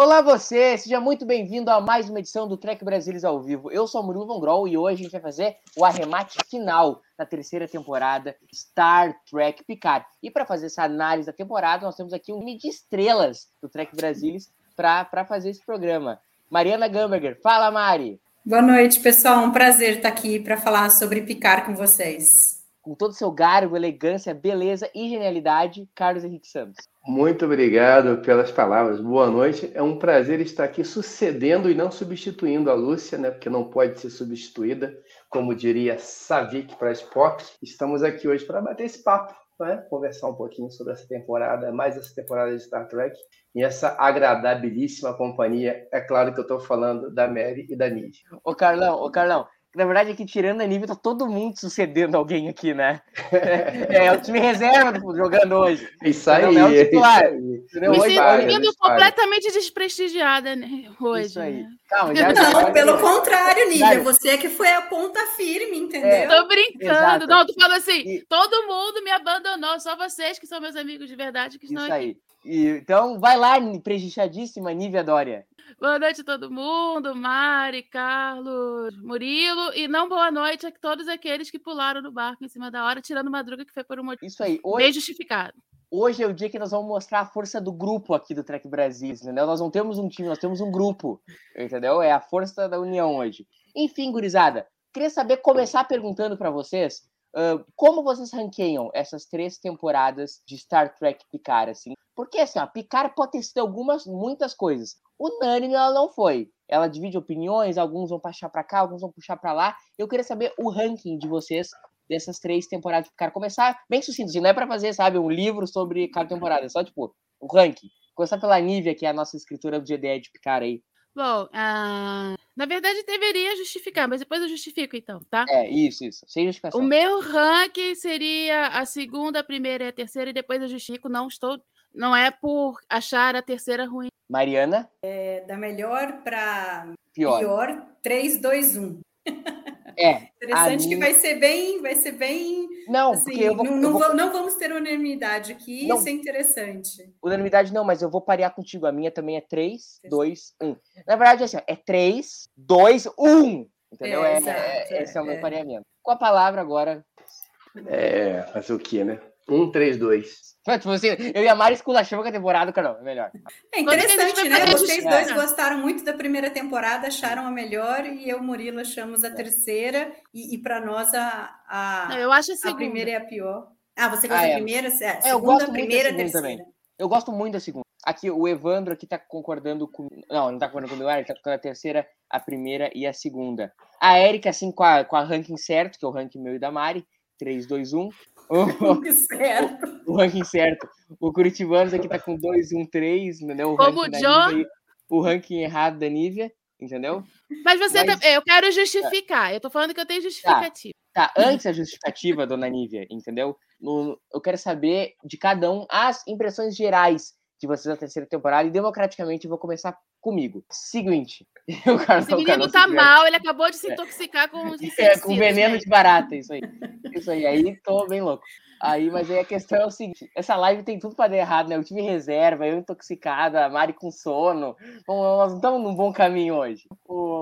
Olá você, seja muito bem-vindo a mais uma edição do Trek Brasilis ao vivo. Eu sou o Murilo Von Groll e hoje a gente vai fazer o arremate final da terceira temporada Star Trek Picard. E para fazer essa análise da temporada, nós temos aqui um time de estrelas do Trek Brasilis para fazer esse programa. Mariana Gamberger, fala Mari! Boa noite, pessoal. Um prazer estar aqui para falar sobre Picard com vocês. Com todo o seu garbo, elegância, beleza e genialidade, Carlos Henrique Santos. Muito obrigado pelas palavras. Boa noite. É um prazer estar aqui sucedendo e não substituindo a Lúcia, né? Porque não pode ser substituída, como diria Savik para Spock. Estamos aqui hoje para bater esse papo, né? Conversar um pouquinho sobre essa temporada, mais essa temporada de Star Trek e essa agradabilíssima companhia. É claro que eu estou falando da Mary e da Nive. Ô Carlão, ô Carlão, na verdade, aqui tirando a nível, tá todo mundo sucedendo alguém aqui, né? É, é o time reserva do- jogando hoje. Isso aí, Não, não é o é titular. isso aí. Entendeu? Me espalha. completamente desprestigiada né, hoje. Isso aí. né? Calma, já, Não, já- pelo contrário, Nívia, você que foi a ponta firme, É. entendeu? Tô brincando. Exato. Não, tô falando assim, E- todo mundo me abandonou, só vocês que são meus amigos de verdade que estão Isso aqui. aí. E, então, vai lá, prejudiciadíssima Nívia Dória. Boa noite a todo mundo, Mari, Carlos, Murilo, e não boa noite a todos aqueles que pularam no barco em cima da hora, tirando Madruga, que foi por um motivo Isso aí. bem Hoje, justificado. hoje é o dia que nós vamos mostrar a força do grupo aqui do Trek Brasil, entendeu? Nós não temos um time, nós temos um grupo, entendeu? É a força da união hoje. Enfim, gurizada, queria saber, começar perguntando para vocês, como vocês ranqueiam essas três temporadas de Star Trek Picard, assim? Porque, assim, ó, Picard pode ter sido algumas, muitas coisas. Unânime ela não foi. Ela divide opiniões, alguns vão puxar para cá, alguns vão puxar para lá. Eu queria saber o ranking de vocês dessas três temporadas de Picard. Começar bem sucinto, assim, não é para fazer, sabe, um livro sobre cada temporada, é só, tipo, o ranking. Começar pela Nívia, que é a nossa escritora do GDE de Picard aí. Bom, ah, na verdade deveria justificar, mas depois eu justifico então, tá? É, isso, isso. Sem justificação. O meu ranking seria a segunda, a primeira e a terceira, e depois eu justifico. Não estou. Não é por achar a terceira ruim. Mariana, É, da melhor para pior. pior, 3, 2, 1. É. Interessante A que vai ser bem, vai ser bem. Não, Assim, porque eu vou. não, vou- não vamos ter unanimidade aqui, Não. isso é interessante. Unanimidade não, mas eu vou parear contigo. A minha também é 3, 2, 1. Na verdade, assim, ó, é 3, 2, 1. Entendeu? É, É, exato, é- esse é o meu é. pareamento. Com a palavra agora. É, fazer o quê, né? Um, três, dois. Tipo assim, eu e a Mari esculachamos com a temporada, cara, é melhor. É a interessante, né? Vocês dois gostaram muito da primeira temporada, acharam a melhor, e eu e o Murilo achamos a terceira, e, e para nós a, a, Não, eu acho a a primeira é a pior. Ah, você gosta Ah, da é. primeira? É, É, eu segunda, gosto muito da primeira, segunda terceira. também. Eu gosto muito da segunda. Aqui, o Evandro aqui tá concordando com. Não, não tá concordando comigo, ele tá com a terceira, a primeira e a segunda. A Erika, assim, com a, com a ranking certo, que é o ranking meu e da Mari. 3, 2, 1. O, Certo. o ranking certo. O Curitibanos aqui tá com 2, 1, 3, entendeu? O Como o John. Nívia o ranking errado da Nívia, entendeu? Mas você Mas- Eu quero justificar. Eu tô falando que eu tenho justificativa. Tá, antes a justificativa, dona Nívia, entendeu? No- eu quero saber de cada um as impressões gerais de vocês da terceira temporada e democraticamente vou começar comigo. Seguinte, o Carlão, Esse o menino Carlão tá se diverte. mal, ele acabou de se intoxicar com os É, com veneno né? de barata, isso aí. Isso aí, aí tô bem louco. Aí, mas aí a questão é o seguinte: essa live tem tudo pra dar errado, né? Eu tive reserva, eu intoxicada, a Mari com sono. Bom, nós não estamos num bom caminho hoje.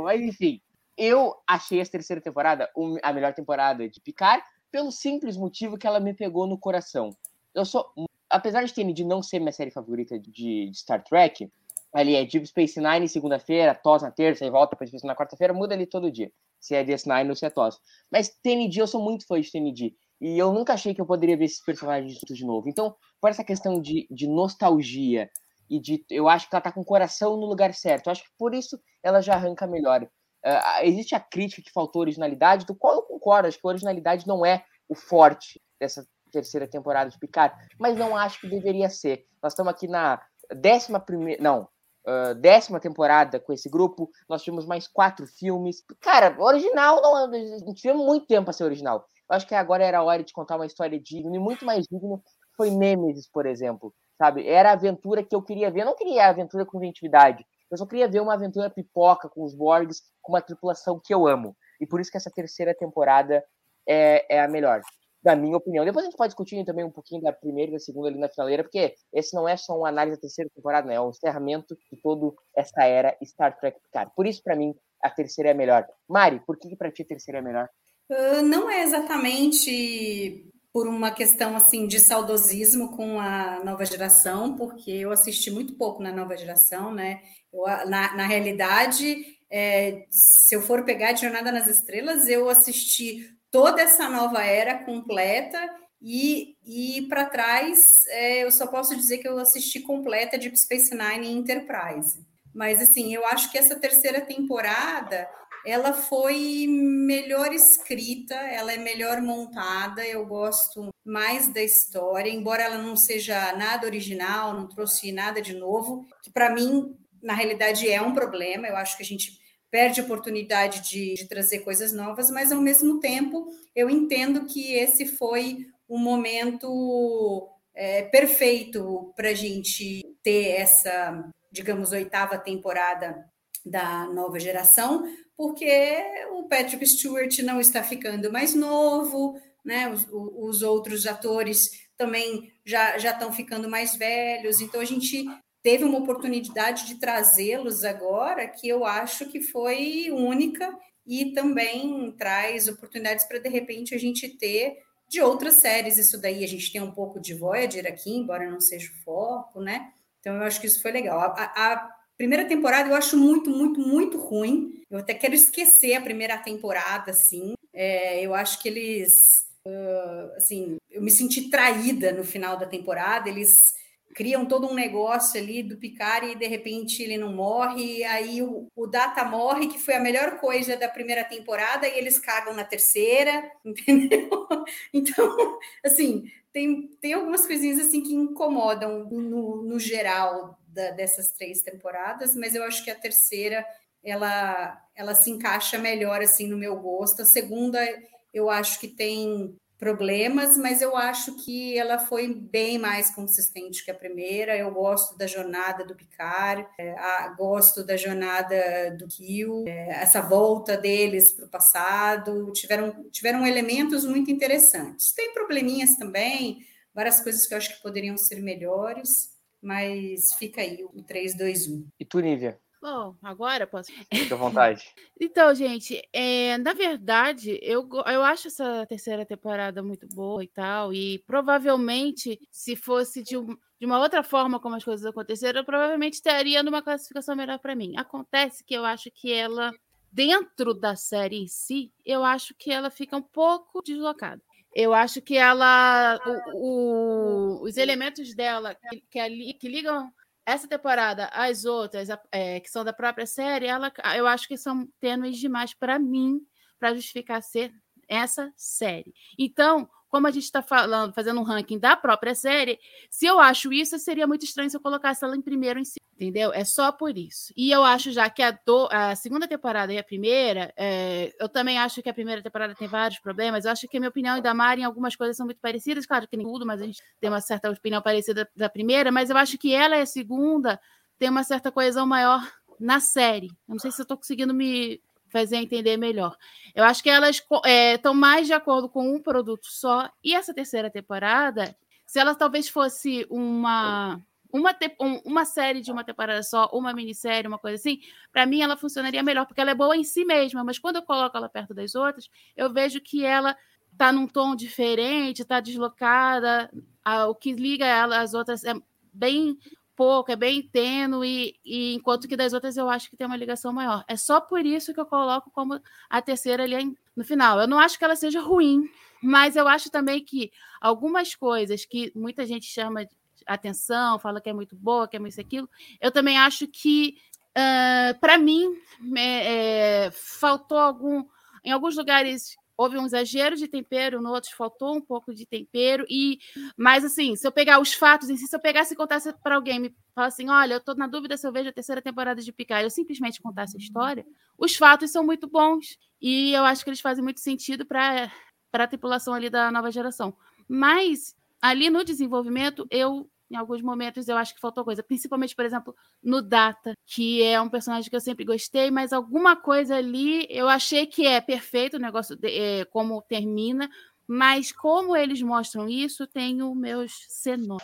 Mas enfim, eu achei essa terceira temporada a melhor temporada de Picard, pelo simples motivo que ela me pegou no coração. Eu sou. Apesar de TND não ser minha série favorita de, de Star Trek, ali é Deep Space Nine segunda-feira, TOS na terça e volta para Space na quarta-feira, muda ali todo dia. Se é DS9 ou se é TOS. Mas TND, eu sou muito fã de TND. E eu nunca achei que eu poderia ver esses personagens de novo. Então, por essa questão de, de nostalgia e de eu acho que ela tá com o coração no lugar certo. Eu acho que por isso ela já arranca melhor. Uh, existe a crítica que faltou originalidade, do qual eu concordo, acho que a originalidade não é o forte dessa terceira temporada de Picard, mas não acho que deveria ser. Nós estamos aqui na décima primeira, não, uh, décima temporada com esse grupo, nós tivemos mais quatro filmes. Cara, original, não, não tivemos muito tempo para ser original. Eu acho que agora era a hora de contar uma história digna e muito mais digno foi Nemesis, por exemplo. Sabe? Era a aventura que eu queria ver. Eu não queria aventura com inventividade. Eu só queria ver uma aventura pipoca com os Borgs, com uma tripulação que eu amo. E por isso que essa terceira temporada é, é a melhor, na minha opinião. Depois a gente pode discutir também um pouquinho da primeira e da segunda ali na finaleira, porque esse não é só uma análise da terceira temporada, né? É o encerramento de toda essa era Star Trek Picard. Por isso, para mim, a terceira é a melhor. Mari, por que, para ti a terceira é a melhor? Uh, não é exatamente por uma questão assim de saudosismo com a nova geração, porque eu assisti muito pouco na nova geração, né? Eu, na, na realidade, é, se eu for pegar de Jornada nas Estrelas, eu assisti toda essa nova era completa e, e para trás é, eu só posso dizer que eu assisti completa de Space Nine e Enterprise. Mas assim, eu acho que essa terceira temporada ela foi melhor escrita, ela é melhor montada, eu gosto mais da história, embora ela não seja nada original, não trouxe nada de novo, que para mim, na realidade, é um problema. Eu acho que a gente perde oportunidade de, de trazer coisas novas, mas ao mesmo tempo eu entendo que esse foi um momento é, perfeito para a gente ter essa, digamos, oitava temporada da nova geração, porque o Patrick Stewart não está ficando mais novo, né? Os, os outros atores também já, já estão ficando mais velhos, então a gente teve uma oportunidade de trazê-los agora que eu acho que foi única e também traz oportunidades para de repente a gente ter de outras séries isso daí a gente tem um pouco de Voyager aqui embora não seja o foco né então eu acho que isso foi legal a, a primeira temporada eu acho muito muito muito ruim eu até quero esquecer a primeira temporada, assim. É, eu acho que eles. Uh, assim, eu me senti traída no final da temporada. Eles criam todo um negócio ali do Picard e de repente ele não morre, aí o, o, Data morre, que foi a melhor coisa da primeira temporada, e eles cagam na terceira, entendeu? Então, assim, tem, tem algumas coisinhas assim que incomodam no, no geral da, dessas três temporadas, mas eu acho que a terceira ela, ela se encaixa melhor assim no meu gosto. A segunda eu acho que tem problemas, mas eu acho que ela foi bem mais consistente que a primeira. Eu gosto da jornada do Picard, é, a, gosto da jornada do Kill, é, essa volta deles para o passado, tiveram, tiveram elementos muito interessantes. Tem probleminhas também, várias coisas que eu acho que poderiam ser melhores, mas fica aí o 3, 2, 1. E tu, Nívia? Bom, agora posso. Fique à vontade. então, gente, é, na verdade, eu, eu acho essa terceira temporada muito boa e tal. E provavelmente, se fosse de, um, de uma outra forma como as coisas aconteceram, eu provavelmente estaria numa classificação melhor para mim. Acontece que eu acho que ela, dentro da série em si, eu acho que ela fica um pouco deslocada. Eu acho que ela. O, o, os elementos dela que, que, que ligam essa temporada, as outras, é, que são da própria série, ela, eu acho que são tênues demais para mim, para justificar ser essa série. Então, como a gente está falando, fazendo um ranking da própria série, se eu acho isso, seria muito estranho se eu colocasse ela em primeiro em si, entendeu? É só por isso. E eu acho já que a, do, a segunda temporada e a primeira, é, eu também acho que a primeira temporada tem vários problemas. Eu acho que a minha opinião e da Mari em algumas coisas são muito parecidas, claro que nem tudo, mas a gente tem uma certa opinião parecida da primeira, mas eu acho que ela e a segunda tem uma certa coesão maior na série. Eu não sei se eu estou conseguindo me fazer entender melhor. Eu acho que elas estão é, mais de acordo com um produto só. E essa terceira temporada, se ela talvez fosse uma uma, um, uma série de uma temporada só, uma minissérie, uma coisa assim, para mim ela funcionaria melhor, porque ela é boa em si mesma, mas quando eu coloco ela perto das outras, eu vejo que ela tá num tom diferente, tá deslocada, a, o que liga ela às outras é bem pouco, é bem tênue, e enquanto que das outras eu acho que tem uma ligação maior. É só por isso que eu coloco como a terceira ali no final. Eu não acho que ela seja ruim, mas eu acho também que algumas coisas que muita gente chama atenção, fala que é muito boa, que é muito isso, aquilo. Eu também acho que, uh, para mim, é, é, faltou algum. Em alguns lugares houve um exagero de tempero, no outros faltou um pouco de tempero e mas assim, se eu pegar os fatos em si, se eu pegasse e contasse para alguém me falar assim, olha, eu estou na dúvida se eu vejo a terceira temporada de Picar, eu simplesmente contasse a história, os fatos são muito bons e eu acho que eles fazem muito sentido para para a tripulação ali da nova geração. Mas ali no desenvolvimento eu em alguns momentos eu acho que faltou coisa, principalmente, por exemplo, no Data, que é um personagem que eu sempre gostei, mas alguma coisa ali eu achei que é perfeito o negócio, de, é, como termina, mas como eles mostram isso, tenho meus senões.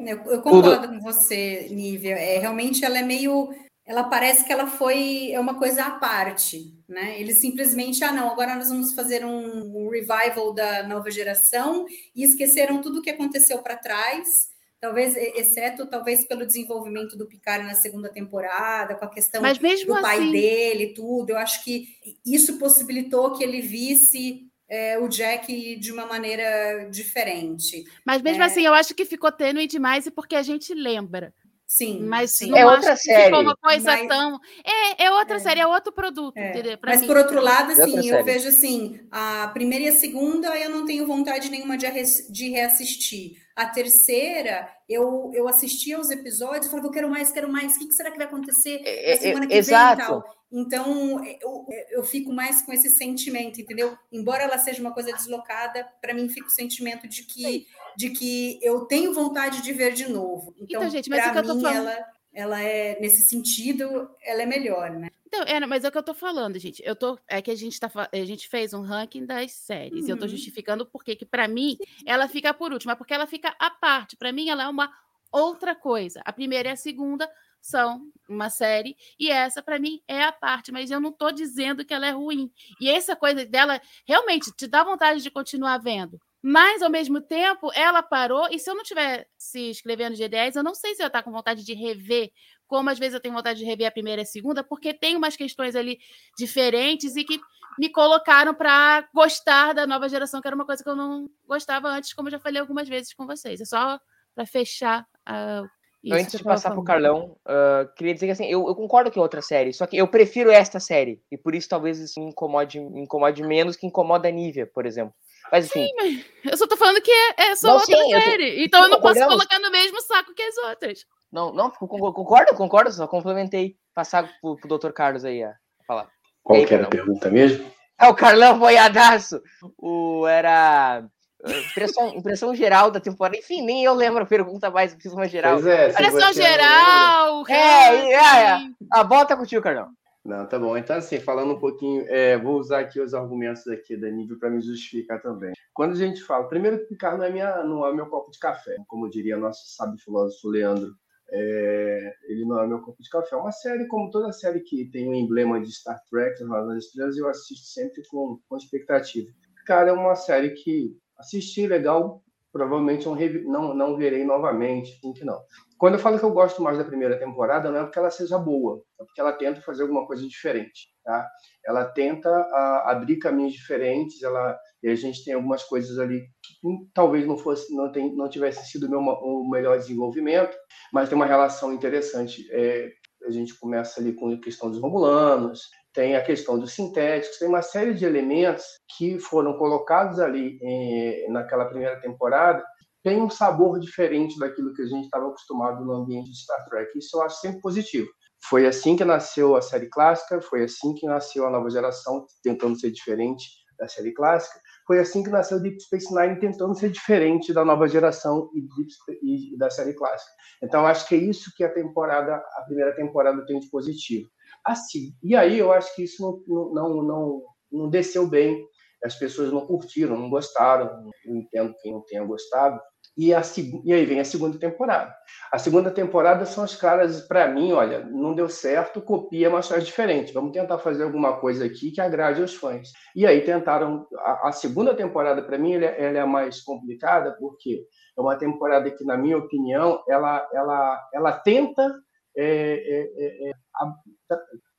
Eu, eu concordo com você, Nívia. É, realmente ela é meio ela parece que ela foi é uma coisa à parte, né? Eles simplesmente, ah, não, agora nós vamos fazer um, revival da nova geração e esqueceram tudo o que aconteceu para trás, talvez, exceto talvez pelo desenvolvimento do Picard na segunda temporada, com a questão do pai assim... dele, tudo. Eu acho que isso possibilitou que ele visse é, o Jack de uma maneira diferente. Mas mesmo é... assim, eu acho que ficou tênue demais e porque a gente lembra. Sim, mas sim. não é outra série. uma coisa Mas- tão. É, é outra É. série, é outro produto, É. Mas mim. por outro lado, outra assim, eu vejo assim, a primeira e a segunda eu não tenho vontade nenhuma de, de reassistir. A terceira, eu, eu assisti aos episódios e falava, eu quero mais, quero mais, o que, que será que vai acontecer É, na é, semana que exato. vem e tal. Então, eu, eu fico mais com esse sentimento, entendeu? Embora ela seja uma coisa deslocada, para mim fica o sentimento de que, de que eu tenho vontade de ver de novo. Então, Então, gente, mas o que eu tô mim, falando- ela, ela é, nesse sentido, ela é melhor, né? Então, é, mas é o que eu tô falando, gente. Eu tô, é que a gente, tá, a gente fez um ranking das séries. E eu tô Uhum. justificando porque que para mim ela fica por última, porque ela fica à parte. Para mim ela é uma outra coisa. A primeira e a segunda são uma série e essa para mim é a parte, mas eu não tô dizendo que ela é ruim. E essa coisa dela realmente te dá vontade de continuar vendo. Mas ao mesmo tempo, ela parou e se eu não tivesse escrevendo G10, eu não sei se eu estar com vontade de rever como às vezes eu tenho vontade de rever a primeira e a segunda, porque tem umas questões ali diferentes e que me colocaram para gostar da nova geração, que era uma coisa que eu não gostava antes, como eu já falei algumas vezes com vocês. É só para fechar ah, isso. Antes de passar pro falando. Carlão, ah, queria dizer que assim, eu, eu concordo que é outra série, só que eu prefiro esta série. E por isso talvez isso me incomode, me incomode menos que incomoda a Nívia, por exemplo. Mas assim, Sim, mas eu só tô falando que é, é só Não, outra sim, eu tô- série. Então eu não posso colocar no mesmo saco que as outras. não, não, con- con- concordo, concordo, só complementei. Passar pro, pro Dr. Carlos aí a falar. Qual Ei, que era a pergunta mesmo? Ah, o Carlão boiadaço! O, era ah, impressão, impressão geral da temporada. Enfim, nem eu lembro a pergunta mais, fiz uma geral. Pois é, se Pressão você não geral, É, ranking. é, é. A volta contigo, Carlão. Não, tá bom. Então, assim, falando um pouquinho, é, vou usar aqui os argumentos aqui da nível para me justificar também. Quando a gente fala, primeiro que Picard não é, minha, não é meu copo de café, como diria nosso sábio filósofo Leandro. É, ele não é meu copo de café. É uma série, como toda série que tem um emblema de Star Trek, Jornada nas Estrelas, eu assisto sempre com, com expectativa. Cara, é uma série que assisti legal, provavelmente não, não, não verei novamente, sim que não. Quando eu falo que eu gosto mais da primeira temporada, não é porque ela seja boa, é porque ela tenta fazer alguma coisa diferente, tá? Ela tenta a, abrir caminhos diferentes, ela e a gente tem algumas coisas ali que hum, talvez não fosse, não, tem, não tivesse sido meu, o melhor desenvolvimento, mas tem uma relação interessante. É, a gente começa ali com a questão dos romulanos, tem a questão dos sintéticos, tem uma série de elementos que foram colocados ali eh, naquela primeira temporada tem um sabor diferente daquilo que a gente estava acostumado no ambiente de Star Trek. Isso eu acho sempre positivo. Foi assim que nasceu a série clássica, foi assim que nasceu a nova geração, tentando ser diferente da série clássica. Foi assim que nasceu Deep Space Nine, tentando ser diferente da nova geração e, Deep, e da série clássica. Então, acho que é isso que a temporada, a primeira temporada tem de positivo. Assim, e aí eu acho que isso não, não, não, não desceu bem as pessoas não curtiram, não gostaram, entendo quem não tenha gostado. E, a, e aí vem a segunda temporada. A segunda temporada são os caras, para mim, olha, não deu certo, copia, mas faz diferente. Vamos tentar fazer alguma coisa aqui que agrade aos fãs. E aí tentaram. A, a segunda temporada, para mim, ela, ela é a mais complicada, porque é uma temporada que, na minha opinião, ela, ela, ela tenta é, é, é, a,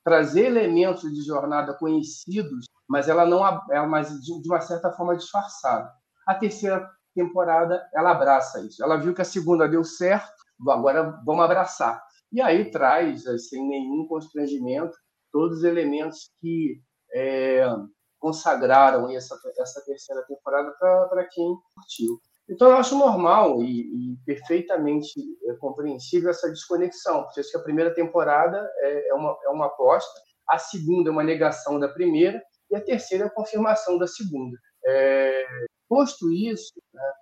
trazer elementos de jornada conhecidos mas ela não é mas de uma certa forma disfarçada. A terceira temporada ela abraça isso. Ela viu que a segunda deu certo, agora vamos abraçar. E aí traz, sem assim, nenhum constrangimento, todos os elementos que é, consagraram essa, essa terceira temporada para quem curtiu. Então, eu acho normal e, e perfeitamente é, compreensível essa desconexão, porque acho que a primeira temporada é, é, uma, é uma aposta, a segunda é uma negação da primeira, e a terceira é a confirmação da segunda. É, posto isso, né,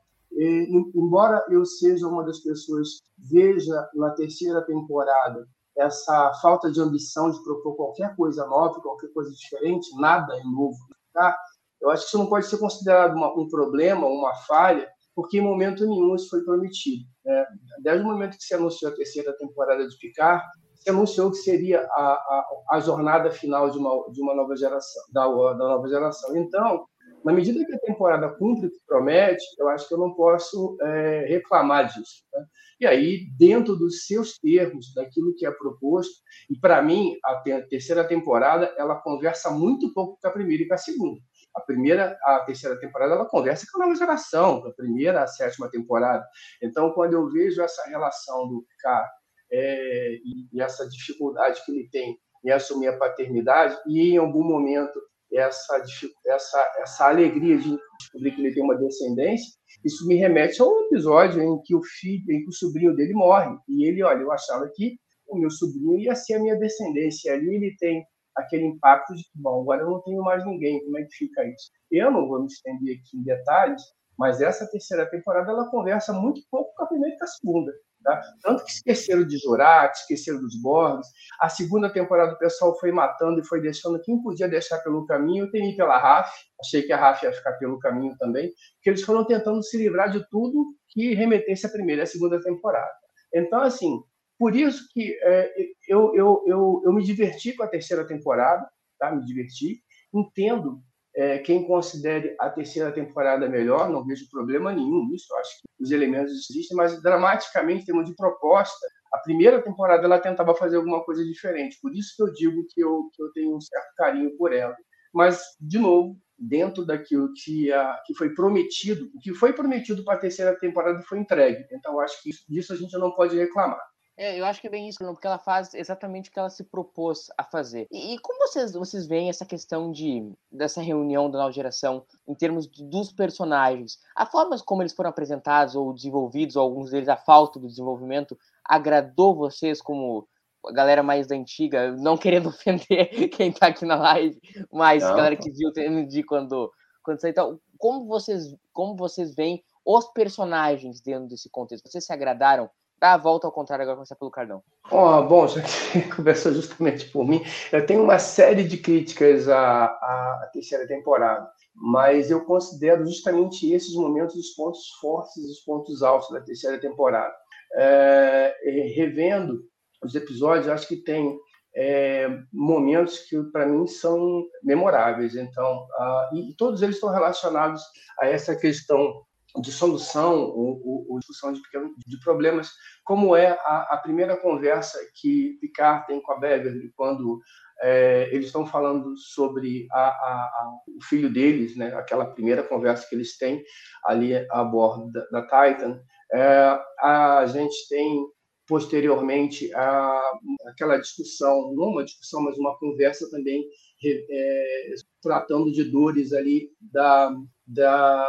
embora eu seja uma das pessoas que veja na terceira temporada essa falta de ambição de propor qualquer coisa nova, qualquer coisa diferente, nada é novo, tá? Eu acho que isso não pode ser considerado uma, um problema, uma falha, porque em momento nenhum isso foi prometido. Né? Desde o momento que se anunciou a terceira temporada de Picard, se anunciou que seria a, a, a jornada final de uma, de uma nova geração, da, da nova geração. Então, na medida que a temporada cumpre o que promete, eu acho que eu não posso é, reclamar disso. Né? E aí, dentro dos seus termos, daquilo que é proposto, e para mim, a terceira temporada, ela conversa muito pouco com a primeira e com a segunda. A primeira, a terceira temporada, ela conversa com a nova geração, a primeira, a sétima temporada. Então, quando eu vejo essa relação do Picard é, e, e essa dificuldade que ele tem em assumir a paternidade, e em algum momento essa, essa, essa alegria de descobrir que ele tem uma descendência, isso me remete a um episódio em que o filho, em que o sobrinho dele morre. E ele, olha, eu achava que o meu sobrinho ia ser a minha descendência. E ali ele tem aquele impacto de que, bom, agora eu não tenho mais ninguém, como é que fica isso? Eu não vou me estender aqui em detalhes, mas essa terceira temporada ela conversa muito pouco com a primeira e com a segunda. Tá? Tanto que esqueceram de Zorak, esqueceram dos Borgs. A segunda temporada o pessoal foi matando e foi deixando quem podia deixar pelo caminho. Eu temi pela Raf, achei que a Raf ia ficar pelo caminho também, porque eles foram tentando se livrar de tudo que remetesse à primeira e à segunda temporada. Então, assim, por isso que é, eu, eu, eu, eu me diverti com a terceira temporada, tá? me diverti. Entendo é, quem considere a terceira temporada melhor, não vejo problema nenhum nisso. Acho que os elementos existem, mas dramaticamente, em termos de proposta, a primeira temporada ela tentava fazer alguma coisa diferente. Por isso que eu digo que eu, que eu tenho um certo carinho por ela. Mas, de novo, dentro daquilo que, a, que foi prometido, o que foi prometido para a terceira temporada foi entregue. Então, acho que disso a gente não pode reclamar. É, eu acho que é bem isso, porque ela faz exatamente o que ela se propôs a fazer. E, e, como vocês, vocês veem essa questão de dessa reunião da nova geração em termos de, dos personagens? A forma como eles foram apresentados ou desenvolvidos, ou alguns deles a falta do desenvolvimento, agradou vocês como a galera mais da antiga, não querendo ofender quem tá aqui na live, mas a galera que viu o de quando quando saiu. Então, como vocês como vocês veem os personagens dentro desse contexto? Vocês se agradaram Dá a volta ao contrário, agora começar pelo Cardão. Oh, bom, já que conversou justamente por mim, eu tenho uma série de críticas à, à, terceira temporada, mas eu considero justamente esses momentos os pontos fortes e os pontos altos da terceira temporada. É, revendo os episódios, acho que tem é, momentos que para mim são memoráveis. Então, uh, e todos eles estão relacionados a essa questão de solução ou, ou, discussão de, pequeno, de problemas, como é a, a, primeira conversa que Picard tem com a Beverly quando é, eles estão falando sobre a, a, o filho deles, né? Aquela primeira conversa que eles têm ali a bordo da, da Titan. É, a gente tem posteriormente a, aquela discussão, não uma discussão, mas uma conversa também é, tratando de dores ali da, da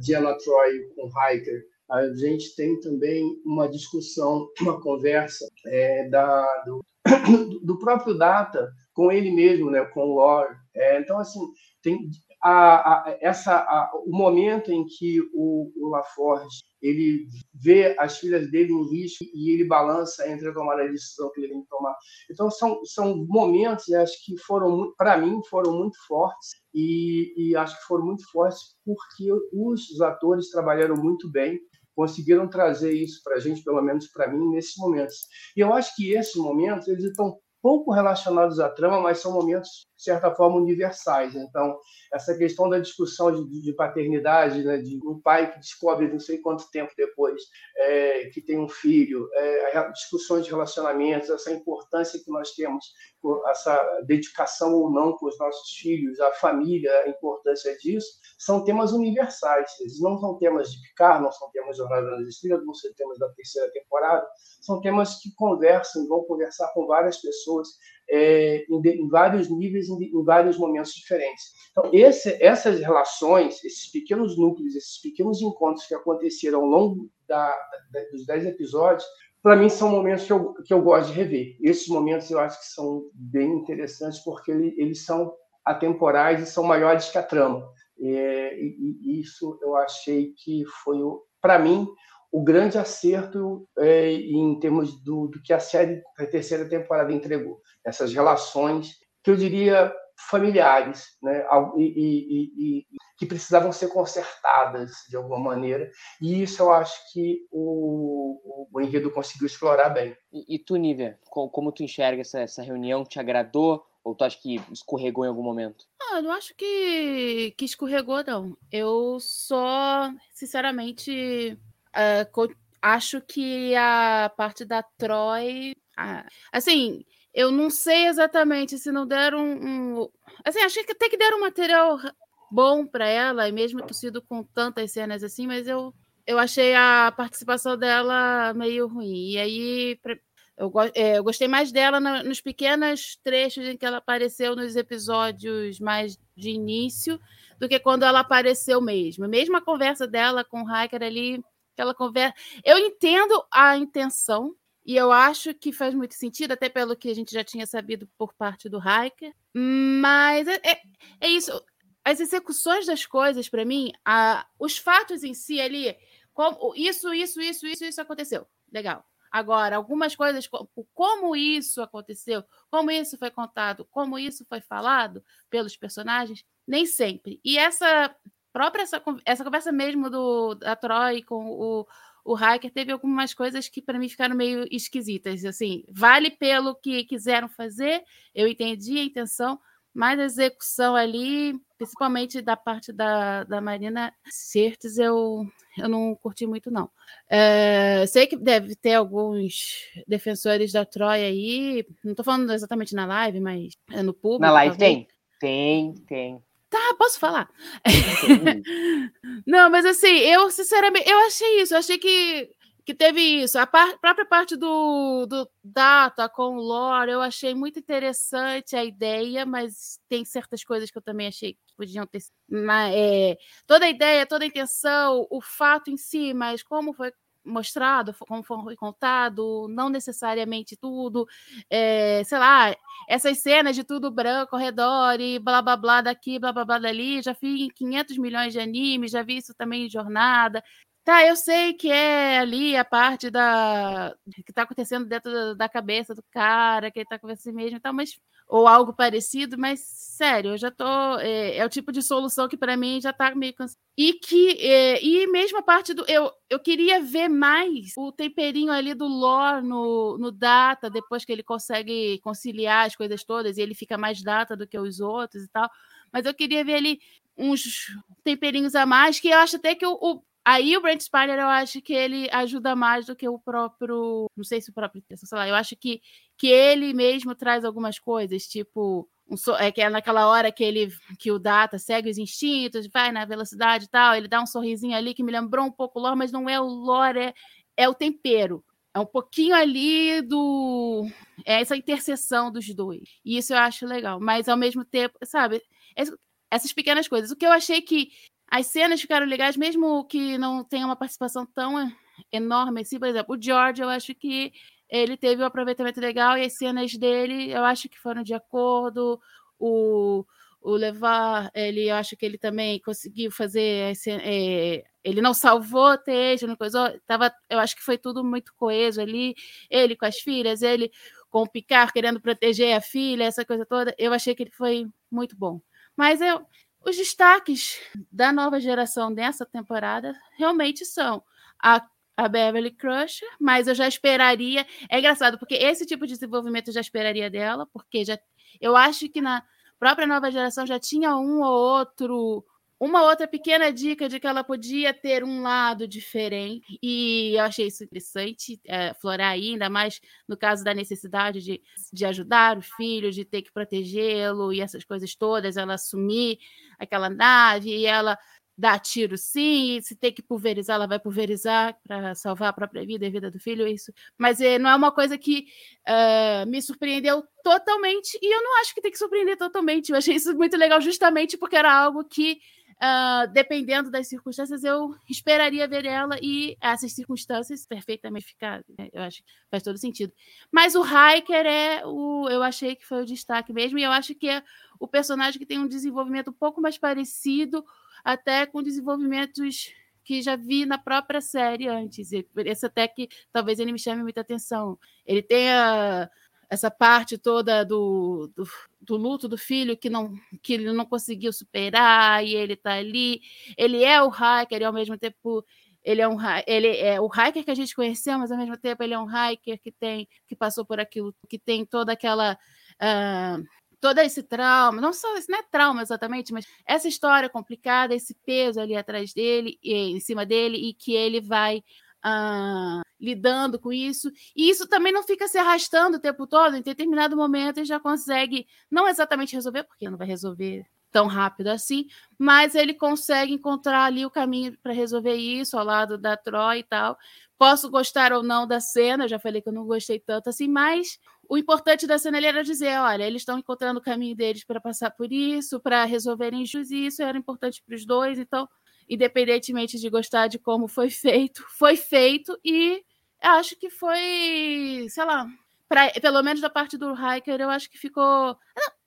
Diana Troy com Hiker. A gente tem também uma discussão, uma conversa é, da, do, do próprio Data com ele mesmo, né, com o Lore. É, então, assim, tem a, a, essa, a, o momento em que o, o LaForge ele vê as filhas dele em risco e ele balança entre a tomada de decisão que ele tem que tomar. Então são, são momentos, acho que foram para mim foram muito fortes e, e acho que foram muito fortes porque os atores trabalharam muito bem conseguiram trazer isso para a gente, pelo menos para mim, nesses momentos. E eu acho que esses momentos eles estão pouco relacionados à trama, mas são momentos, de certa forma, universais. Então, essa questão da discussão de, de paternidade, né, de um pai que descobre não sei quanto tempo depois é, que tem um filho, é, discussões de relacionamentos, essa importância que nós temos essa dedicação ou não com os nossos filhos, a família, a importância disso, são temas universais. Eles não são temas de Picard, não são temas de Jornada nas Estrelas, não são temas da terceira temporada, são temas que conversam, vão conversar com várias pessoas é, em, em, vários níveis, em, em, vários momentos diferentes. Então, esse, essas relações, esses pequenos núcleos, esses pequenos encontros que aconteceram ao longo da, da, dos dez episódios, para mim são momentos que eu, que eu gosto de rever. Esses momentos eu acho que são bem interessantes porque ele, eles são atemporais e são maiores que a trama. É, e, e, isso eu achei que foi, para mim, o grande acerto é, em termos do, do que a série, a terceira temporada entregou. Essas relações, que eu diria familiares, né? E, e, e, que precisavam ser consertadas de alguma maneira. E isso eu acho que o, o enredo conseguiu explorar bem. E, tu, Nívia, como, tu enxerga essa, essa reunião? Te agradou? Ou tu acha que escorregou em algum momento? Ah, eu não acho que, que escorregou, não. Eu só, sinceramente, uh, acho que a parte da Troy. Assim, eu não sei exatamente se não deram um. um assim, achei que até que deram um material bom para ela, e mesmo ter sido com tantas cenas assim, mas eu, eu achei a participação dela meio ruim. E aí eu, é, eu gostei mais dela no, nos pequenos trechos em que ela apareceu nos episódios mais de início do que quando ela apareceu mesmo. Mesmo a conversa dela com o Hiker ali, aquela conversa. Eu entendo a intenção e eu acho que faz muito sentido, até pelo que a gente já tinha sabido por parte do Hiker. Mas é, é, é isso. As execuções das coisas, para mim, a, os fatos em si ali, como, isso, isso, isso, isso, isso aconteceu. Legal. Agora, algumas coisas, como isso aconteceu, como isso foi contado, como isso foi falado pelos personagens, nem sempre. E essa própria essa, essa conversa mesmo do, da Troy com o, o hacker teve algumas coisas que para mim ficaram meio esquisitas. Assim, vale pelo que quiseram fazer, eu entendi a intenção, mas a execução ali, principalmente da parte da, da Marina Certes, eu, eu não curti muito, não. É, sei que deve ter alguns defensores da Troia aí, não estou falando exatamente na live, mas é no público. Na live talvez. tem, tem, tem. Tá, posso falar? não, mas assim, eu sinceramente, eu achei isso, eu achei que, que teve isso. A par, própria parte do, do Data com o Lore, eu achei muito interessante a ideia, mas tem certas coisas que eu também achei que podiam ter. Mas, é, toda a ideia, toda a intenção, o fato em si, mas como foi mostrado, como foi contado, não necessariamente tudo, é, sei lá, essas cenas de tudo branco ao redor e blá blá blá daqui, blá blá blá dali, já vi em 500 milhões de animes, já vi isso também em Jornada. Tá, eu sei que é ali a parte da que tá acontecendo dentro da, cabeça do cara, que ele tá com você mesmo e tal, mas ou algo parecido, mas sério, eu já tô. É, é o tipo de solução que para mim já tá meio cansado. E que. É, e mesmo a parte do. Eu, eu queria ver mais o temperinho ali do lore no, no data, depois que ele consegue conciliar as coisas todas, e ele fica mais data do que os outros e tal. Mas eu queria ver ali uns temperinhos a mais, que eu acho até que o, o Aí o Brent Spiner, eu acho que ele ajuda mais do que o próprio. Não sei se o próprio. Sei lá, eu acho que, que ele mesmo traz algumas coisas, tipo. Um, é que é naquela hora que ele que o Data segue os instintos, vai na velocidade e tal, ele dá um sorrisinho ali que me lembrou um pouco o Lore, mas não é o Lore, é, é o tempero. É um pouquinho ali do. É essa interseção dos dois. E isso eu acho legal. Mas ao mesmo tempo, sabe? Essas pequenas coisas. O que eu achei que as cenas ficaram legais, mesmo que não tenha uma participação tão enorme assim. Por exemplo, o George, eu acho que ele teve um aproveitamento legal e as cenas dele, eu acho que foram de acordo. O, o Levar, ele, eu acho que ele também conseguiu fazer. É, ele não salvou texto, não coisa, tava, eu acho que foi tudo muito coeso ali. Ele com as filhas, ele com o Picard querendo proteger a filha, essa coisa toda. Eu achei que ele foi muito bom. Mas eu, os destaques da nova geração dessa temporada realmente são a, a Beverly Crusher, mas eu já esperaria. É engraçado, porque esse tipo de desenvolvimento eu já esperaria dela, porque já eu acho que na própria nova geração já tinha um ou outro uma outra pequena dica de que ela podia ter um lado diferente, e eu achei isso interessante, é, florar ainda mais no caso da necessidade de, de ajudar o filho, de ter que protegê-lo e essas coisas todas, ela assumir aquela nave e ela dar tiro sim, e se tem que pulverizar, ela vai pulverizar para salvar a própria vida e a vida do filho, isso. Mas é, não é uma coisa que uh, me surpreendeu totalmente, e eu não acho que tem que surpreender totalmente. Eu achei isso muito legal justamente porque era algo que Uh, dependendo das circunstâncias, eu esperaria ver ela e essas circunstâncias perfeitamente ficar. Né? Eu acho que faz todo sentido. Mas o Hiker é o. Eu achei que foi o destaque mesmo, e eu acho que é o personagem que tem um desenvolvimento um pouco mais parecido, até com desenvolvimentos que já vi na própria série antes. Esse até que talvez ele me chame muita atenção. Ele tem a essa parte toda do, do, do, luto do filho que não que ele não conseguiu superar e ele está ali. Ele é o hacker e ao mesmo tempo ele é um ele é o hacker que a gente conheceu, mas ao mesmo tempo ele é um hacker que tem que passou por aquilo, que tem toda aquela uh, todo esse trauma, não só isso não é trauma exatamente, mas essa história complicada, esse peso ali atrás dele, e, em cima dele e que ele vai uh, lidando com isso. E isso também não fica se arrastando o tempo todo. Em determinado momento, ele já consegue, não exatamente resolver, porque não vai resolver tão rápido assim, mas ele consegue encontrar ali o caminho para resolver isso ao lado da Troy e tal. Posso gostar ou não da cena, já falei que eu não gostei tanto assim, mas o importante da cena era dizer: olha, eles estão encontrando o caminho deles para passar por isso, para resolverem juízo, e isso era importante para os dois, então independentemente de gostar de como foi feito, foi feito e acho que foi, sei lá, pra, pelo menos da parte do Hiker, eu acho que ficou.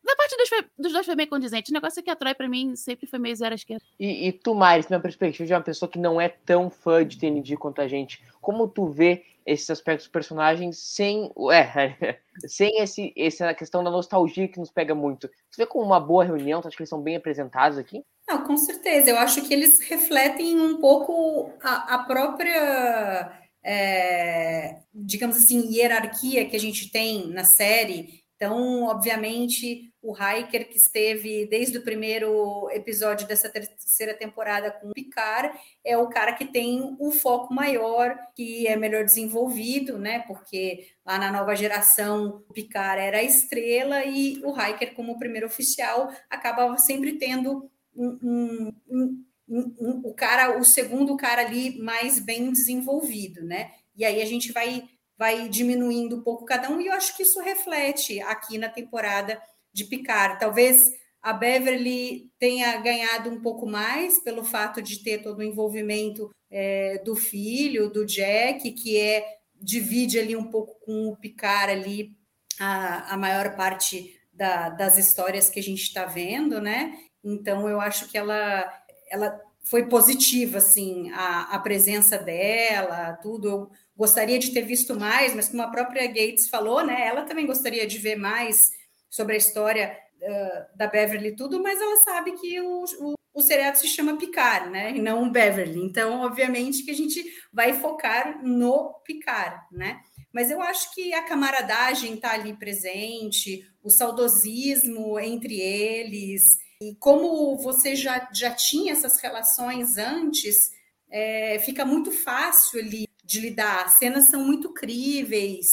Da parte dos, dos dois foi bem condizente. O negócio é que a Troy, pra mim, sempre foi meio zero à esquerda. E, e tu, Maris, na perspectiva de uma pessoa que não é tão fã de TND quanto a gente, como tu vê esses aspectos dos personagens sem, é, sem esse, essa questão da nostalgia que nos pega muito? Tu vê como uma boa reunião? Tu acha que eles são bem apresentados aqui? Não, com certeza. Eu acho que eles refletem um pouco a, a própria, é, digamos assim, hierarquia que a gente tem na série. Então, obviamente, o Hiker, que esteve desde o primeiro episódio dessa terceira temporada com o Picard, é o cara que tem o foco maior, que é melhor desenvolvido, né? Porque lá na nova geração, o Picard era a estrela e o Hiker, como primeiro oficial, acabava sempre tendo um, um, um, o cara, o segundo cara ali mais bem desenvolvido, né? E aí a gente vai vai diminuindo um pouco cada um, e eu acho que isso reflete aqui na temporada de Picard. Talvez a Beverly tenha ganhado um pouco mais pelo fato de ter todo o envolvimento é, do filho, do Jack, que é divide ali um pouco com o Picard ali a, a maior parte da, das histórias que a gente está vendo, né? Então, eu acho que ela, ela foi positiva, assim, a, a presença dela, tudo. Eu gostaria de ter visto mais, mas como a própria Gates falou, né, ela também gostaria de ver mais sobre a história uh, da Beverly tudo, mas ela sabe que o, o, o seriado se chama Picard, né, e não Beverly. Então, obviamente que a gente vai focar no Picard, né? Mas eu acho que a camaradagem está ali presente, o saudosismo entre eles, e como você já, já tinha essas relações antes, é, fica muito fácil ali de lidar. As cenas são muito críveis,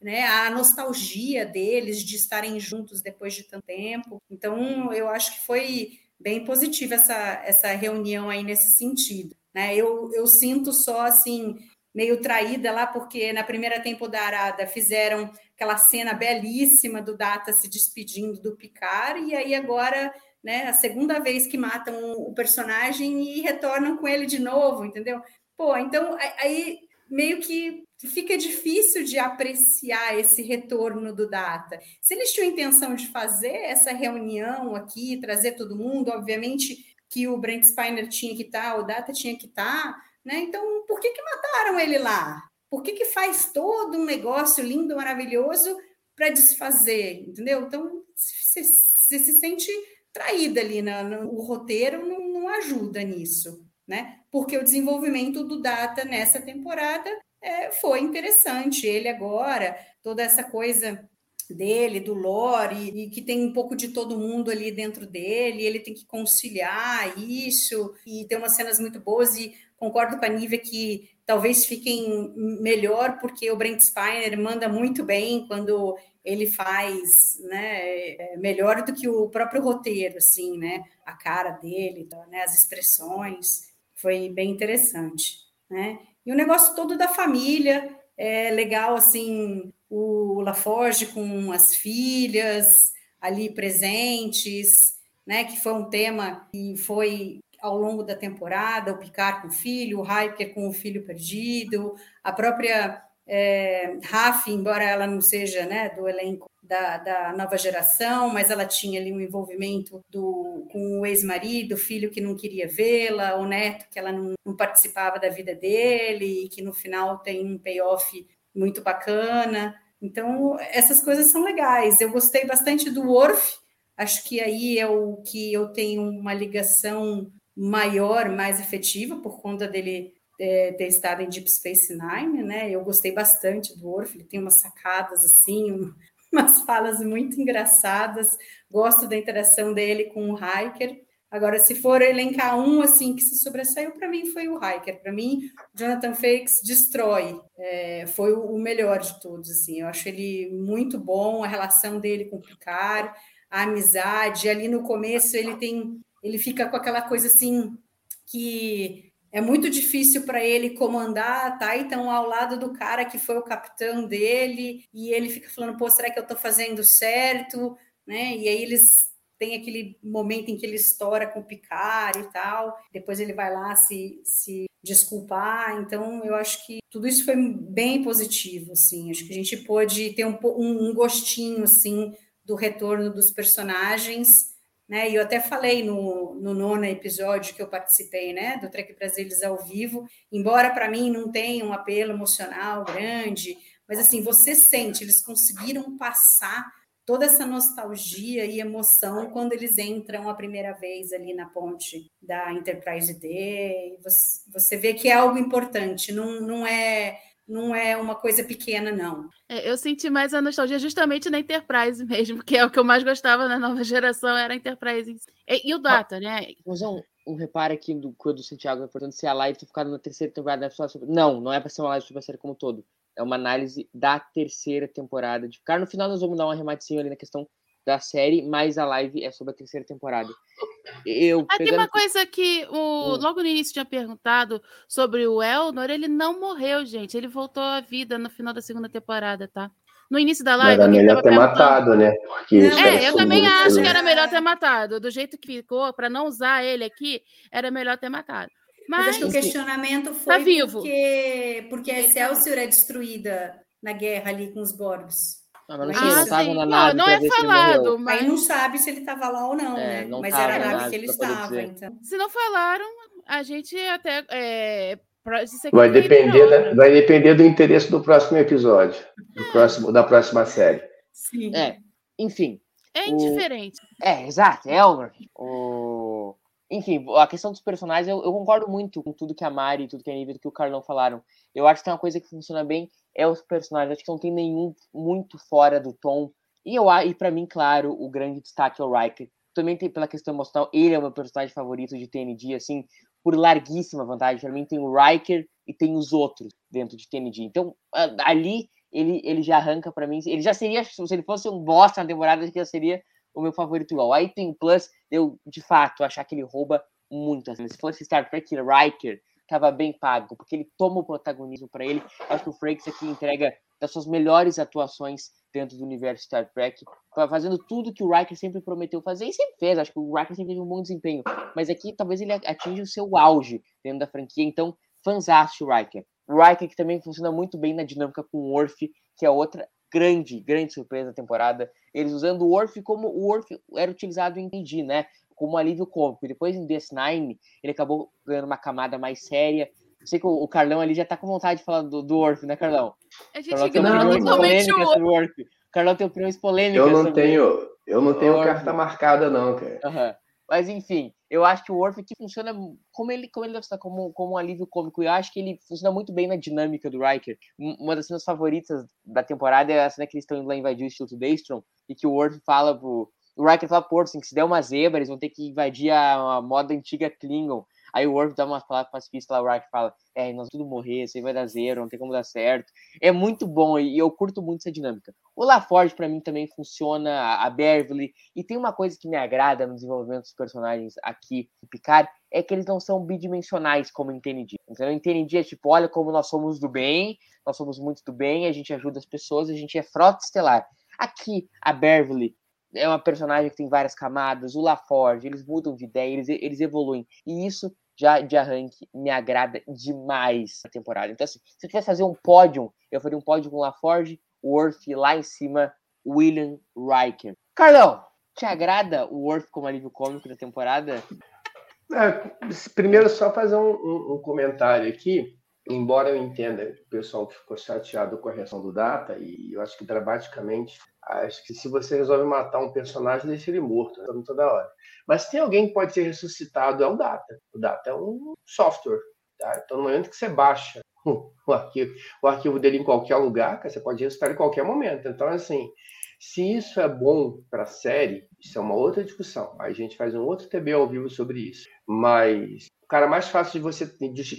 né? A nostalgia deles de estarem juntos depois de tanto tempo. Então, eu acho que foi bem positiva essa, essa reunião aí nesse sentido. Né? Eu, eu sinto só assim meio traída lá, porque na primeira temporada fizeram aquela cena belíssima do Data se despedindo do Picard, e aí agora né? A segunda vez que matam o personagem e retornam com ele de novo, entendeu? Pô, então aí meio que fica difícil de apreciar esse retorno do Data. Se eles tinham intenção de fazer essa reunião aqui, trazer todo mundo, obviamente que o Brent Spiner tinha que estar, tá, o Data tinha que estar, tá, né? Então, por que que mataram ele lá? Por que que faz todo um negócio lindo, maravilhoso para desfazer, entendeu? Então, você se sente traída ali, no, o roteiro não, não ajuda nisso, né? Porque o desenvolvimento do Data nessa temporada é, foi interessante. Ele agora, toda essa coisa dele, do lore, e que tem um pouco de todo mundo ali dentro dele, ele tem que conciliar isso, e tem umas cenas muito boas, e concordo com a Nívia que talvez fiquem melhor, porque o Brent Spiner manda muito bem quando ele faz né, é, melhor do que o próprio roteiro, assim, né? A cara dele, né, as expressões, foi bem interessante, né? E o negócio todo da família, é legal, assim, o Laforge com as filhas ali presentes, né? Que foi um tema que foi ao longo da temporada, o Picard com o filho, o Hiker com o filho perdido, a própria é, Raf, embora ela não seja né, do elenco da, da, nova geração, mas ela tinha ali um envolvimento do, com o ex-marido, filho que não queria vê-la, o neto que ela não, não, participava da vida dele, e que no final tem um payoff muito bacana. Então, essas coisas são legais. Eu gostei bastante do Worf, acho que aí é o que eu tenho uma ligação maior, mais efetiva, por conta dele é, ter estado em Deep Space Nine, né? Eu gostei bastante do Orf, ele tem umas sacadas assim, umas falas muito engraçadas. Gosto da interação dele com o Hiker. Agora, se for elencar um assim que se sobressaiu, para mim foi o Hiker. Para mim, Jonathan Frakes destrói. É, foi o melhor de todos. Assim, eu acho ele muito bom. A relação dele com o Picard, a amizade. Ali no começo ele tem, ele fica com aquela coisa assim que é muito difícil para ele comandar, tá? Então, ao lado do cara que foi o capitão dele, e ele fica falando, pô, será que eu estou fazendo certo? Né? E aí eles têm aquele momento em que ele estoura com o Picard e tal, depois ele vai lá se, se desculpar, então eu acho que tudo isso foi bem positivo, assim, acho que a gente pôde ter um, um, gostinho, assim, do retorno dos personagens, né? E eu até falei no, no nono episódio que eu participei, né, do Trek Brasilis ao vivo, embora para mim não tenha um apelo emocional grande, mas assim, você sente, eles conseguiram passar toda essa nostalgia e emoção quando eles entram a primeira vez ali na ponte da Enterprise D. Você, você vê que é algo importante, não, não é não é uma coisa pequena, não. É, eu senti mais a nostalgia justamente na Enterprise mesmo, que é o que eu mais gostava na nova geração, era a Enterprise. E, e o Data, ah, né? Vamos um, um reparo aqui do que do Santiago é importante ser a live ter ficado na terceira temporada. Sobre... Não, não é para ser uma live sobre a série como um todo. É uma análise da terceira temporada. De ficar no final, nós vamos dar um arrematezinho ali na questão da série, mas a live é sobre a terceira temporada. Eu ah, pegando... Tem uma coisa que o, hum. logo no início tinha perguntado sobre o Elnor, ele não morreu, gente. Ele voltou à vida no final da segunda temporada, tá? No início da live. Era melhor ter matado, né? Porque é, eu também acho que era melhor ter matado. Do jeito que ficou, para não usar ele aqui, era melhor ter matado. Mas, Mas acho que o questionamento foi tá vivo. porque, porque a Excelsior é destruída na guerra ali com os Borgs. Ah, mas não, ah, na nave não, não é falado, mas Aí não sabe se ele estava lá ou não, é, né? Não mas era a nave que ele estava, então. Se não falaram, a gente até é, vai depender da, vai depender do interesse do próximo episódio, do próximo, da próxima série. Sim. É, enfim. É indiferente. O... É, exato, é o... Enfim, a questão dos personagens, eu, eu, concordo muito com tudo que a Mari, e tudo que a Nívia, que o Carlão falaram. Eu acho que tem uma coisa que funciona bem, é os personagens. Acho que não tem nenhum muito fora do tom. E, eu, e para mim, claro, o grande destaque é o Riker. Também tem pela questão emocional, ele é o meu personagem favorito de TNG, assim, por larguíssima vantagem. Para mim tem o Riker e tem os outros dentro de TNG. Então, ali ele, ele já arranca para mim. Ele já seria, se ele fosse um bosta na temporada, que já seria o meu favorito igual. Aí tem o Plus, eu de fato achar que ele rouba muito. Assim. Se fosse Star Trek Riker, estava bem pago, porque ele toma o protagonismo para ele. Acho que o Frakes aqui entrega das suas melhores atuações dentro do universo Star Trek, fazendo tudo que o Riker sempre prometeu fazer e sempre fez. Acho que o Riker sempre teve um bom desempenho, mas aqui talvez ele atinja o seu auge dentro da franquia. Então, fanzaste o Riker. O Riker que também funciona muito bem na dinâmica com o Worf, que é outra grande, grande surpresa da temporada. Eles usando o Worf como o Worf era utilizado em D&D, né? Como alívio cômico. E depois em DS9, ele acabou ganhando uma camada mais séria. sei que o, Carlão ali já tá com vontade de falar do, do Orf, né, Carlão? A gente Carlão polêmicas sobre o Orf. Carlão tem opiniões polêmicas Eu não tenho, eu não tenho carta marcada, não, cara. Uhum. Mas enfim, Eu acho que o Worf aqui funciona como ele, como ele como, como um alívio cômico. Eu acho que ele funciona muito bem na dinâmica do Riker. Uma das cenas favoritas da temporada é a cena que eles estão indo lá invadir o Instituto Daystrom e que o Worf fala pro. O Riker fala, pô, assim, que se der uma zebra, eles vão ter que invadir a, a moda antiga Klingon. Aí o Worf dá umas palavras pacifistas lá, o Riker fala, é, nós tudo morrer, isso aí vai dar zero, não tem como dar certo. É muito bom e eu curto muito essa dinâmica. O LaForge, para mim, também funciona, a Beverly, e tem uma coisa que me agrada no desenvolvimento dos personagens aqui em Picard, é que eles não são bidimensionais como em TND. Então, em TND é tipo, olha como nós somos do bem, nós somos muito do bem, a gente ajuda as pessoas, a gente é frota estelar. Aqui, a Beverly é uma personagem que tem várias camadas, o LaForge, eles mudam de ideia, eles, eles evoluem. E isso já de arranque me agrada demais a temporada. Então, assim, se eu tivesse fazer um pódio, eu faria um pódio com LaForge, Worth lá em cima, William Riker. Carlão, te agrada o Worth como alívio cômico da temporada? É, primeiro, só fazer um, um, um, comentário aqui. Embora eu entenda que o pessoal ficou chateado com a reação do Data, e eu acho que dramaticamente, acho que se você resolve matar um personagem, deixa ele morto né, toda hora. Mas tem alguém que pode ser ressuscitado, é o Data. O Data é um software. Tá? Então, no momento que você baixa o arquivo, o arquivo dele em qualquer lugar, você pode ressuscitar em qualquer momento. Então, assim, se isso é bom para a série, isso é uma outra discussão. A gente faz um outro TB ao vivo sobre isso. Mas o cara mais fácil de você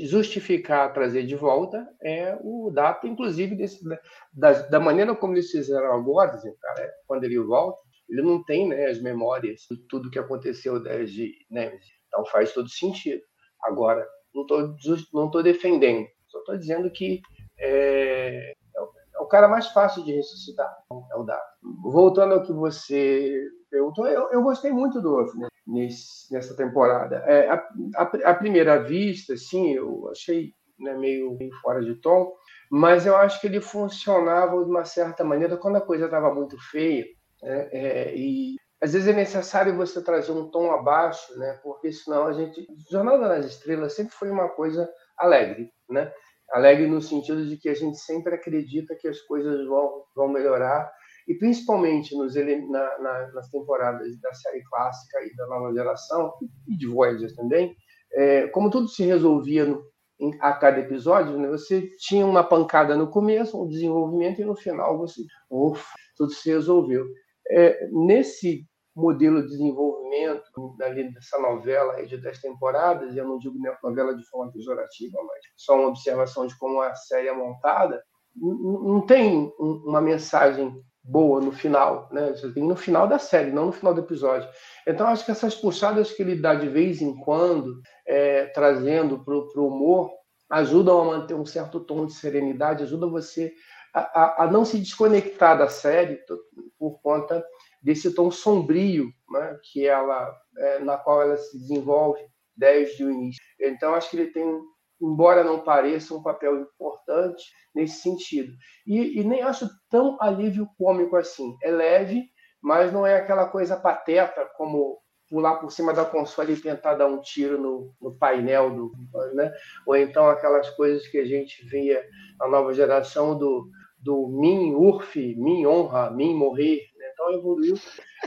justificar trazer de volta é o data, inclusive, desse, da, da maneira como eles fizeram agora, cara, quando ele volta, ele não tem né, as memórias de tudo que aconteceu desde né, Então faz todo sentido. Agora, não estou não tô defendendo, só estou dizendo que é, é, o, é, o, cara mais fácil de ressuscitar, é o Dado. Voltando ao que você perguntou, eu, eu gostei muito do Off né, nesse, nessa temporada. É, a, a, a, primeira vista, sim, eu achei né, meio, meio fora de tom, mas eu acho que ele funcionava de uma certa maneira quando a coisa estava muito feia é, é, e às vezes é necessário você trazer um tom abaixo, né? Porque senão a gente. Jornada nas Estrelas sempre foi uma coisa alegre, né? Alegre no sentido de que a gente sempre acredita que as coisas vão, vão melhorar e principalmente nos, na, na, nas temporadas da série clássica e da nova geração e de Voyager também, é, como tudo se resolvia no, em, a cada episódio, né, você tinha uma pancada no começo, um desenvolvimento e no final você, ufa, tudo se resolveu. É, nesse modelo de desenvolvimento ali dessa novela de 10 temporadas, eu não digo novela de forma pejorativa, mas só uma observação de como a série é montada, não tem uma mensagem boa no final, né? Você tem no final da série, não no final do episódio. Então, acho que essas puxadas que ele dá de vez em quando, é, trazendo para o humor, ajudam a manter um certo tom de serenidade, ajuda você a, a, não se desconectar da série por conta desse tom sombrio né, que ela, é, na qual ela se desenvolve desde o início. Então, acho que ele tem, embora não pareça, um papel importante nesse sentido. E, e nem acho tão alívio cômico assim. É leve, mas não é aquela coisa pateta como pular por cima da console e tentar dar um tiro no, no painel do, né? Ou então aquelas coisas que a gente via na nova geração do do min urf, min honra, min morrer, né? então evoluiu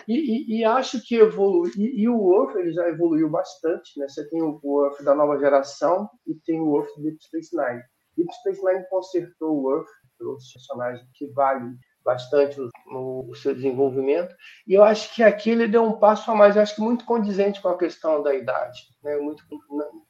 e, e, e, acho que evoluiu e, e, o Urf ele já evoluiu bastante, né? Você tem o Urf da nova geração e tem o Urf do Deep Space Nine. Deep Space Nine consertou o Urf, trouxe personagem que vale bastante no, seu desenvolvimento e eu acho que aqui ele deu um passo a mais, eu acho que muito condizente com a questão da idade, né? Muito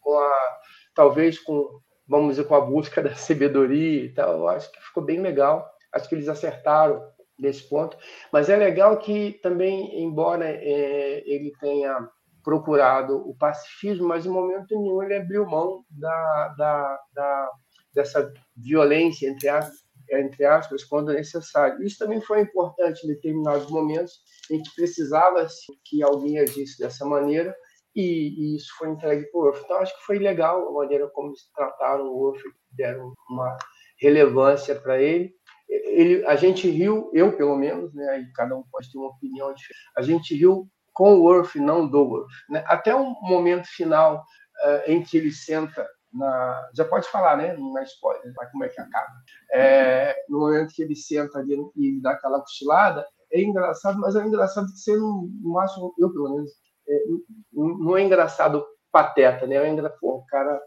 com a talvez com vamos dizer, com a busca da sabedoria e tal. Eu acho que ficou bem legal. Acho que eles acertaram nesse ponto. Mas é legal que também, embora é, ele tenha procurado o pacifismo, mas em momento nenhum ele abriu mão da, da, da dessa violência, entre aspas, entre aspas, quando necessário. Isso também foi importante em determinados momentos em que precisava assim, que alguém agisse dessa maneira, e, e, isso foi entregue para o. Então, acho que foi legal a maneira como eles trataram o Urf, deram uma relevância para ele. Ele. A gente riu, eu pelo menos, né, aí cada um pode ter uma opinião diferente, a gente riu com o Urf, não do Urf. Né? Até um momento final uh, em que ele senta na. Já pode falar, né? Não é spoiler, como é que acaba. É, no momento que ele senta ali e dá aquela cochilada, é engraçado, mas é engraçado que você não, não acha, eu pelo menos, é, não é engraçado pateta, né? É engra... Pô, o cara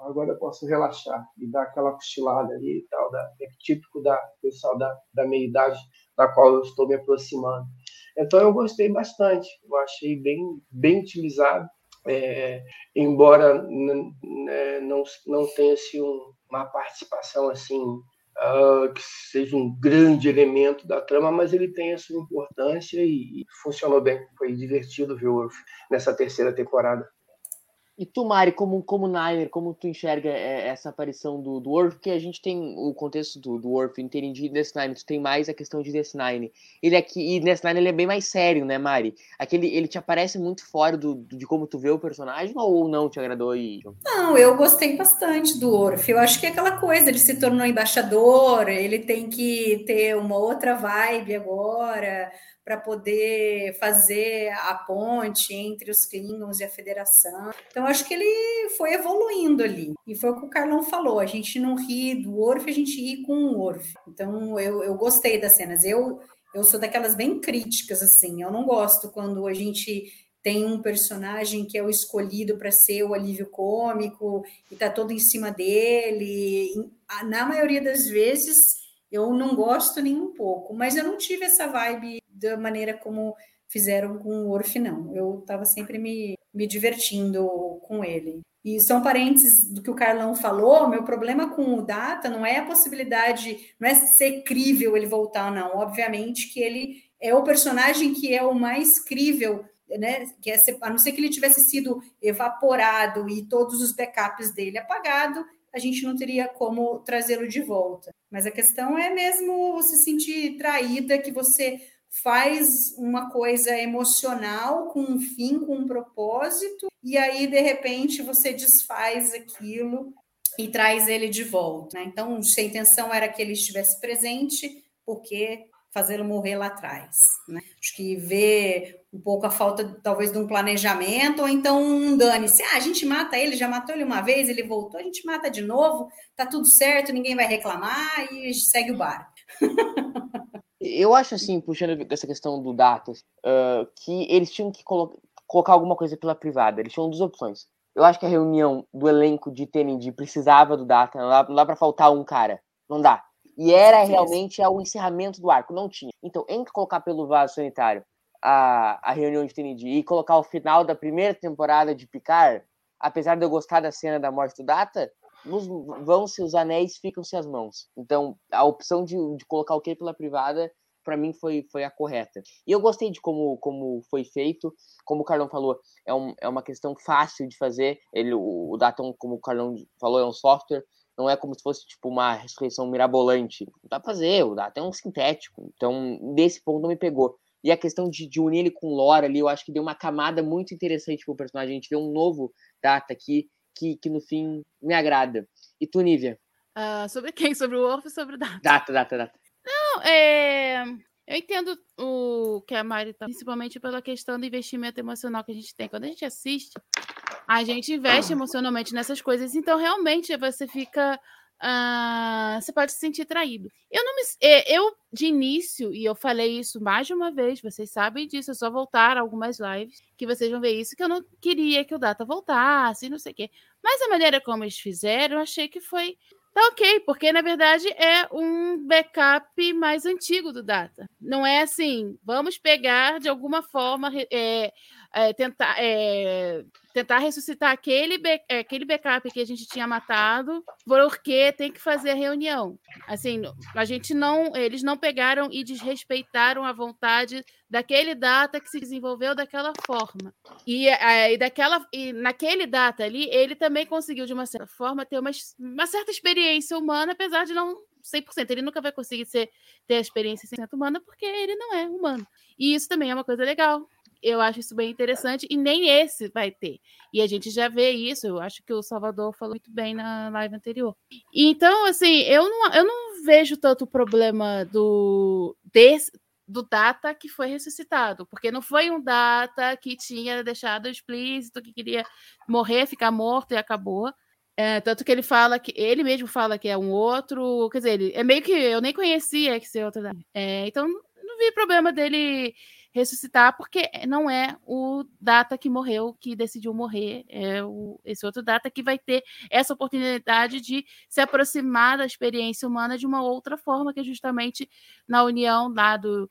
agora eu posso relaxar e dar aquela cochilada ali e tal, da, é típico da pessoal da, da meia idade da qual eu estou me aproximando. Então eu gostei bastante, eu achei bem, bem utilizado, é, embora né, não, não tenha assim, um, uma participação assim uh, que seja um grande elemento da trama, mas ele tem a sua importância e, e funcionou bem. Foi divertido ver o Wolf nessa terceira temporada. E tu, Mari, como, como Niner, como tu enxerga é, essa aparição do, do? Porque a gente tem o contexto do, do Worf entendi e DS9, tu tem mais a questão de DS9. Ele aqui, e DS9 ele é bem mais sério, né, Mari? Aquele, ele te aparece muito fora do, de como tu vê o personagem ou não te agradou? E... Não, eu gostei bastante do Worf. Eu acho que é aquela coisa, ele se tornou embaixador, ele tem que ter uma outra vibe agora para poder fazer a ponte entre os Klingons e a Federação. Então, acho que ele foi evoluindo ali. E foi o que o Carlão falou: a gente não ri do Orf, a gente ri com o Orf. Então, eu, eu gostei das cenas. Eu, eu sou daquelas bem críticas, assim. Eu não gosto quando a gente tem um personagem que é o escolhido para ser o alívio cômico e tá todo em cima dele. Na maioria das vezes, eu não gosto nem um pouco, mas eu não tive essa vibe da maneira como fizeram com o Orf, não. Eu estava sempre me, me divertindo com ele. E são parênteses do que o Carlão falou, meu problema com o Data não é a possibilidade, não é ser crível ele voltar, não. Obviamente que ele é o personagem que é o mais crível, né? Que é, a não ser que ele tivesse sido evaporado e todos os backups dele apagado, a gente não teria como trazê-lo de volta. Mas a questão é mesmo se sentir traída, que você faz uma coisa emocional com um fim, com um propósito, e aí de repente você desfaz aquilo e traz ele de volta. Né? Então, se a intenção era que ele estivesse presente, porque fazê-lo morrer lá atrás. Né? Acho que vê um pouco a falta, talvez, de um planejamento, ou então um dane-se. Ah, a gente mata ele, já matou ele uma vez, ele voltou, a gente mata de novo, tá tudo certo, ninguém vai reclamar e segue o bar. Eu acho assim, puxando essa questão do Datas, uh, que eles tinham que colo colocar alguma coisa pela privada. Eles tinham duas opções. Eu acho que a reunião do elenco de TND precisava do Data, não dá, não dá para faltar um cara. Não dá. E era realmente o encerramento do arco, não tinha. Então, entre colocar pelo vaso sanitário a, a reunião de TND e colocar o final da primeira temporada de Picard, apesar de eu gostar da cena da morte do Data, vão-se os anéis, ficam-se as mãos. Então, a opção de, de colocar o que pela privada, para mim, foi, foi a correta. E eu gostei de como, como foi feito. Como o Carlão falou, é, um, é uma questão fácil de fazer. Ele, o, o Daton, como o Carlão falou, é um software. Não é como se fosse tipo uma ressurreição mirabolante. Não dá pra fazer, o Daton é um sintético. Então, nesse ponto, não me pegou. E a questão de, de unir ele com lore ali, eu acho que deu uma camada muito interessante pro personagem. A gente vê um novo Data aqui, que, que no fim me agrada. E tu, Nívia? Uh, sobre quem? Sobre o Wolf ou sobre o Data? Data, Data, Data. Não, é... Eu entendo o que a Mari tá, principalmente pela questão do investimento emocional que a gente tem. Quando a gente assiste, a gente investe emocionalmente nessas coisas, então realmente você fica Uh, você pode se sentir traído. Eu não me, é, eu de início e eu falei isso mais de uma vez. Vocês sabem disso. É só voltar algumas lives que vocês vão ver isso. Que eu não queria que o Data voltasse, não sei o quê. Mas a maneira como eles fizeram, eu achei que foi tá ok, porque na verdade é um backup mais antigo do Data. Não é assim, vamos pegar de alguma forma é, é, tentar, é, tentar ressuscitar aquele, é, aquele backup que a gente tinha matado, porque tem que fazer a reunião. Assim, a gente não, eles não pegaram e desrespeitaram a vontade daquele data que se desenvolveu daquela forma. E, é, e daquela, e naquele data ali, ele também conseguiu de uma certa forma ter uma, uma certa experiência humana, apesar de não 100%. Ele nunca vai conseguir ser, ter a experiência 100% humana porque ele não é humano. E isso também é uma coisa legal eu acho isso bem interessante, e nem esse vai ter. E a gente já vê isso, eu acho que o Salvador falou muito bem na live anterior. Então, assim, eu não, eu não vejo tanto problema do, desse, do Data que foi ressuscitado, porque não foi um Data que tinha deixado explícito que queria morrer, ficar morto e acabou. É, tanto que ele fala que ele mesmo fala que é um outro, quer dizer, ele, é meio que eu nem conhecia que ser outro. É, então não vi problema dele ressuscitar, porque não é o Data que morreu, que decidiu morrer, é o, esse outro Data que vai ter essa oportunidade de se aproximar da experiência humana de uma outra forma, que é justamente na união lá do,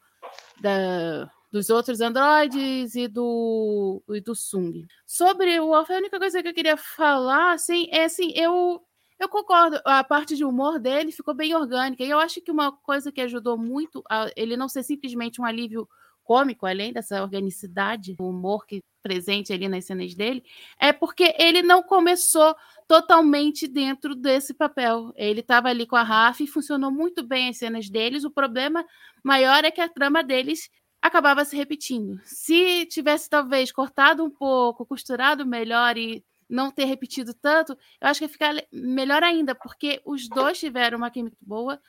da, dos outros androides e do, e do Sung. Sobre o Wolf, a única coisa que eu queria falar, assim, é assim, eu eu concordo, a parte de humor dele ficou bem orgânica. E eu acho que uma coisa que ajudou muito a ele não ser simplesmente um alívio cômico, além dessa organicidade, o humor que presente ali nas cenas dele, é porque ele não começou totalmente dentro desse papel. Ele estava ali com a Rafa e funcionou muito bem as cenas deles. O problema maior é que a trama deles acabava se repetindo. Se tivesse talvez cortado um pouco, costurado melhor e não ter repetido tanto, eu acho que ia ficar melhor ainda, porque os dois tiveram uma química boa,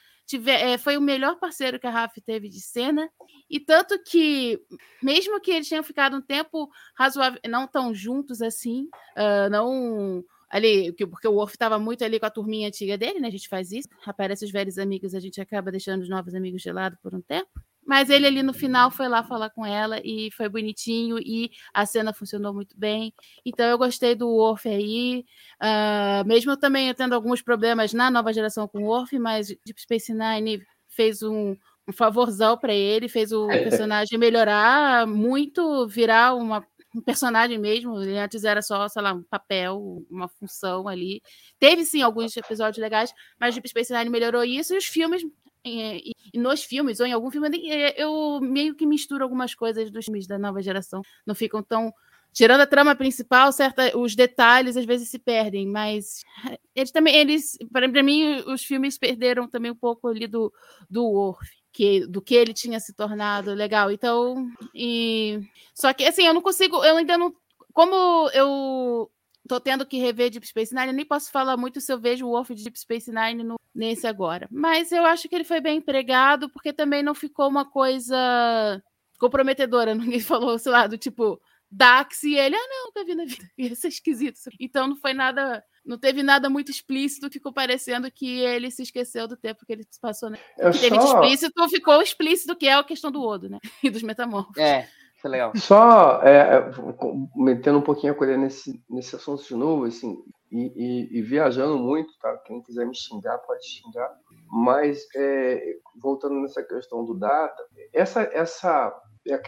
é, foi o melhor parceiro que a Rafa teve de cena, e tanto que, mesmo que eles tenham ficado um tempo razoável, não tão juntos assim, uh, não ali, porque o Wolf estava muito ali com a turminha antiga dele, né? A gente faz isso, aparece os velhos amigos, a gente acaba deixando os novos amigos de lado por um tempo. Mas ele ali no final foi lá falar com ela e foi bonitinho e a cena funcionou muito bem. Então eu gostei do Worf aí. Uh, mesmo também tendo alguns problemas na nova geração com o Worf, mas Deep Space Nine fez um, um favorzão para ele, fez o personagem melhorar muito, virar uma, um personagem mesmo. Ele antes era só, sei lá, um papel, uma função ali. Teve sim alguns episódios legais, mas Deep Space Nine melhorou isso e os filmes e, e, nos filmes, ou em algum filme, eu meio que misturo algumas coisas dos filmes da nova geração. Não ficam tão. Tirando a trama principal, certa, os detalhes às vezes se perdem, mas eles também, eles, para mim, os filmes perderam também um pouco ali do, do Worf. Que, do que ele tinha se tornado legal. Então, e só que assim, eu não consigo, eu ainda não como eu tô tendo que rever Deep Space Nine, nem posso falar muito se eu vejo o Wolf de Deep Space Nine no, nesse agora. Mas eu acho que ele foi bem empregado, porque também não ficou uma coisa comprometedora. Ninguém falou, sei lá, do tipo, Dax e ele, ah, não, nunca vi na vida. Ia ser esquisito. Então não foi nada. Não teve nada muito explícito, ficou parecendo que ele se esqueceu do tempo que ele passou. Né? Eu que teve só... de explícito, ficou explícito, que é a questão do Odo, né? E dos metamorfos. É, foi legal. Só é, é metendo um pouquinho a colher nesse, nesse assunto de novo, assim, e, e, e, viajando muito, tá? Quem quiser me xingar, pode xingar. Mas, é, voltando nessa questão do data, essa, essa,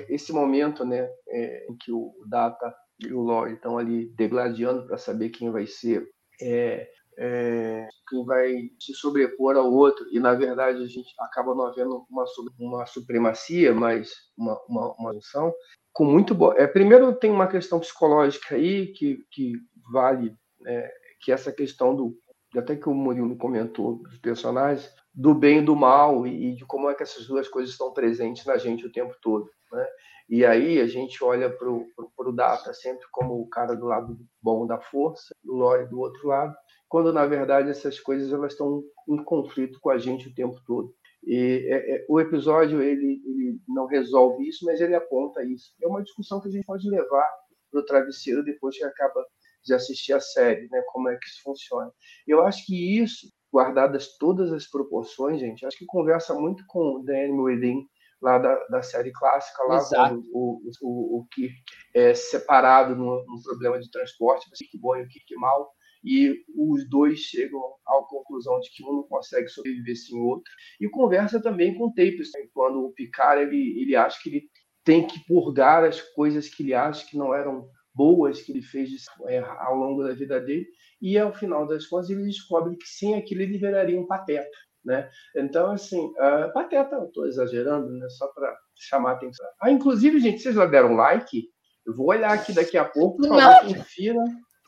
esse momento né, é, em que o data e o Lore estão ali degladiando para saber quem vai ser é, é, quem vai se sobrepor ao outro, e na verdade a gente acaba não havendo uma, uma supremacia, mas uma, uma, uma noção, com muito boa. É, primeiro tem uma questão psicológica aí que, que vale, é, que é essa questão do, até que o Murilo comentou, dos personagens, do bem e do mal, e, e de como é que essas duas coisas estão presentes na gente o tempo todo. Né? E aí a gente olha para o Data sempre como o cara do lado bom da força, o Lore do outro lado, quando na verdade essas coisas elas estão em conflito com a gente o tempo todo. E é, é, o episódio ele, ele, não resolve isso, mas ele aponta isso. É uma discussão que a gente pode levar para o travesseiro depois que acaba de assistir a série, né? Como é que isso funciona? Eu acho que isso, guardadas todas as proporções, gente, acho que conversa muito com o Dan Within lá da, da série clássica, lá quando o, o, o Kirk é separado no, no problema de transporte, o Kirk bom e o Kirk mal, e os dois chegam à conclusão de que um não consegue sobreviver sem o outro. E conversa também com o Tapes, né? quando o Picard ele, ele acha que ele tem que purgar as coisas que ele acha que não eram boas que ele fez é, ao longo da vida dele, e ao final das contas ele descobre que sem aquilo ele viraria um pateta. Né? Então, assim, uh, pateta, eu estou exagerando, né? só para chamar a atenção. Ah, inclusive, gente, vocês já deram like? Eu vou olhar aqui daqui a pouco, confira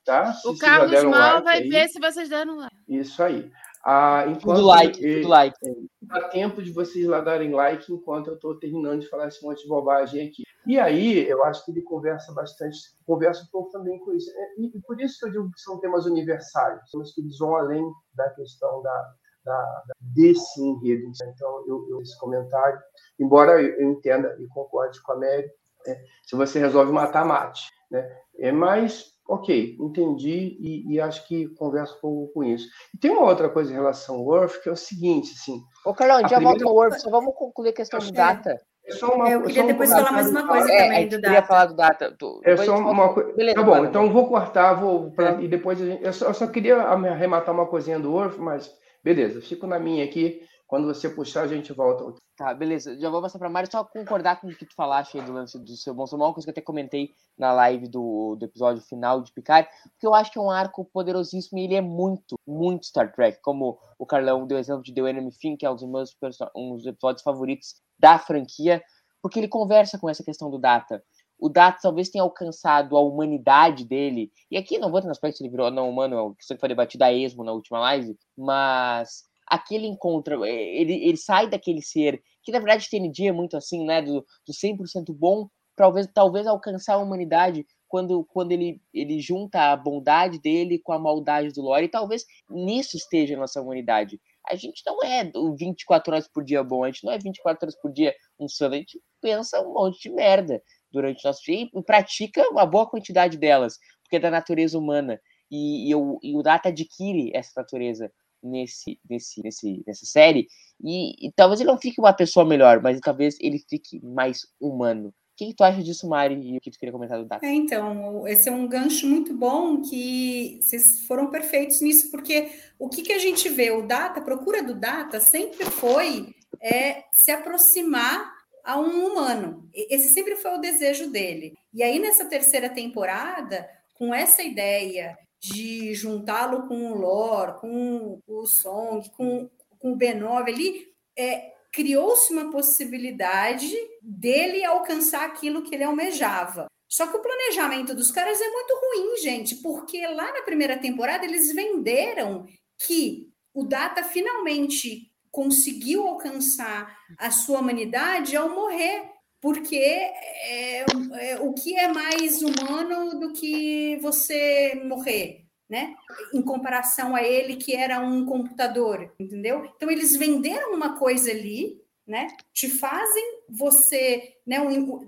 Tá? o Carlos Mal like vai aí. ver se vocês deram like. Isso aí. Ah, enquanto tudo like, tudo like. Dá tempo de vocês lá darem like enquanto eu estou terminando de falar esse monte de bobagem aqui. E aí, eu acho que ele conversa bastante, conversa um pouco também com isso. É, e, por isso que eu digo que são temas universais, temas que eles vão além da questão da, da, da desse enredo. Então, eu, eu, esse comentário, embora eu entenda e concorde com a Mary, é, se você resolve matar, mate. Né? É, mas ok, entendi e, e, acho que converso um pouco com isso. E tem uma outra coisa em relação ao Worth, que é o seguinte, assim... Ô, Carlão, já primeira... volta ao Worth, só vamos concluir a questão de data. É só uma, É, eu é queria só um depois falar mais uma coisa É, a também gente do queria Data. falar do data. Tu- É só uma coisa. Beleza, Tá bom, então vou cortar, vou pra- É. e depois a gente. Eu só, eu só queria arrematar uma coisinha do Orf, mas beleza, fico na minha aqui. Quando você puxar, a gente volta. Tá, beleza. Já vou passar pra Mário só concordar com o que tu falaste aí do lance do seu Samuel, uma coisa que eu até comentei na live do, do episódio final de Picard, porque eu acho que é um arco poderosíssimo e ele é muito, muito Star Trek. Como o Carlão deu exemplo de The Enemy Thing, que é um dos meus um dos episódios favoritos da franquia, porque ele conversa com essa questão do Data. O Data talvez tenha alcançado a humanidade dele, e aqui não vou entrar no aspecto se ele virou não humano, é uma questão que foi debatida a esmo na última live, mas aquele encontro, é, ele, ele sai daquele ser, que na verdade TND é muito assim, né, do, do 100% bom, talvez, talvez alcançar a humanidade quando, quando ele, ele junta a bondade dele com a maldade do Lore, e talvez nisso esteja a nossa humanidade. A gente não é o 24 horas por dia bom, a gente não é 24 horas por dia um santo, a gente pensa um monte de merda durante o nosso dia e pratica uma boa quantidade delas, porque é da natureza humana. E, e, o, e o Data adquire essa natureza nesse, nesse, nesse, nessa série, e, e talvez ele não fique uma pessoa melhor, mas talvez ele fique mais humano. O que, tu acha disso, Mari, e o que tu queria comentar do Data? É, então, esse é um gancho muito bom que vocês foram perfeitos nisso, porque o que, que a gente vê? O Data, a procura do Data sempre foi é, se aproximar a um humano. Esse sempre foi o desejo dele. E aí, nessa terceira temporada, com essa ideia de juntá-lo com o Lore, com o Song, com, com o B9 ali, é, criou-se uma possibilidade dele alcançar aquilo que ele almejava. Só que o planejamento dos caras é muito ruim, gente, porque lá na primeira temporada eles venderam que o Data finalmente conseguiu alcançar a sua humanidade ao morrer, porque é, é, o que é mais humano do que você morrer, né? Em comparação a ele que era um computador, entendeu? Então eles venderam uma coisa ali, né? Te fazem você, né?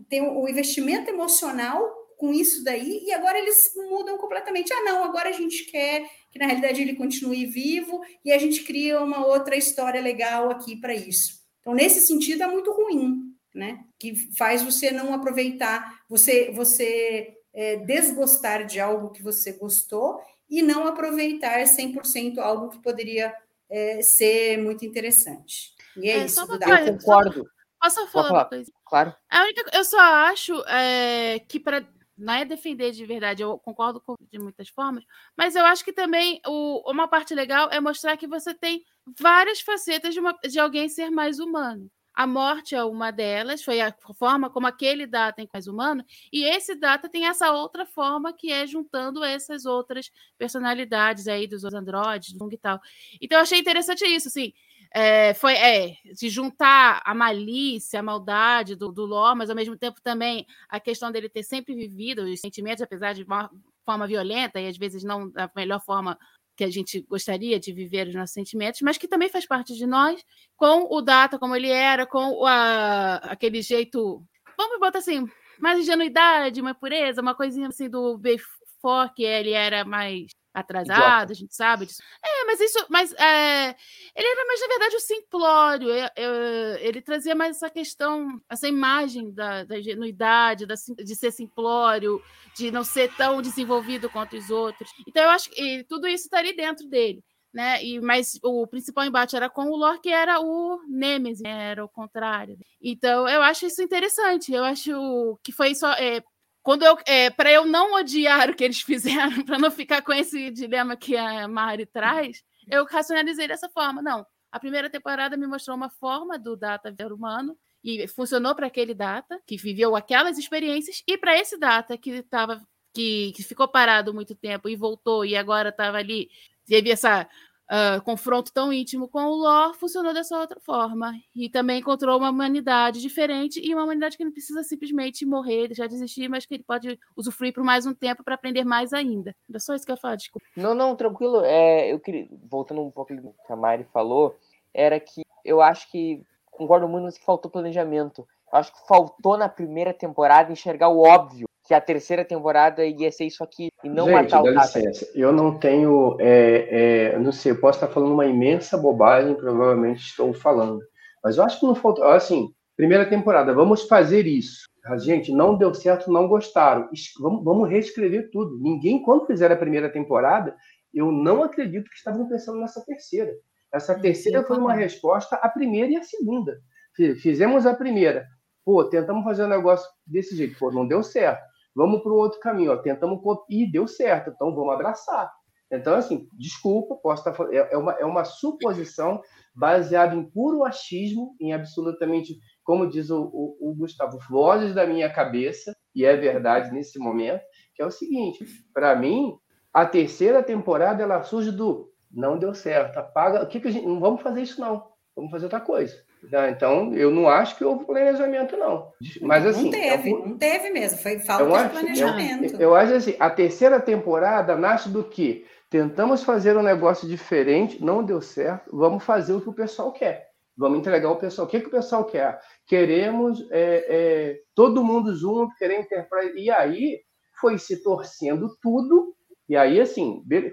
Tem o investimento emocional com isso daí e agora eles mudam completamente. Ah, não, agora a gente quer que na realidade ele continue vivo e a gente cria uma outra história legal aqui para isso. Então nesse sentido é muito ruim, né? Que faz você não aproveitar, você você é, desgostar de algo que você gostou e não aproveitar 100% algo que poderia é, ser muito interessante. E é, É, isso, coisa, Eu concordo. Posso falar falar. uma coisa? Claro. A única, eu só acho é, que para não é defender de verdade, eu concordo com de muitas formas, mas eu acho que também o, uma parte legal é mostrar que você tem várias facetas de, uma, de alguém ser mais humano. A morte é uma delas, foi a forma como aquele data é mais humano, e esse data tem essa outra forma que é juntando essas outras personalidades aí dos androides, do e tal. Então eu achei interessante isso, assim, é, foi é, de juntar a malícia, a maldade do, do Ló, mas ao mesmo tempo também a questão dele ter sempre vivido os sentimentos, apesar de uma forma violenta e às vezes não da melhor forma que a gente gostaria de viver os nossos sentimentos, mas que também faz parte de nós, com o Data como ele era, com a, aquele jeito, vamos botar assim, mais ingenuidade, uma pureza, uma coisinha assim do B4, que ele era mais atrasado, Idiota. a gente sabe disso. É, mas isso, mas é, ele era mais na verdade o simplório. Eu, eu, ele trazia mais essa questão, essa imagem da, da ingenuidade, da, de ser simplório, de não ser tão desenvolvido quanto os outros. Então eu acho que tudo isso está ali dentro dele. Né? E, mas o principal embate era com o Lore, que era o Nemesis, né? era o contrário. Então eu acho isso interessante. Eu acho que foi só. É, quando eu é, para eu não odiar o que eles fizeram, para não ficar com esse dilema que a Mari traz, eu racionalizei dessa forma. Não, a primeira temporada me mostrou uma forma do data ver humano e funcionou para aquele data que viveu aquelas experiências e para esse data que estava que, que, ficou parado muito tempo e voltou e agora estava ali teve essa uh, confronto tão íntimo com o Lore, funcionou dessa outra forma. E também encontrou uma humanidade diferente e uma humanidade que não precisa simplesmente morrer, deixar de existir, mas que ele pode usufruir por mais um tempo para aprender mais ainda. Era só isso que eu ia falar, desculpa. Não, não, tranquilo. É, eu queria, voltando um pouco do que a Mari falou, era que eu acho que, concordo muito, que faltou planejamento. Eu acho que faltou na primeira temporada enxergar o óbvio que a terceira temporada ia ser isso aqui e não Gente, matar o dá Tata. licença. Eu não tenho, é, é, não sei, eu posso estar falando uma imensa bobagem, provavelmente estou falando. Mas eu acho que não faltou, assim, primeira temporada, vamos fazer isso. A gente não deu certo, não gostaram. Vamos, vamos reescrever tudo. Ninguém, quando fizer a primeira temporada, eu não acredito que estavam pensando nessa terceira. Essa terceira foi uma resposta à primeira e à segunda. Fi- Fizemos a primeira. Pô, tentamos fazer um negócio desse jeito. Pô, não deu certo. Vamos para um outro caminho. Ó. Tentamos e deu certo. Então vamos abraçar. Então, assim, desculpa, posso estar falando. É é uma, é uma suposição baseada em puro achismo, em absolutamente, como diz o, o, o Gustavo, vozes da minha cabeça, e é verdade nesse momento, que é o seguinte: para mim, a terceira temporada ela surge do não deu certo, apaga. O que, que a gente. Não vamos fazer isso, não. Vamos fazer outra coisa. Tá? Então, eu não acho que houve planejamento, não. Mas assim. não é teve, um- não teve mesmo. Foi falta eu de acho, planejamento. eu, eu acho assim, a terceira temporada nasce do que? Tentamos fazer um negócio diferente, não deu certo, vamos fazer o que o pessoal quer. Vamos entregar ao pessoal. O que, que o pessoal quer? Queremos é, é, todo mundo junto, querer Enterprise. E aí foi se torcendo tudo, e aí, assim, o-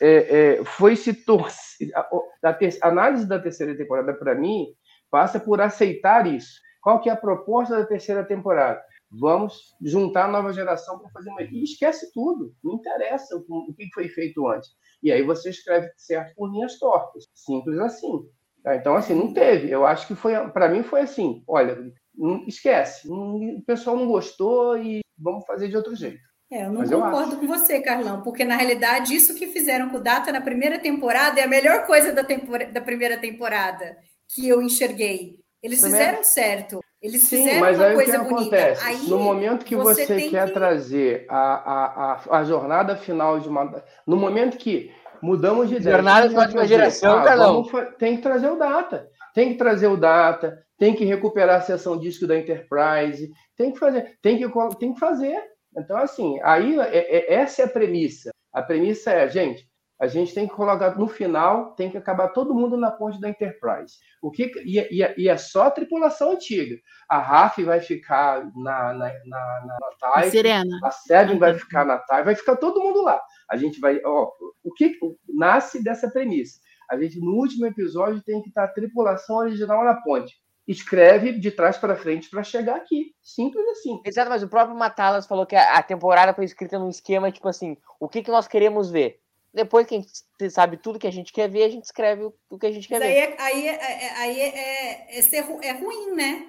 é, é, foi se torcendo. A, a análise da terceira temporada, para mim, passa por aceitar isso. Qual que é a proposta da terceira temporada? Vamos juntar a nova geração para fazer uma. E esquece tudo, não interessa o, que foi feito antes. E aí você escreve certo por linhas tortas. Simples assim. Tá? Então, assim, não teve. Eu acho que foi. Para mim, foi assim: olha, esquece. o pessoal não gostou e vamos fazer de outro jeito. É, eu não Mas eu concordo com você, Carlão, porque na realidade isso que fizeram com o Data na primeira temporada é a melhor coisa da, da primeira temporada que eu enxerguei. Eles fizeram certo. Eles Sim, fizeram mas uma aí o que coisa bonita. acontece? Aí no momento que você, tem quer que- trazer a, a, a, a jornada final de uma. No momento que mudamos de ideia. Jornada de uma trazer? geração, Ah, vamos Tem que trazer o data. Tem que trazer o data, tem que recuperar a seção disco da Enterprise, tem que fazer, tem que, tem que fazer. Então, assim, aí é- é- essa é a premissa. A premissa é, gente, a gente tem que colocar no final, tem que acabar todo mundo na ponte da Enterprise. O que, e, e- e é só a tripulação antiga. A RAF vai ficar na, na, na, na, na A TIE, Sirena. a Seven vai ficar na TIE, vai ficar todo mundo lá. A gente vai. Ó, o que nasce dessa premissa? A gente, no último episódio, tem que estar a tripulação original na ponte. Escreve de trás para frente para chegar aqui. Simples assim. Exato, mas o próprio Matalas falou que a temporada foi escrita num esquema tipo assim: o que, que nós queremos ver? Depois que a gente sabe tudo que a gente quer ver, a gente escreve o, que a gente quer Mas ver. aí, é, aí, é, é- aí é, é, é é ruim, né?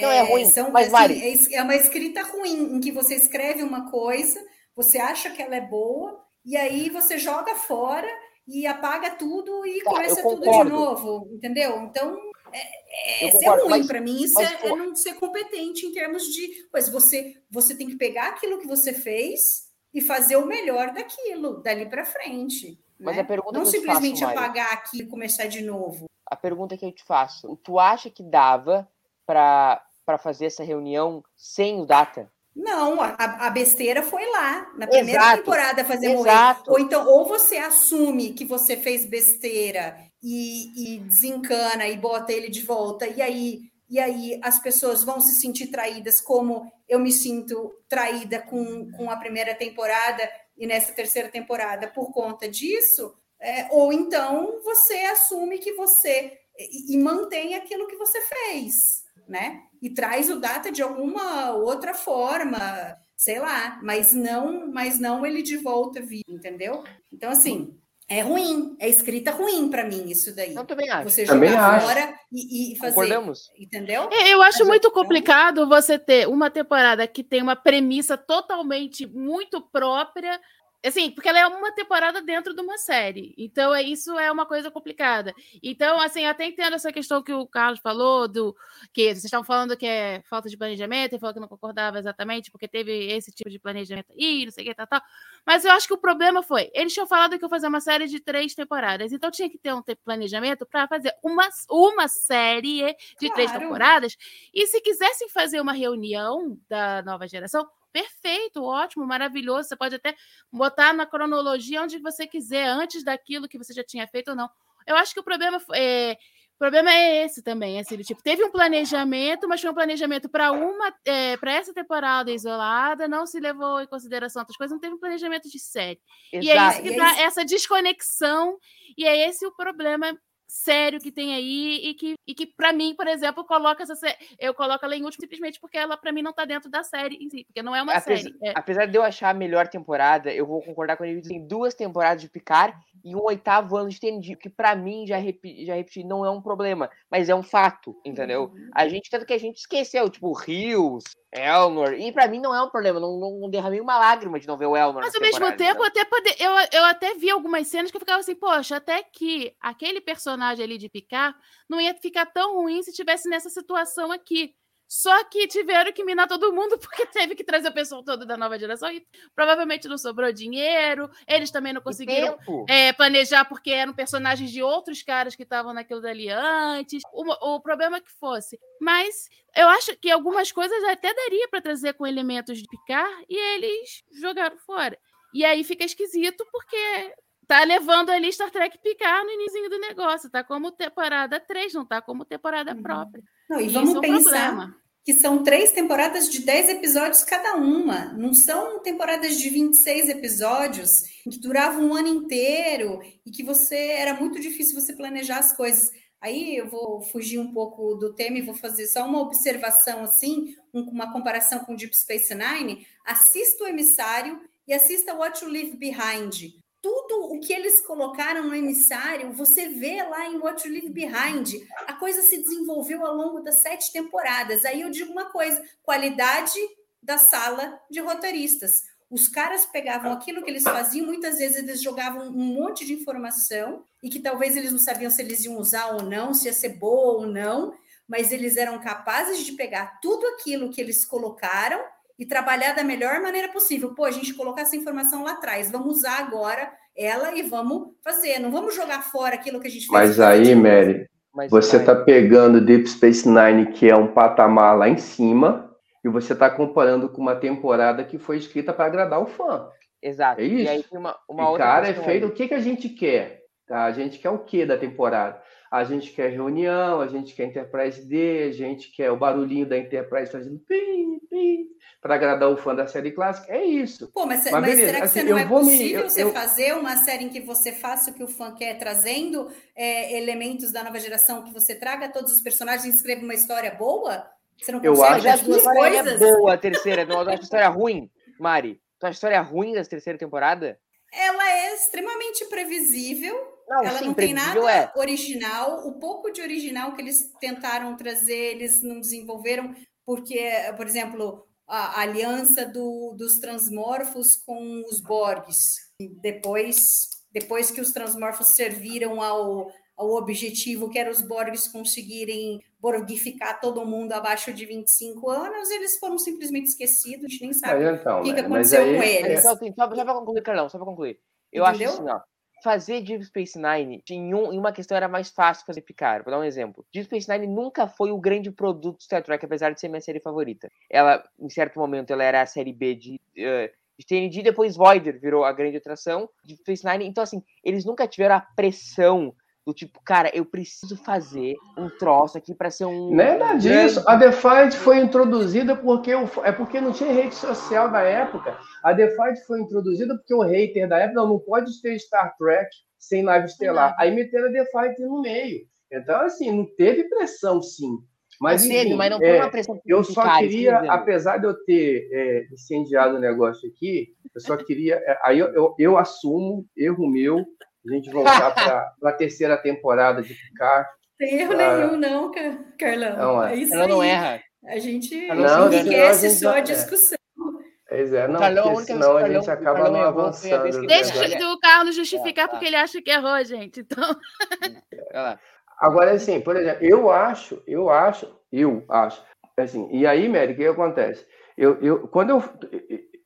Não, é ruim, mas, Mari- é, es- é uma escrita ruim, em que você escreve uma coisa, você acha que ela é boa, e aí você joga fora e apaga tudo e Tá, começa tudo de novo, entendeu? Então, é, é ser ruim mas- para mim, isso mas, é, é não ser competente em termos de. Pois você, você tem que pegar aquilo que você fez e fazer o melhor daquilo, dali para frente. Mas né? a pergunta não que eu te simplesmente faço, Mari, apagar aqui e começar de novo. a pergunta que eu te faço: tu acha que dava para fazer essa reunião sem o Data? Não, a, a besteira foi lá, na primeira Exato, temporada fazer exato. morrer. Ou então, ou você assume que você fez besteira e, e desencana e bota ele de volta, e aí, e aí as pessoas vão se sentir traídas, como eu me sinto traída com, com a primeira temporada e nessa terceira temporada por conta disso. é, ou então você assume que você e, e mantém aquilo que você fez, né? E traz o data de alguma outra forma, sei lá, mas não, mas não ele de volta vivo, entendeu? Então assim, é ruim, é escrita ruim para mim isso daí. Eu também acho. Você Também jogar acho. fora e, e fazer, Concordamos? entendeu? É, Eu acho Mas muito complicado você ter uma temporada que tem uma premissa totalmente muito própria. Assim, porque ela é uma temporada dentro de uma série. Então, é, isso é uma coisa complicada. Então, assim, até entendo essa questão que o Carlos falou, do que vocês estavam falando que é falta de planejamento, e falou que não concordava exatamente, porque teve esse tipo de planejamento aí, não sei o que, tal, tal. Mas eu acho que o problema foi, eles tinham falado que iam fazer uma série de três temporadas, então tinha que ter um planejamento para fazer uma, uma série de três Claro. temporadas. E se quisessem fazer uma reunião da nova geração, perfeito, ótimo, maravilhoso. Você pode até botar na cronologia onde você quiser, antes daquilo que você já tinha feito ou não. Eu acho que o problema é, o problema é esse também, assim, do tipo, teve um planejamento, mas foi um planejamento para uma para essa temporada isolada, não se levou em consideração outras coisas, não teve um planejamento de série. E é isso Exato. que é dá isso- essa desconexão, e é esse o problema sério que tem aí e que, e que para mim, por exemplo, coloca essa série, eu coloco ela em último simplesmente porque ela para mim não tá dentro da série em si, porque não é uma Apesar, série. É, apesar de eu achar a melhor temporada, eu vou concordar com ele. Tem duas temporadas de Picard e um oitavo ano de TNG, que pra mim, já, repi, já repeti, não é um problema, mas é um fato, entendeu? Uhum. A gente, tanto que a gente esqueceu, tipo, Rios, Elnor, e pra mim não é um problema, não, não, derramei uma lágrima de não ver o Elnor. Mas ao mesmo tempo, entendeu? até poder, eu, eu até vi algumas cenas que eu ficava assim, poxa, até que aquele personagem ali de Picard não ia ficar tão ruim se tivesse nessa situação aqui. Só que tiveram que minar todo mundo porque teve que trazer o pessoal todo da nova geração e provavelmente não sobrou dinheiro. Eles também não conseguiram é, planejar porque eram personagens de outros caras que estavam naquilo dali antes. O, o problema é que fosse. Mas eu acho que algumas coisas até daria para trazer com elementos de picar e eles jogaram fora. E aí fica esquisito porque tá levando ali Star Trek picar no início do negócio. Tá como temporada 3, não tá como temporada Uhum. própria. Não, e Isso vamos é um pensar problema. que são três temporadas de 10 episódios cada uma. Não são temporadas de 26 episódios que duravam um ano inteiro e que você era muito difícil você planejar as coisas. Aí eu vou fugir um pouco do tema e vou fazer só uma observação assim, um- uma comparação com Deep Space Nine. Assista o emissário e assista What You Leave Behind. Tudo o que eles colocaram no emissário, você vê lá em What You Leave Behind. A coisa se desenvolveu ao longo das sete temporadas. Aí eu digo uma coisa: qualidade da sala de roteiristas. Os caras pegavam aquilo que eles faziam, muitas vezes eles jogavam um monte de informação e que talvez eles não sabiam se eles iam usar ou não, se ia ser boa ou não, mas eles eram capazes de pegar tudo aquilo que eles colocaram e trabalhar da melhor maneira possível. Pô, a gente colocar essa informação lá atrás, vamos usar agora ela e vamos fazer. Não vamos jogar fora aquilo que a gente fez. Mas aí, Mary, Mas, você mas- tá pegando Deep Space Nine, que é um patamar lá em cima, e você tá comparando com uma temporada que foi escrita para agradar o fã. Exato. É E aí isso. tem uma, uma e, outra cara, é questão feito. aí. O que, que a gente quer? Tá? A gente quer o que da temporada? A gente quer reunião, a gente quer Enterprise D, a gente quer o barulhinho da Enterprise fazendo pim, pim, para agradar o fã da série clássica. É isso. Pô, mas, Mas mas beleza, será que assim, você não eu é vou me- possível eu- você eu- fazer uma série em que você faça o que o fã quer, trazendo é, elementos da nova geração, que você traga todos os personagens e escreva uma história boa? Você não Eu consegue acho Mas as duas história coisas? é boa, a terceira. Não, tu acha a história ruim, Mari? Tu acha a história ruim da terceira temporada? Ela é extremamente previsível, Não, ela sim, não tem nada é. original. O pouco de original que eles tentaram trazer, eles não desenvolveram, porque, por exemplo, a aliança do- dos transmorfos com os Borgs. Depois, depois que os transmorfos serviram ao, ao objetivo, que era os Borgs conseguirem borgificar todo mundo abaixo de 25 anos, eles foram simplesmente esquecidos, a gente nem sabe então, o que, que né, mas aconteceu aí- com Mas eles. só, assim, só, só pra concluir, Carlão, só pra concluir. Eu acho Entendeu? assim, ó. Fazer Deep Space Nine em, um- em uma questão era mais fácil fazer Picard. Vou dar um exemplo. Deep Space Nine nunca foi o grande produto de Star Trek, apesar de ser minha série favorita. Ela, em certo momento, ela era a série B de, eh, de TNG, depois Voyager virou a grande atração. Deep Space Nine, então assim, eles nunca tiveram a pressão do tipo, cara, eu preciso fazer um troço aqui pra ser um. Nada um disso. A Defiant foi introduzida porque o, é porque não tinha rede social da época. A Defiant foi introduzida porque o hater da época não, não pode ter Star Trek sem nave estelar. Aí meteram a Defiant no meio. Então, assim, não teve pressão, sim. Mas, teve, enfim, mas não é, foi uma pressão eu só eu queria, apesar de eu ter é, incendiado o negócio aqui, eu só queria. é, Aí eu, eu, eu assumo, erro meu, a gente voltar para a terceira temporada de Picard. Tem erro Ah. nenhum, não, Ca- Carlão. Não, é. é isso Ela não erra. A gente não a gente só a é. discussão. Pois é, não, Carlão, porque senão a gente acaba não Carlão vez avançando. ele- Deixa verdade. o Carlos justificar É, tá. porque ele acha que errou, gente. Então, lá. Agora, assim, por exemplo, eu acho, eu acho, eu acho, assim, e aí, Mary, o que acontece? Eu, eu, quando eu,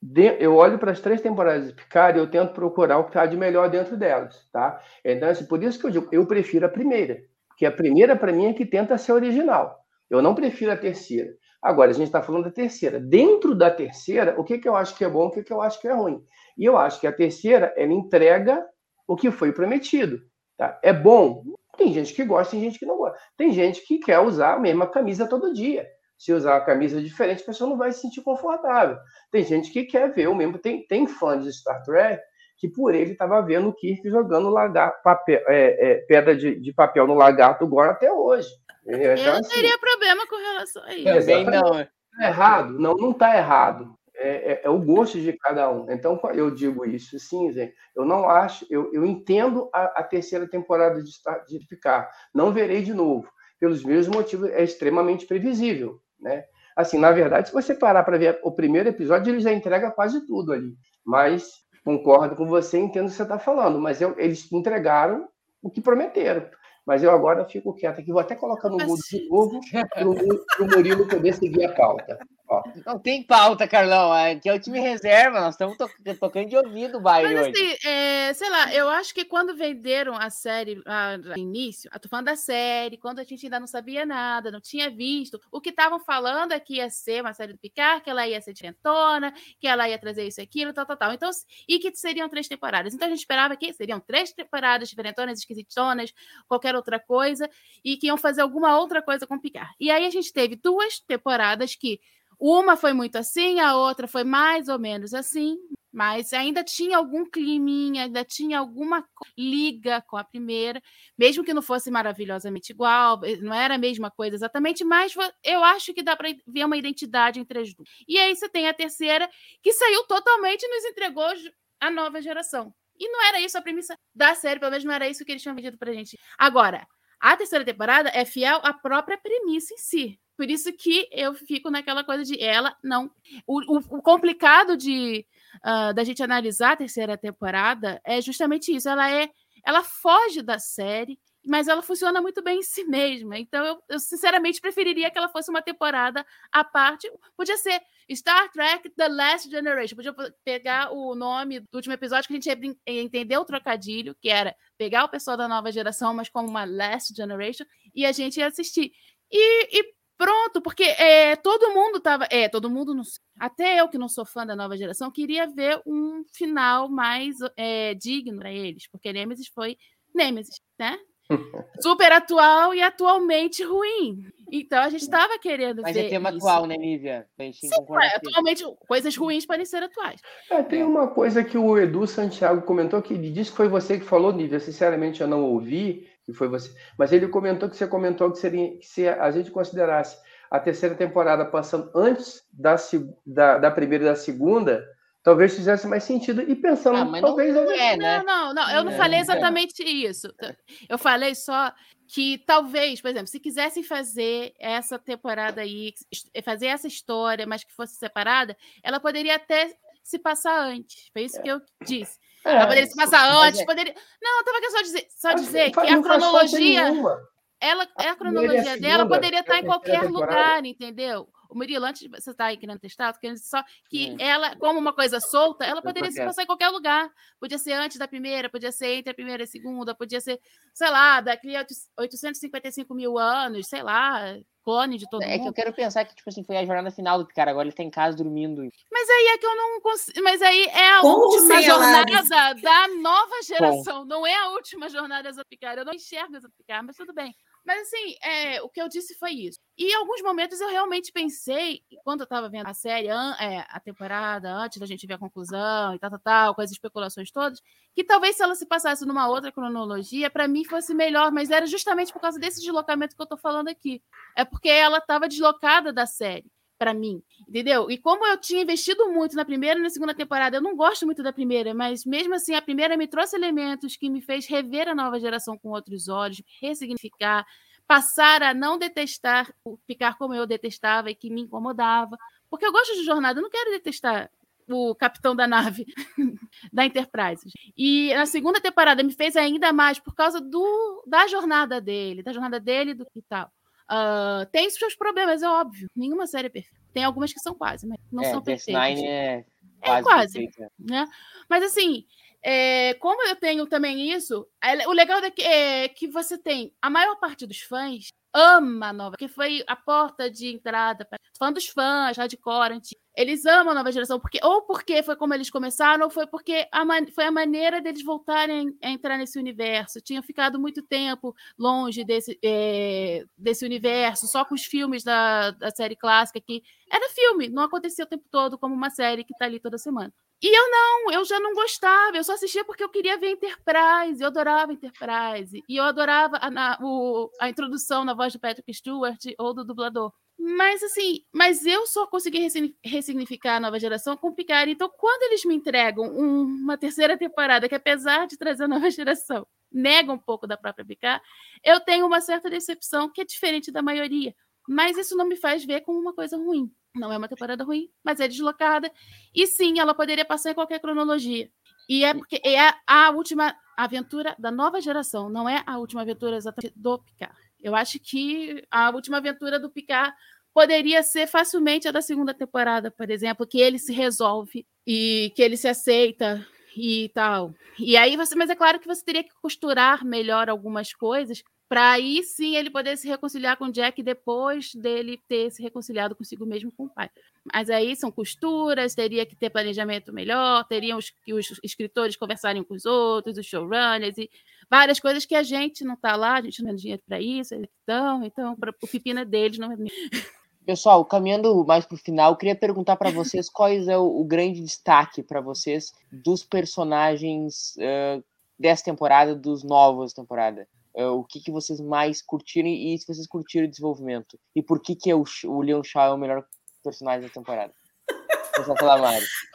de- eu olho para as três temporadas de Picard, eu tento procurar o que está de melhor dentro delas, tá? Então, assim, por isso que eu digo, eu prefiro a primeira, porque a primeira, para mim, é que tenta ser original. Eu não prefiro a terceira. Agora, a gente está falando da terceira. Dentro da terceira, o que, que eu acho que é bom, o que, que eu acho que é ruim? E eu acho que a terceira, ela entrega o que foi prometido. Tá? É bom? Tem gente que gosta, tem gente que não gosta. Tem gente que quer usar a mesma camisa todo dia. Se usar uma camisa diferente, a pessoa não vai se sentir confortável. Tem gente que quer ver o mesmo. Tem, tem fãs de Star Trek que por ele estava vendo o Kirk jogando lagar, papel, é, é, pedra de, de, papel no lagarto Gore até hoje. Então, eu não assim, teria problema com relação a isso. Também não. Tá errado? Não, não está errado. É, é, é, o gosto de cada um. Então, eu digo isso, sim, Zé. Eu não acho, eu, eu entendo a, a terceira temporada de, de ficar. Não verei de novo. Pelos mesmos motivos, é extremamente previsível, né? Assim, na verdade, se você parar para ver o primeiro episódio, ele já entrega quase tudo ali. Mas concordo com você, entendo o que você está falando. Mas eu, eles entregaram o que prometeram. Mas eu agora fico quieto aqui, vou até colocar no mudo de novo para o Murilo poder seguir a pauta. Não tem pauta, Carlão. Aqui é o time reserva, nós estamos to tocando de ouvido o baile Mas, assim, é, sei lá, eu acho que quando venderam a série ah, no início, eu tô falando da série, quando a gente ainda não sabia nada, não tinha visto, o que estavam falando é que ia ser uma série do Picard, que ela ia ser diferentona, que ela ia trazer isso e aquilo, tal, tal, tal. Então, e que seriam três temporadas. Então a gente esperava que seriam três temporadas diferentonas, esquisitonas, qualquer outra coisa, e que iam fazer alguma outra coisa com o Picard. E aí a gente teve duas temporadas que uma foi muito assim, a outra foi mais ou menos assim, mas ainda tinha algum climinha, ainda tinha alguma liga com a primeira, mesmo que não fosse maravilhosamente igual, eh, não era a mesma coisa exatamente, mas eu acho que dá para ver uma identidade entre as duas. E aí você tem a terceira, que saiu totalmente e nos entregou a nova geração. E não era isso a premissa da série, pelo menos não era isso que eles tinham vendido pra gente. Agora, a terceira temporada é fiel à própria premissa em si. Por isso que eu fico naquela coisa de ela não. O, o, o complicado de uh, da gente analisar a terceira temporada é justamente isso. Ela é, ela foge da série, mas ela funciona muito bem em si mesma. Então, eu, eu, sinceramente preferiria que ela fosse uma temporada à parte. Podia ser Star Trek The Last Generation. Podia pegar o nome do último episódio que a gente ia entender o trocadilho, que era pegar o pessoal da nova geração, mas como uma Last Generation, e a gente ia assistir. E, e Pronto, porque é, todo mundo tava. É, todo mundo. Não, até eu que não sou fã da nova geração, queria ver um final mais é, digno para eles, porque Nemesis foi Nemesis, né? Super atual e atualmente ruim. Então a gente estava querendo Mas ver. Mas é tema isso. atual, né, Nívia? Sim, é, atualmente coisas ruins podem ser atuais. É, tem uma coisa que o Edu Santiago comentou que ele disse que foi você que falou, Nívia. Sinceramente, eu não ouvi, que foi você. Mas ele comentou que você comentou que seria que se a gente considerasse a terceira temporada passando antes da, da, da primeira e da segunda, talvez fizesse mais sentido. E pensando, ah, talvez. Não, é, né? não, não, não, eu não é, falei exatamente é. isso. Eu falei só que talvez, por exemplo, se quisessem fazer essa temporada aí, fazer essa história, mas que fosse separada, ela poderia até se passar antes. Foi isso que eu disse. É, ela poderia se passar antes, é... poderia. Não, eu tava aqui só dizer, só dizer que a cronologia. Ela, a, a cronologia dela poderia estar em qualquer lugar, entendeu? O Murilo, antes de você estar aí querendo testar, querendo só que ela, como uma coisa solta, ela poderia se passar em qualquer lugar. Podia ser antes da primeira, podia ser entre a primeira e a segunda, podia ser, sei lá, daqui a 855 mil anos, sei lá, clone de todo é mundo. É que eu quero pensar que, tipo assim, foi a jornada final do cara, agora ele tá em casa dormindo. Mas aí é que eu não consigo. Mas aí é a Como última jornada da nova geração, Bom. não é a última jornada da Picard. Eu não enxergo essa Picard, mas tudo bem. Mas assim, é, o que eu disse foi isso. E em alguns momentos eu realmente pensei, quando eu estava vendo a série, é, a temporada, antes da gente ver a conclusão e tal, tal, tal, com as especulações todas, que talvez se ela se passasse numa outra cronologia, para mim fosse melhor, mas era justamente por causa desse deslocamento que eu estou falando aqui. É porque ela estava deslocada da série para mim, entendeu? E como eu tinha investido muito na primeira e na segunda temporada, eu não gosto muito da primeira, mas mesmo assim a primeira me trouxe elementos que me fez rever a nova geração com outros olhos, ressignificar, passar a não detestar, ficar como eu detestava e que me incomodava, porque eu gosto de jornada, eu não quero detestar o capitão da nave da Enterprise. E na segunda temporada me fez ainda mais por causa do da jornada dele, da jornada dele do que tal. Uh, tem seus problemas, é óbvio. Nenhuma série é perfeita. Tem algumas que são quase, mas não é, são perfeitas. É quase, é quase né? Mas assim, é, como eu tenho também isso, o legal é que, é que você tem a maior parte dos fãs ama a nova, que foi a porta de entrada. Tô falando dos fãs, hardcore, eles amam a nova geração, porque, ou porque foi como eles começaram, ou foi porque a man, foi a maneira deles voltarem a entrar nesse universo. Tinham ficado muito tempo longe desse, é, desse universo, só com os filmes da, da série clássica, que era filme, não acontecia o tempo todo como uma série que está ali toda semana. E eu não, eu já não gostava, eu só assistia porque eu queria ver Enterprise, eu adorava Enterprise, e eu adorava a, a, o, a introdução na voz de Patrick Stewart ou do dublador. Mas assim, mas eu só consegui ressignificar a nova geração com Picard. Então, quando eles me entregam um, uma terceira temporada, que apesar de trazer a nova geração, nega um pouco da própria Picard, eu tenho uma certa decepção que é diferente da maioria. Mas isso não me faz ver como uma coisa ruim. Não é uma temporada ruim, mas é deslocada. E sim, ela poderia passar em qualquer cronologia. E é porque é a última aventura da nova geração, não é a última aventura exatamente do Picard. Eu acho que a última aventura do Picard poderia ser facilmente a da segunda temporada, por exemplo, que ele se resolve e que ele se aceita e tal. E aí você, mas é claro que você teria que costurar melhor algumas coisas para aí sim ele poder se reconciliar com o Jack depois dele ter se reconciliado consigo mesmo com o pai. Mas aí são costuras, teria que ter planejamento melhor, teriam que os escritores conversarem com os outros, os showrunners e várias coisas que a gente não está lá, a gente não tem dinheiro para isso, estão, então pra, o pepino é deles, não é meu. Pessoal, caminhando mais para o final, eu queria perguntar para vocês quais é o, o grande destaque para vocês dos personagens uh, dessa temporada, dos novos temporada. Uh, o que, que vocês mais curtiram e se vocês curtiram o desenvolvimento. E por que, que é o, o Leon Shaw é o melhor personagem da temporada?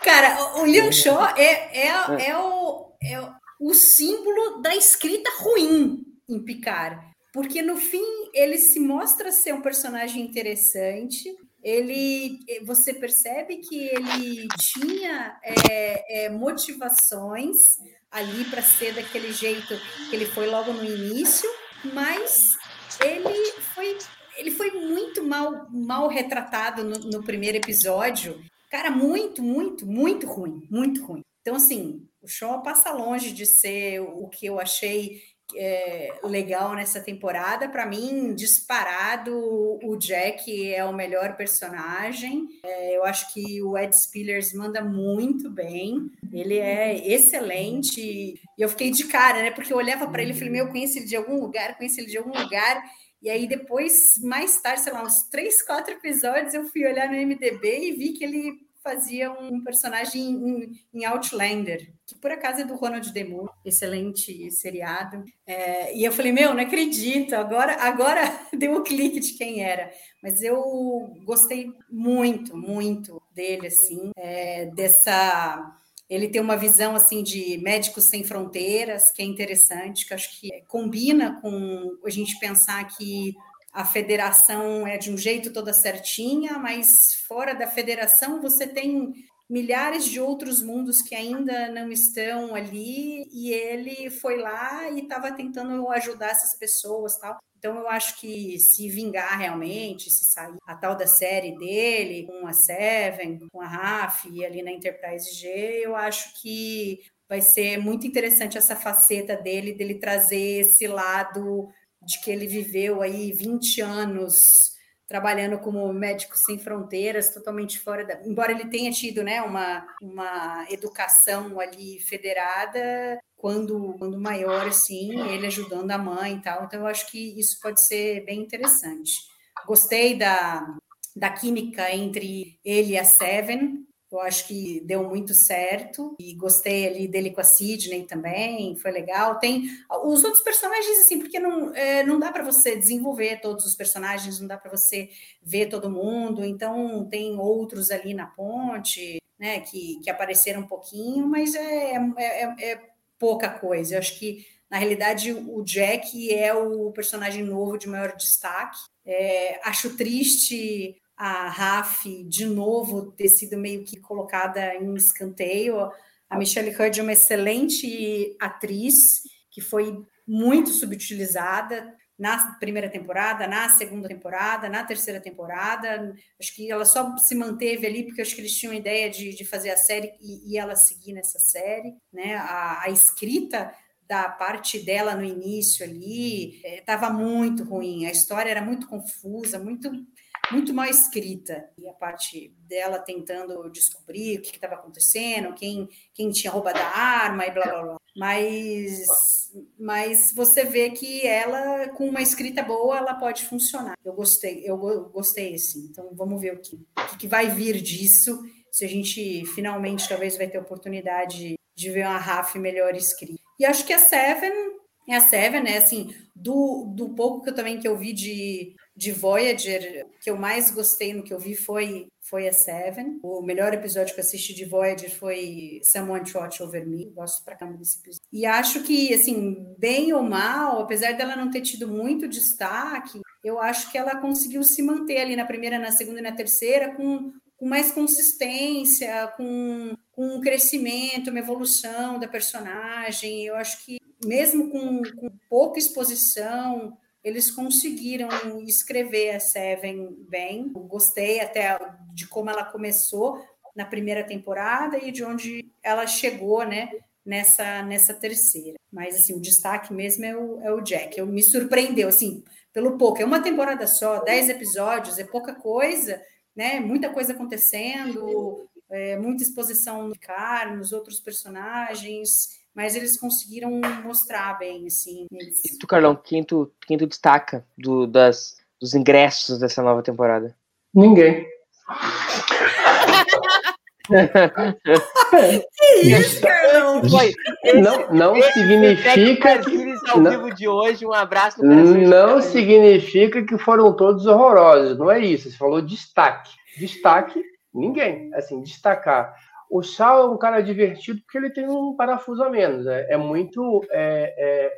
Cara, o Leon Shaw é, é, é, é, o, é o símbolo da escrita ruim em Picard. Porque no fim ele se mostra ser um personagem interessante. Ele, você percebe que ele tinha é, é, motivações ali para ser daquele jeito que ele foi logo no início, mas ele foi, ele foi muito mal, mal retratado no, no primeiro episódio. Cara, muito, muito, muito ruim, muito ruim. Então, assim, o show passa longe de ser o que eu achei é, legal nessa temporada. Para mim, disparado, o Jack é o melhor personagem. É, eu acho que o Ed Spillers manda muito bem. Ele é excelente. E eu fiquei de cara, né? Porque eu olhava para ele e falei: Meu, eu conheço ele de algum lugar, conheço ele de algum lugar. E aí, depois, mais tarde, sei lá, uns três, quatro episódios, eu fui olhar no MDB e vi que ele fazia um personagem em, em, Outlander, que por acaso é do Ronald Demore, excelente seriado. É, e eu falei, meu, não acredito, agora, agora deu o um clique de quem era. Mas eu gostei muito, muito dele, assim, é, dessa ele tem uma visão assim de médicos sem fronteiras, que é interessante, que acho que combina com a gente pensar que a federação é de um jeito toda certinha, mas fora da federação você tem milhares de outros mundos que ainda não estão ali e ele foi lá e estava tentando ajudar essas pessoas tal. Então eu acho que se vingar realmente, se sair a tal da série dele com a Seven, com a Raf e ali na Enterprise G, eu acho que vai ser muito interessante essa faceta dele, dele trazer esse lado de que ele viveu aí 20 anos trabalhando como médico sem fronteiras, totalmente fora da. Embora ele tenha tido né, uma, uma educação ali federada, quando, quando maior, assim, ele ajudando a mãe e tal. Então, eu acho que isso pode ser bem interessante. Gostei da, da química entre ele e a Seven, eu acho que deu muito certo e gostei ali dele com a Sidney também, foi legal. Tem os outros personagens assim, porque não, é, não dá para você desenvolver todos os personagens, não dá para você ver todo mundo. Então tem outros ali na ponte, né, que, que apareceram um pouquinho, mas é, é, é, é pouca coisa. Eu acho que na realidade o Jack é o personagem novo de maior destaque. É, acho triste a Raf de novo ter sido meio que colocada em escanteio. A Michelle Hurd é uma excelente atriz que foi muito subutilizada na primeira temporada, na segunda temporada, na terceira temporada. Acho que ela só se manteve ali porque acho que eles tinham ideia de, de fazer a série e, e ela seguir nessa série. Né? A, a escrita da parte dela no início ali estava é, muito ruim, a história era muito confusa, muito muito mal escrita. E a parte dela tentando descobrir o que estava acontecendo, quem, quem tinha roubado a arma e blá blá blá. Mas, mas você vê que ela, com uma escrita boa, ela pode funcionar. Eu gostei, eu gostei sim. Então vamos ver o que, o que vai vir disso. Se a gente finalmente talvez vai ter oportunidade de ver uma RAF melhor escrita. E acho que a Seven é a Seven, né? Assim, do, do pouco que eu também que eu vi de, de Voyager, que eu mais gostei no que eu vi foi foi a Seven. O melhor episódio que eu assisti de Voyager foi Someone Watch Over Me. Gosto pra caramba desse episódio. E acho que, assim, bem ou mal, apesar dela não ter tido muito destaque, eu acho que ela conseguiu se manter ali na primeira, na segunda e na terceira com, com mais consistência, com, com um crescimento, uma evolução da personagem. Eu acho que mesmo com, com pouca exposição, eles conseguiram escrever a Seven bem. Eu gostei até de como ela começou na primeira temporada e de onde ela chegou, né? Nessa, nessa terceira. Mas, assim, o destaque mesmo é o, é o Jack. Eu, me surpreendeu, assim, pelo pouco. É uma temporada só, dez episódios, é pouca coisa, né? Muita coisa acontecendo, é, muita exposição no cara, nos outros personagens mas eles conseguiram mostrar bem, assim. Eles... E tu, Carlão, quem tu, quem tu destaca do, das, dos ingressos dessa nova temporada? Ninguém. que isso, Carlão? Não, não significa que. Ao não, vivo de hoje, um abraço Não significa que foram todos horrorosos, não é isso. Você falou destaque. Destaque, ninguém. Assim, destacar o Shaw é um cara divertido porque ele tem um parafuso a menos. É, é muito. É, é,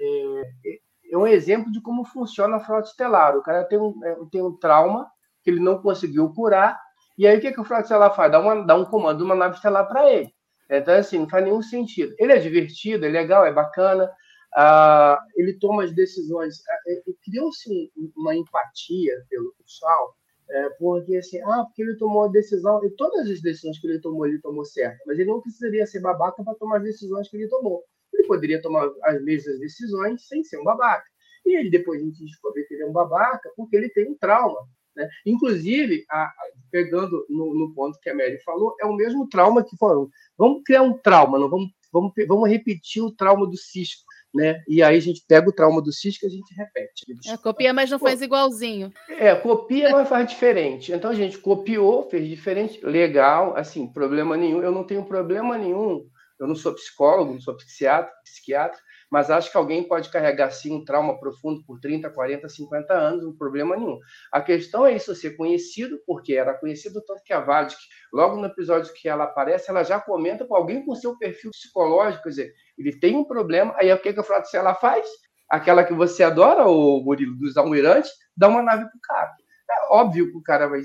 é, é, é um exemplo de como funciona a frota estelar. O cara tem um, é, tem um trauma que ele não conseguiu curar. E aí o que, que o frota estelar faz? Dá, uma, dá um comando uma nave estelar para ele. Então, assim, não faz nenhum sentido. Ele é divertido, é legal, é bacana. Uh, ele toma as decisões. Uh, Criou-se uma empatia pelo Shaw é, porque assim, ah, porque ele tomou a decisão, e todas as decisões que ele tomou, ele tomou certo, mas ele não precisaria ser babaca para tomar as decisões que ele tomou. Ele poderia tomar as mesmas decisões sem ser um babaca. E ele depois a gente descobre que ele é um babaca porque ele tem um trauma. Né? Inclusive, a, a, pegando no, no, ponto que a Mary falou, é o mesmo trauma que foram. Vamos criar um trauma, não vamos, vamos, vamos repetir o trauma do Cisco né? E aí a gente pega o trauma do cisco e a gente repete. É, copia, mas não faz igualzinho. É, copia, mas faz diferente. Então a gente copiou, fez diferente, legal, assim, problema nenhum. Eu não tenho problema nenhum. Eu não sou psicólogo, não sou psiquiatra, psiquiatra, mas acho que alguém pode carregar sim um trauma profundo por 30, 40, 50 anos, não problema nenhum. A questão é isso ser conhecido, porque era conhecido tanto que a Vadik, logo no episódio que ela aparece, ela já comenta com alguém com seu perfil psicológico, quer dizer, ele tem um problema, aí o que, que a Frota ela faz? Aquela que você adora, o Murilo, dos almirantes, dá uma nave pro cara. É óbvio que o cara vai.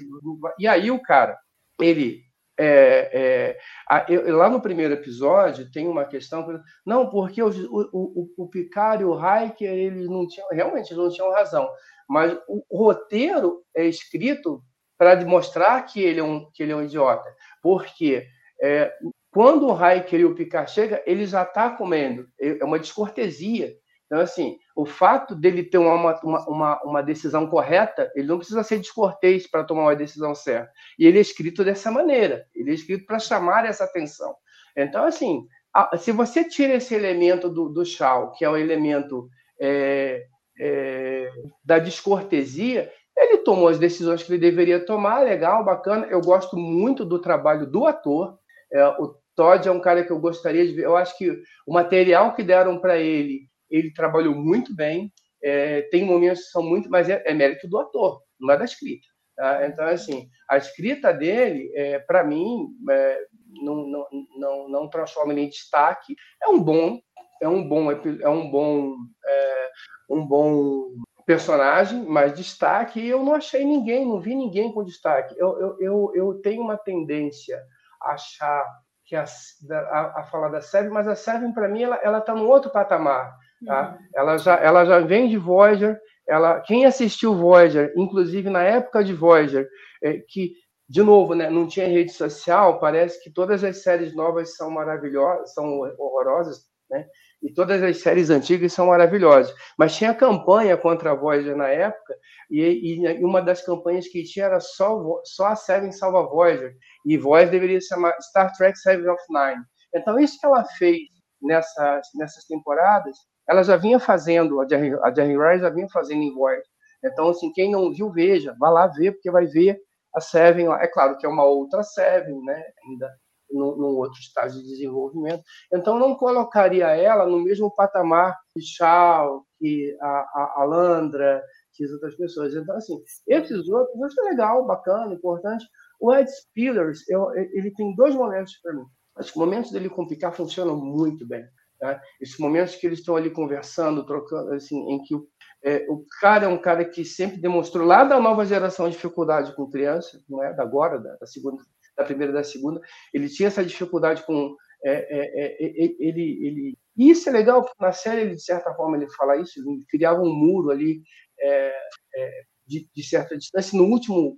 E aí o cara, ele é, é, a, eu, lá no primeiro episódio tem uma questão, não, porque o, o, o Picard e o Hiker, eles não tinham, realmente eles não tinham razão, mas o, o roteiro é escrito para demonstrar que ele, é um, que ele é um idiota, porque é, quando o Hiker e o Picard chegam, ele já está comendo, é, é uma descortesia, então, assim, o fato dele ter uma, uma, uma, decisão correta, ele não precisa ser descortês para tomar uma decisão certa. E ele é escrito dessa maneira, ele é escrito para chamar essa atenção. Então, assim, se você tira esse elemento do, do Shaw, que é o elemento é, é, da descortesia, ele tomou as decisões que ele deveria tomar, legal, bacana. Eu gosto muito do trabalho do ator. É, o Todd é um cara que eu gostaria de ver. Eu acho que o material que deram para ele ele trabalhou muito bem, é, tem momentos que são muito, mas é, é, mérito do ator, não é da escrita. Tá? Então, assim, a escrita dele, é, para mim, é, não, não, não, não transforma em destaque. É um bom, é um bom, é um bom, é, um bom personagem, mas destaque eu não achei ninguém, não vi ninguém com destaque. Eu, eu, eu, eu tenho uma tendência a achar que a, a, a falar da Seven, mas a Seven para mim ela está num outro patamar. Tá? Uhum. Ela, já, ela já vem de Voyager. Ela, quem assistiu Voyager, inclusive na época de Voyager, é, que, de novo, né, não tinha rede social, parece que todas as séries novas são maravilhosas, são horrorosas. né? E todas as séries antigas são maravilhosas. Mas tinha campanha contra a Voyager na época, e, e uma das campanhas que tinha era só, só a Seven salva Voyager, e Voyager deveria se chamar Star Trek Seven of Nine. Então, isso que ela fez nessas, nessas temporadas, ela já vinha fazendo, a Jerry, Rice já vinha fazendo em Voyager. Então, assim, quem não viu, veja, vá lá ver, porque vai ver a Seven lá. É claro que é uma outra Seven, né? Ainda num, outro estágio de desenvolvimento. Então, não colocaria ela no mesmo patamar que Shaw, que a, a, a Landra, que as outras pessoas. Então, assim, esses outros, acho legal, bacana, importante. O Ed Spillers, eu, ele tem dois momentos para mim. Os momentos dele com o Picard funcionam muito bem. Tá? Esses momentos que eles estão ali conversando, trocando, assim, em que o, é, o cara é um cara que sempre demonstrou lá da nova geração dificuldade com criança, não é da agora, da, da segunda, da primeira da segunda, ele tinha essa dificuldade com é, é, é, é ele, ele e isso é legal porque na série ele de certa forma ele fala isso, ele criava um muro ali é, de, de, certa distância. No último,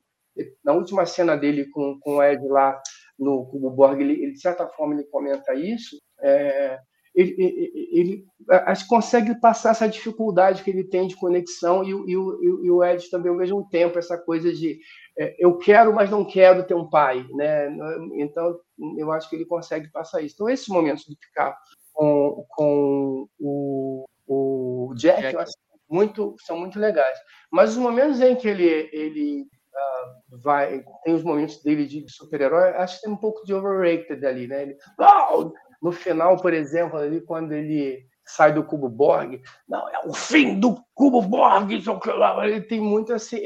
na última cena dele com, com o Ed lá no Cubo Borg, ele, ele, de certa forma ele comenta isso. É, ele, ele, ele consegue passar essa dificuldade que ele tem de conexão e, e, e, e o Ed também ao mesmo tempo essa coisa de é, eu quero mas não quero ter um pai né então eu acho que ele consegue passar isso então esses momentos de ficar com, com o, o Jack, Jack. Eu acho muito são muito legais mas os momentos em que ele ele uh, vai tem os momentos dele de super-herói acho que tem um pouco de overrated ali né ele oh! No final, por exemplo, ali quando ele sai do cubo Borg, não, é o fim do cubo Borg, ele tem muito esse,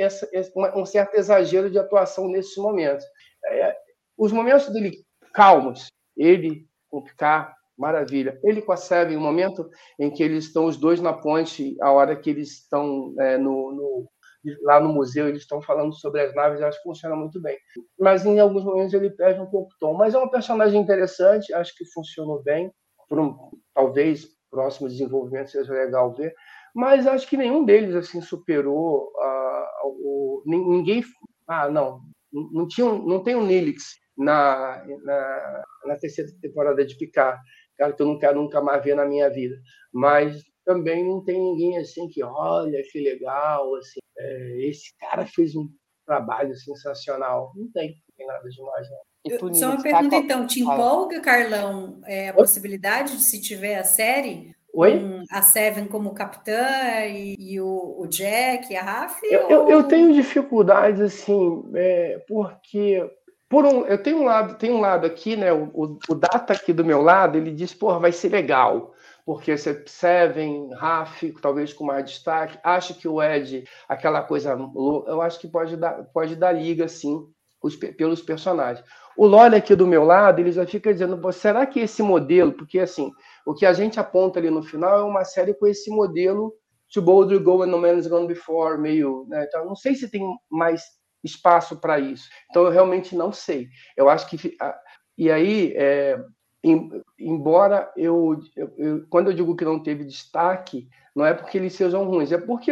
um certo exagero de atuação nesses momentos. É, os momentos dele calmos, ele com Picard, maravilha. Ele com a Seven, o momento em que eles estão os dois na ponte, a hora que eles estão é, no, no, lá no museu, eles estão falando sobre as naves, acho que funciona muito bem. Mas em alguns momentos ele perde um pouco o tom. Mas é um personagem interessante, acho que funcionou bem. Um, talvez próximo desenvolvimento seja legal ver. Mas acho que nenhum deles assim superou uh, o ninguém. Ah, não, não tinha, não tem um Nilix na, na, na terceira temporada de Picard, cara que eu não quero nunca mais ver na minha vida. Mas também não tem ninguém assim que olha que legal assim é, esse cara fez um trabalho sensacional não tem, não tem nada demais não. só uma pergunta então te empolga Carlão é, a Oi? possibilidade de se tiver a série Oi? a Seven como capitã e, e o, o, Jack e a Raf eu, ou... eu, eu, tenho dificuldades assim é, porque por um, eu tenho um lado, tem um lado aqui, né? O, o, o, data aqui do meu lado, ele diz, porra, vai ser legal porque você Seven, Raf, talvez com mais destaque. Acho que o Ed, aquela coisa, eu acho que pode dar, pode dar liga, sim, os, pelos personagens. O Lore aqui do meu lado, ele já fica dizendo, será que esse modelo, porque assim, o que a gente aponta ali no final é uma série com esse modelo To Boulder Go and No Man's Gone Before, meio, né? Então, não sei se tem mais espaço para isso. Então, eu realmente não sei. Eu acho que e aí, é, embora eu, eu, eu, quando eu digo que não teve destaque, não é porque eles sejam ruins, é porque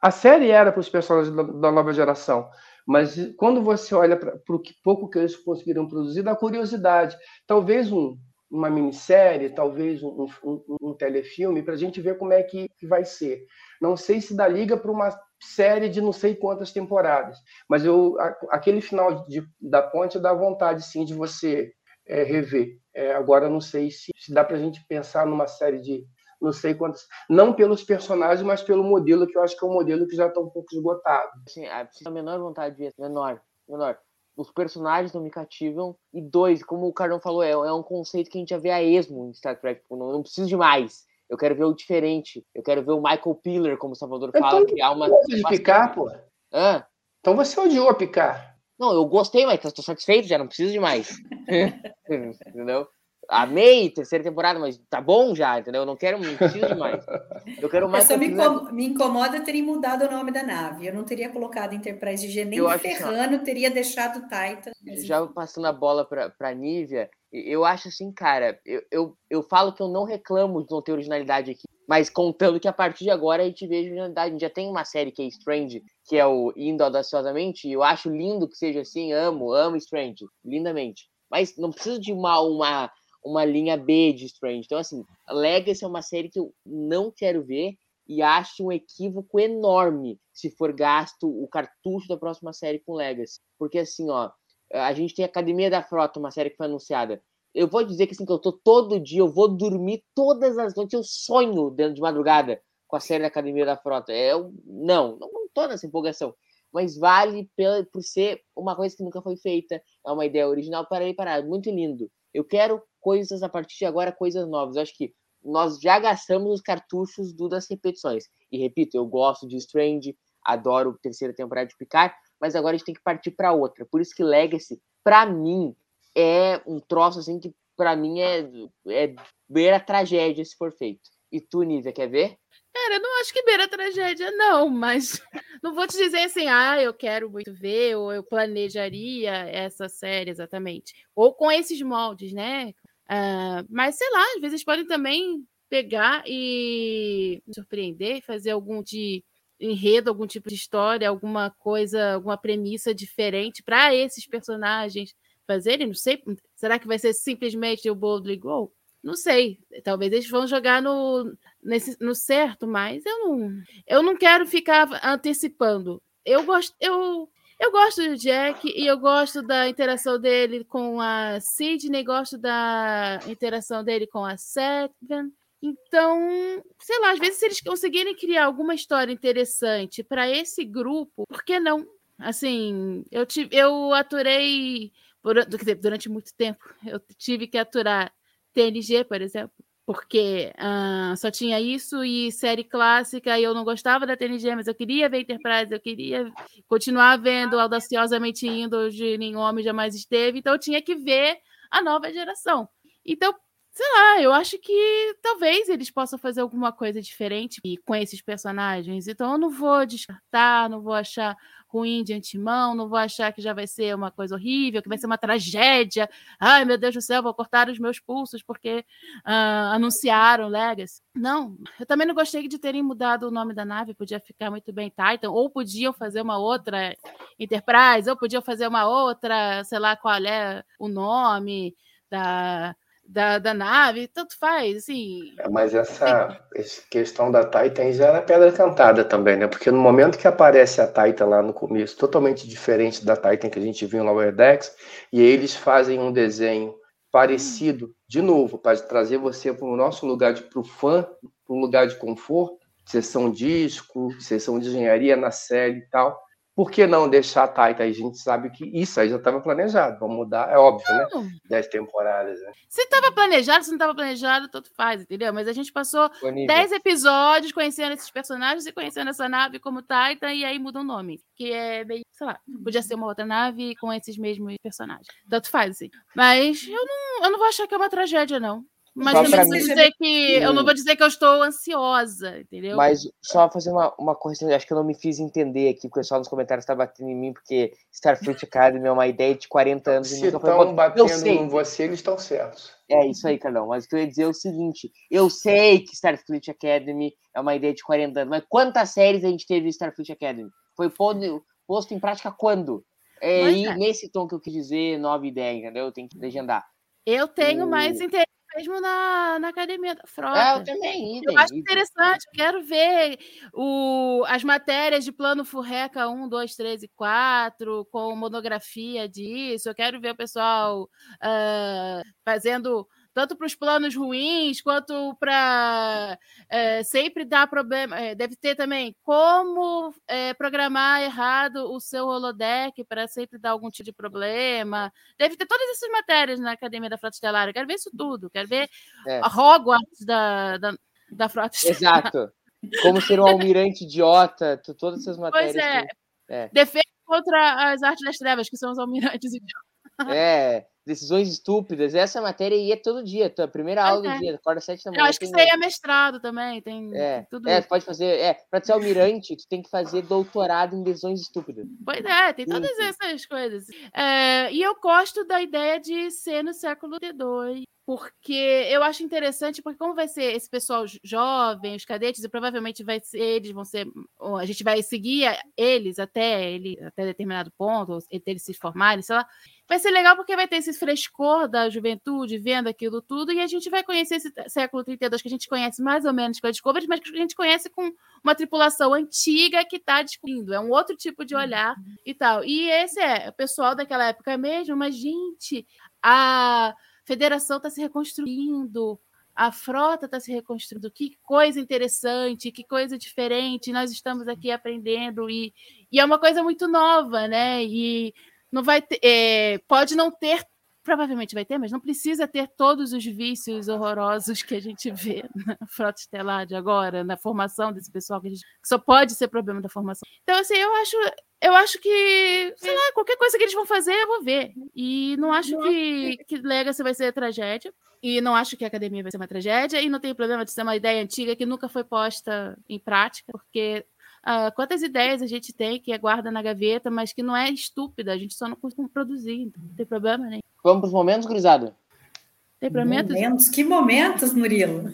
a, série era para os personagens da, nova geração. Mas quando você olha para o que pouco que eles conseguiram produzir, dá curiosidade. Talvez um, uma minissérie, talvez um, um, um telefilme, para a gente ver como é que, que, vai ser. Não sei se dá liga para uma série de não sei quantas temporadas, mas eu, aquele final de, da ponte dá vontade, sim, de você é, rever. É, agora, não sei se, se dá para a gente pensar numa série de não sei quantos. Não pelos personagens, mas pelo modelo, que eu acho que é um modelo que já está um pouco esgotado. Sim, a menor vontade de ver, menor, menor. Os personagens não me cativam. E dois, como o Carlão falou, é, é um conceito que a gente já vê a esmo em Star Trek. Tipo, não, não preciso de mais. Eu quero ver o diferente. Eu quero ver o Michael Piller, como o Salvador então, fala, criar uma. de picar, pô. Hã? Então você odiou a picar. Não, eu gostei, mas estou satisfeito já, não preciso de mais. entendeu? Amei terceira temporada, mas tá bom já, entendeu? Eu não quero, não preciso de mais. Eu quero mais. Só me, me, incomoda terem mudado o nome da nave. Eu não teria colocado Enterprise G nem ferrando, que... teria deixado Titan. Mas... Já passando a bola para pra Nívia, eu acho assim, cara, eu, eu, eu falo que eu não reclamo de não ter originalidade aqui, mas contando que a partir de agora a gente vê originalidade. A gente já tem uma série que é Strange, que é o Indo Audaciosamente, e eu acho lindo que seja assim, amo, amo Strange, lindamente. Mas não precisa de uma, uma uma linha B de Strange. Então, assim, Legacy é uma série que eu não quero ver e acho um equívoco enorme se for gasto o cartucho da próxima série com Legacy. Porque, assim, ó, a gente tem Academia da Frota, uma série que foi anunciada. Eu vou dizer que, assim, que eu tô todo dia, eu vou dormir todas as noites, eu sonho dentro de madrugada com a série da Academia da Frota. É, eu, não, não, não tô nessa empolgação. Mas vale pela, por ser uma coisa que nunca foi feita. É uma ideia original para aí parar. Muito lindo. Eu quero coisas a partir de agora, coisas novas. Eu acho que nós já gastamos os cartuchos do, das repetições. E repito, eu gosto de Strange, adoro a terceira temporada de Picard, mas agora a gente tem que partir para outra. Por isso que Legacy, para mim, é um troço assim que para mim é, é beira tragédia se for feito. E tu, Nívia, quer ver? Cara, eu não acho que beira tragédia, não, mas não vou te dizer assim, ah, eu quero muito ver, ou eu planejaria essa série exatamente. Ou com esses moldes, né? Uh, mas sei lá, às vezes podem também pegar e surpreender, fazer algum de enredo, algum tipo de história, alguma coisa, alguma premissa diferente para esses personagens fazerem. Não sei, será que vai ser simplesmente o Boldly Go? Não sei. Talvez eles vão jogar no, nesse, no certo, mas eu não, eu não quero ficar antecipando. Eu gosto, eu eu gosto do Jack e eu gosto da interação dele com a Sidney, gosto da interação dele com a Seven. Então, sei lá, às vezes se eles conseguirem criar alguma história interessante para esse grupo, por que não? Assim, eu, tive, eu aturei por, durante muito tempo, eu tive que aturar TNG, por exemplo, porque uh, só tinha isso e série clássica, e eu não gostava da TNG, mas eu queria ver Enterprise, eu queria continuar vendo Audaciosamente Indo, onde nenhum homem jamais esteve, então eu tinha que ver a nova geração. Então, sei lá, eu acho que talvez eles possam fazer alguma coisa diferente com esses personagens, então eu não vou descartar, não vou achar ruim de antemão, não vou achar que já vai ser uma coisa horrível, que vai ser uma tragédia. Ai, meu Deus do céu, vou cortar os meus pulsos porque uh, anunciaram Legacy. Não, eu também não gostei de terem mudado o nome da nave, podia ficar muito bem Titan, ou podiam fazer uma outra Enterprise, ou podiam fazer uma outra, sei lá qual é o nome da da, da nave, tanto faz, assim. É, mas essa, essa questão da Titan já era pedra cantada também, né? Porque no momento que aparece a Titan lá no começo, totalmente diferente da Titan que a gente viu em Lower Decks, e eles fazem um desenho parecido, de novo, para trazer você para o nosso lugar de para o fã, para um lugar de conforto, sessão disco, sessão de engenharia na série e tal. Por que não deixar a Taita? A gente sabe que isso aí já estava planejado. Vamos mudar, é óbvio, né? não. né? Dez temporadas. Né? Se estava planejado, se não estava planejado, tanto faz, entendeu? Mas a gente passou dez episódios conhecendo esses personagens e conhecendo essa nave como Taita, e aí muda o nome. Que é meio, sei lá, podia ser uma outra nave com esses mesmos personagens. Tanto faz, assim. Mas eu não, eu não vou achar que é uma tragédia, não. Mas só também não vou dizer que eu não vou dizer que eu estou ansiosa, entendeu? Mas só fazer uma, uma correção, acho que eu não me fiz entender aqui, porque o pessoal nos comentários está batendo em mim, porque Starfleet Academy é uma ideia de 40 anos Se estão batendo em você, eles estão certos. É isso aí, Carlão. Mas o que eu ia dizer é o seguinte: eu sei que Starfleet Academy é uma ideia de 40 anos, mas quantas séries a gente teve em Starfleet Academy? Foi posto em prática quando? É, e é. nesse tom que eu quis dizer, nova ideia, entendeu? Tem que legendar. Eu tenho mais interesse mesmo na, na academia da frota. É, eu também. Eu acho interessante, eu quero ver o, as matérias de plano Furreca 1, 2, 3 e 4, com monografia disso. Eu quero ver o pessoal uh, fazendo tanto para os planos ruins quanto para é, sempre dar problema. É, deve ter também como é, programar errado o seu holodeck para sempre dar algum tipo de problema. Deve ter todas essas matérias na Academia da Frota Estelar. Eu quero ver isso tudo. Quero ver é. a Hogwarts da, da, da Frota Estelar. Exato. Como ser um almirante idiota, todas essas matérias. Pois é. Que... é. Defesa contra as artes das trevas, que são os almirantes idiotas. É, decisões estúpidas. Essa matéria ia todo dia, a primeira aula do dia, acorda sete da manhã. Eu acho que isso aí é mestrado também, tem é, tudo é, pode fazer, é, para ser almirante, tu tem que fazer doutorado em decisões estúpidas. Pois é, tem todas essas coisas. É, e eu gosto da ideia de ser no século D2, porque eu acho interessante, porque como vai ser esse pessoal jovem, os cadetes, e provavelmente vai ser, eles vão ser, a gente vai seguir eles até ele até determinado ponto, até eles se formarem, sei lá. Vai ser legal porque vai ter esse frescor da juventude vendo aquilo tudo e a gente vai conhecer esse século 32 que a gente conhece mais ou menos com a Discovery, mas que a gente conhece com uma tripulação antiga que está descobrindo. É um outro tipo de olhar e tal. E esse é o pessoal daquela época mesmo, mas, gente, a federação está se reconstruindo, a frota está se reconstruindo. Que coisa interessante, que coisa diferente. Nós estamos aqui aprendendo e, e é uma coisa muito nova, né? E não vai ter, é, pode não ter, provavelmente vai ter, mas não precisa ter todos os vícios horrorosos que a gente vê na frota estelar de agora, na formação desse pessoal que, gente, que só pode ser problema da formação. Então, assim, eu acho, eu acho que, sei lá, qualquer coisa que eles vão fazer, eu vou ver. E não acho que, que Legacy vai ser tragédia. E não acho que a academia vai ser uma tragédia. E não tem problema de ser uma ideia antiga que nunca foi posta em prática, porque Uh, quantas ideias a gente tem que guarda na gaveta, mas que não é estúpida, a gente só não costuma produzir, então não tem problema nem. Vamos para os momentos, gurizada? Tem momentos? momentos? Que momentos, Murilo?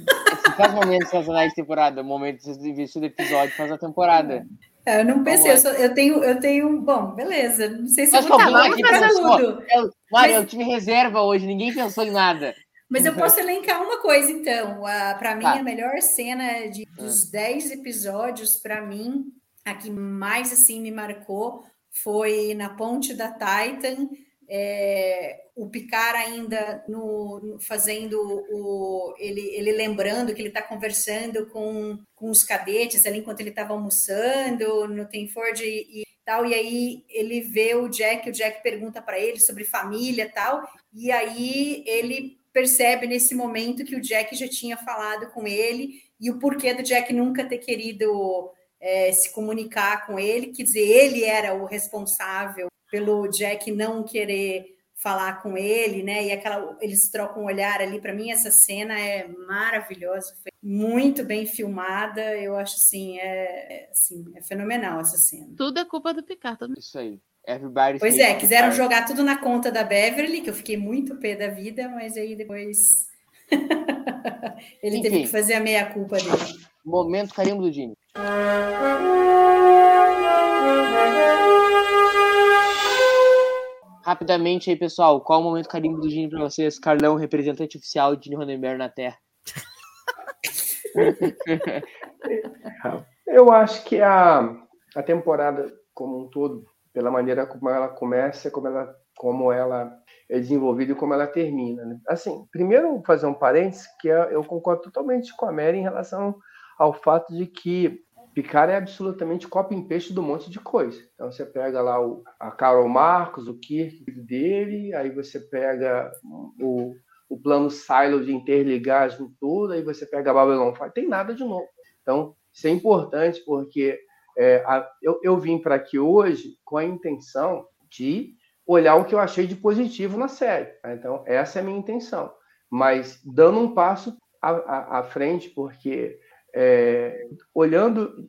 Faz momentos sazonais de temporada, momentos de do episódio faz a temporada. É, eu não pensei, eu, só, eu, tenho, eu tenho. Bom, beleza. Não sei se Mas eu vou tá, aqui fazer tudo. Eu, Mário, mas... é o time reserva hoje, ninguém pensou em nada. Mas eu posso elencar uma coisa, então. Para mim, tá. a melhor cena de, dos 10 episódios, para mim, a que mais assim me marcou foi na ponte da Titan. É, o Picard ainda no, no, fazendo o ele, ele lembrando que ele está conversando com, com os cadetes ali enquanto ele estava almoçando no Tenford e, e tal e aí ele vê o Jack o Jack pergunta para ele sobre família tal e aí ele percebe nesse momento que o Jack já tinha falado com ele e o porquê do Jack nunca ter querido é, se comunicar com ele, quer dizer, ele era o responsável pelo Jack não querer falar com ele, né? E aquela eles trocam um olhar ali. Para mim, essa cena é maravilhosa, foi muito bem filmada. Eu acho assim, é, é, assim, é fenomenal essa cena. Tudo é culpa do Picard. Todo... Isso aí. Everybody pois é, quiseram jogar tudo na conta da Beverly, que eu fiquei muito pé da vida, mas aí depois ele Enfim. teve que fazer a meia culpa dele. Momento carimbo do Jimmy. Rapidamente aí, pessoal, qual o momento carimbo do Gini para vocês? Carlão, representante oficial de Gini Ronenberg na Terra. Eu acho que a, a temporada como um todo pela maneira como ela começa, como ela, como ela é desenvolvida e como ela termina. Né? Assim, primeiro fazer um parênteses que eu concordo totalmente com a Mary em relação ao fato de que Picard é absolutamente copy and paste do monte de coisa. Então você pega lá o, a Carol Marcos, o Kirk dele, aí você pega o, o plano Silo de interligar tudo, aí você pega a Babylon 5, tem nada de novo. Então, isso é importante porque é, a, eu, eu vim para aqui hoje com a intenção de olhar o que eu achei de positivo na série. Tá? Então, essa é a minha intenção. Mas dando um passo à, frente, porque é, olhando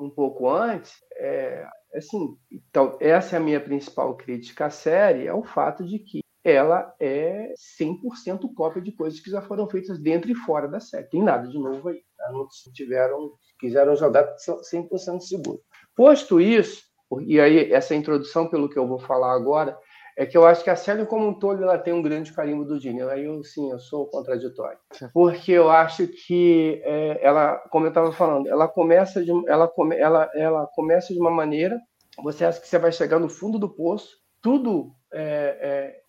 um pouco antes, é, assim, então, essa é a minha principal crítica à série, é o fato de que ela é 100% cópia de coisas que já foram feitas dentro e fora da série. Tem nada de novo aí. Tá? Não tiveram quiseram jogar 100% seguro. Posto isso, e aí essa introdução pelo que eu vou falar agora, é que eu acho que a série como um todo ela tem um grande carimbo do Dini. Aí eu sim, eu sou contraditório, porque eu acho que é, ela, como eu estava falando, ela começa de, ela, come, ela, ela começa de uma maneira, você acha que você vai chegar no fundo do poço, tudo é, é,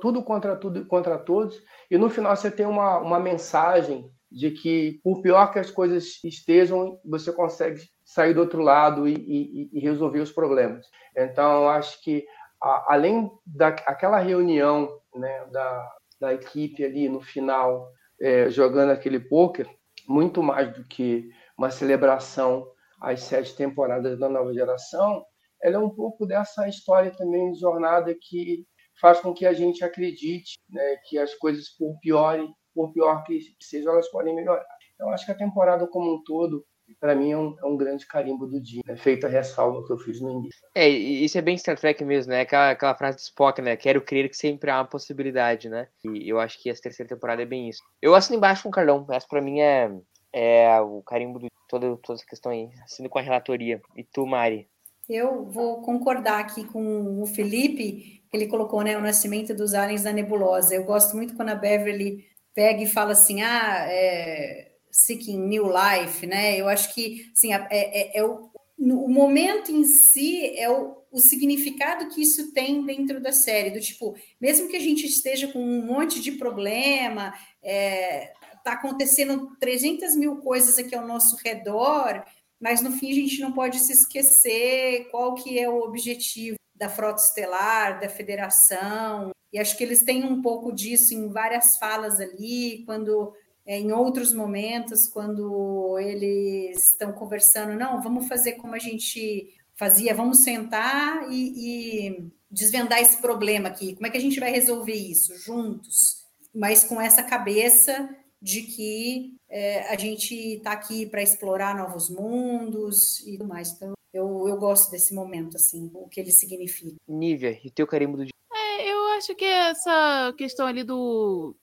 tudo contra tudo contra todos, e no final você tem uma, uma mensagem de que, por pior que as coisas estejam, você consegue sair do outro lado e, e, e resolver os problemas. Então, acho que, a, além daquela reunião né, da, da equipe ali no final, é, jogando aquele poker, muito mais do que uma celebração às sete temporadas da nova geração, ela é um pouco dessa história também de jornada que faz com que a gente acredite né, que as coisas, por piores por pior que seja, elas podem melhorar. Então, acho que a temporada como um todo, para mim, é um, é um, grande carimbo do dia, né? feita a ressalva que eu fiz no início. É, isso é bem Star Trek mesmo, né? Aquela, aquela frase do Spock, né? Quero crer que sempre há uma possibilidade, né? E eu acho que essa terceira temporada é bem isso. Eu assino embaixo com o Carlão. Essa, para mim, é, é o carimbo de toda, toda essa questão aí. Assino com a relatoria. E tu, Mari? Eu vou concordar aqui com o Felipe, ele colocou, né, o nascimento dos aliens da nebulosa. Eu gosto muito quando a Beverly pega e fala assim, ah, é, seeking new life, né? Eu acho que, assim, é, é, é o, o momento em si é o, o significado que isso tem dentro da série, do tipo, mesmo que a gente esteja com um monte de problema, é, tá acontecendo 300 mil coisas aqui ao nosso redor, mas no fim a gente não pode se esquecer qual que é o objetivo da frota estelar, da federação, e acho que eles têm um pouco disso em várias falas ali, quando é, em outros momentos, quando eles estão conversando, não, vamos fazer como a gente fazia, vamos sentar e, e desvendar esse problema aqui, como é que a gente vai resolver isso juntos, mas com essa cabeça de que é, a gente está aqui para explorar novos mundos e tudo mais. Então, eu, eu gosto desse momento, assim, o que ele significa. Nívia, e teu carimbo do dia? Acho que essa questão ali do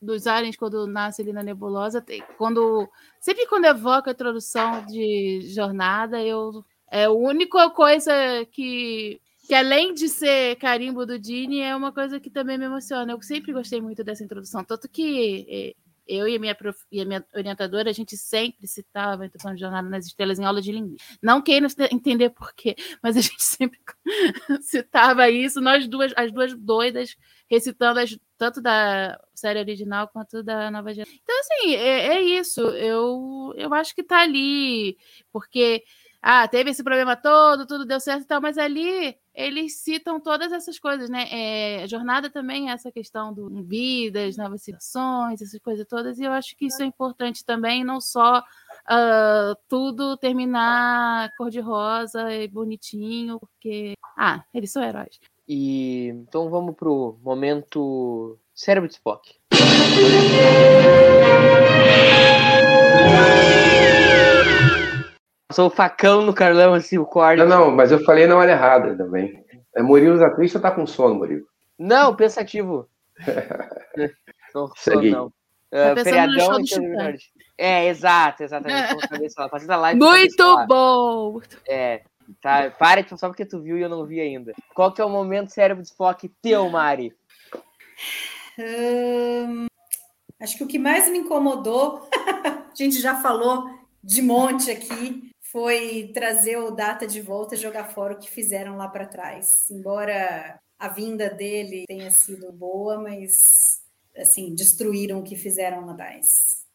dos aliens quando nasce ali na nebulosa, tem, quando sempre quando evoca a introdução de jornada, eu é a única coisa que que além de ser carimbo do Dini, é uma coisa que também me emociona. Eu sempre gostei muito dessa introdução, tanto que é, eu e a minha, prof... e a minha orientadora, a gente sempre citava a introdução de Jornada nas Estrelas em aula de linguística. Não queiram entender por quê, mas a gente sempre citava isso, nós duas, as duas doidas, recitando as, tanto da série original quanto da nova geração. Então, assim, é, é isso. Eu, eu acho que tá ali, porque ah, teve esse problema todo, tudo deu certo e tal, mas ali eles citam todas essas coisas, né? É, jornada também é essa questão do vidas, novas situações, essas coisas todas, e eu acho que isso é importante também, não só uh, tudo terminar cor-de-rosa e bonitinho, porque, ah, eles são heróis. E então vamos pro momento cérebro de Spock. Passou o facão no Carlão, assim, o corte. Não, não, mas eu falei na hora errada também. É Murilo Zatrista tá com sono, Murilo. Não, pensativo. não, Segui. não. Uh, feriadão É, exato, exatamente. Muito bom! É, tá. Para só porque tu viu e eu não vi ainda. Qual que é o momento cérebro de Spock teu, Mari? Hum, acho que o que mais me incomodou, a gente já falou de monte aqui, foi trazer o Data de volta e jogar fora o que fizeram lá para trás. Embora a vinda dele tenha sido boa, mas assim, destruíram o que fizeram lá atrás.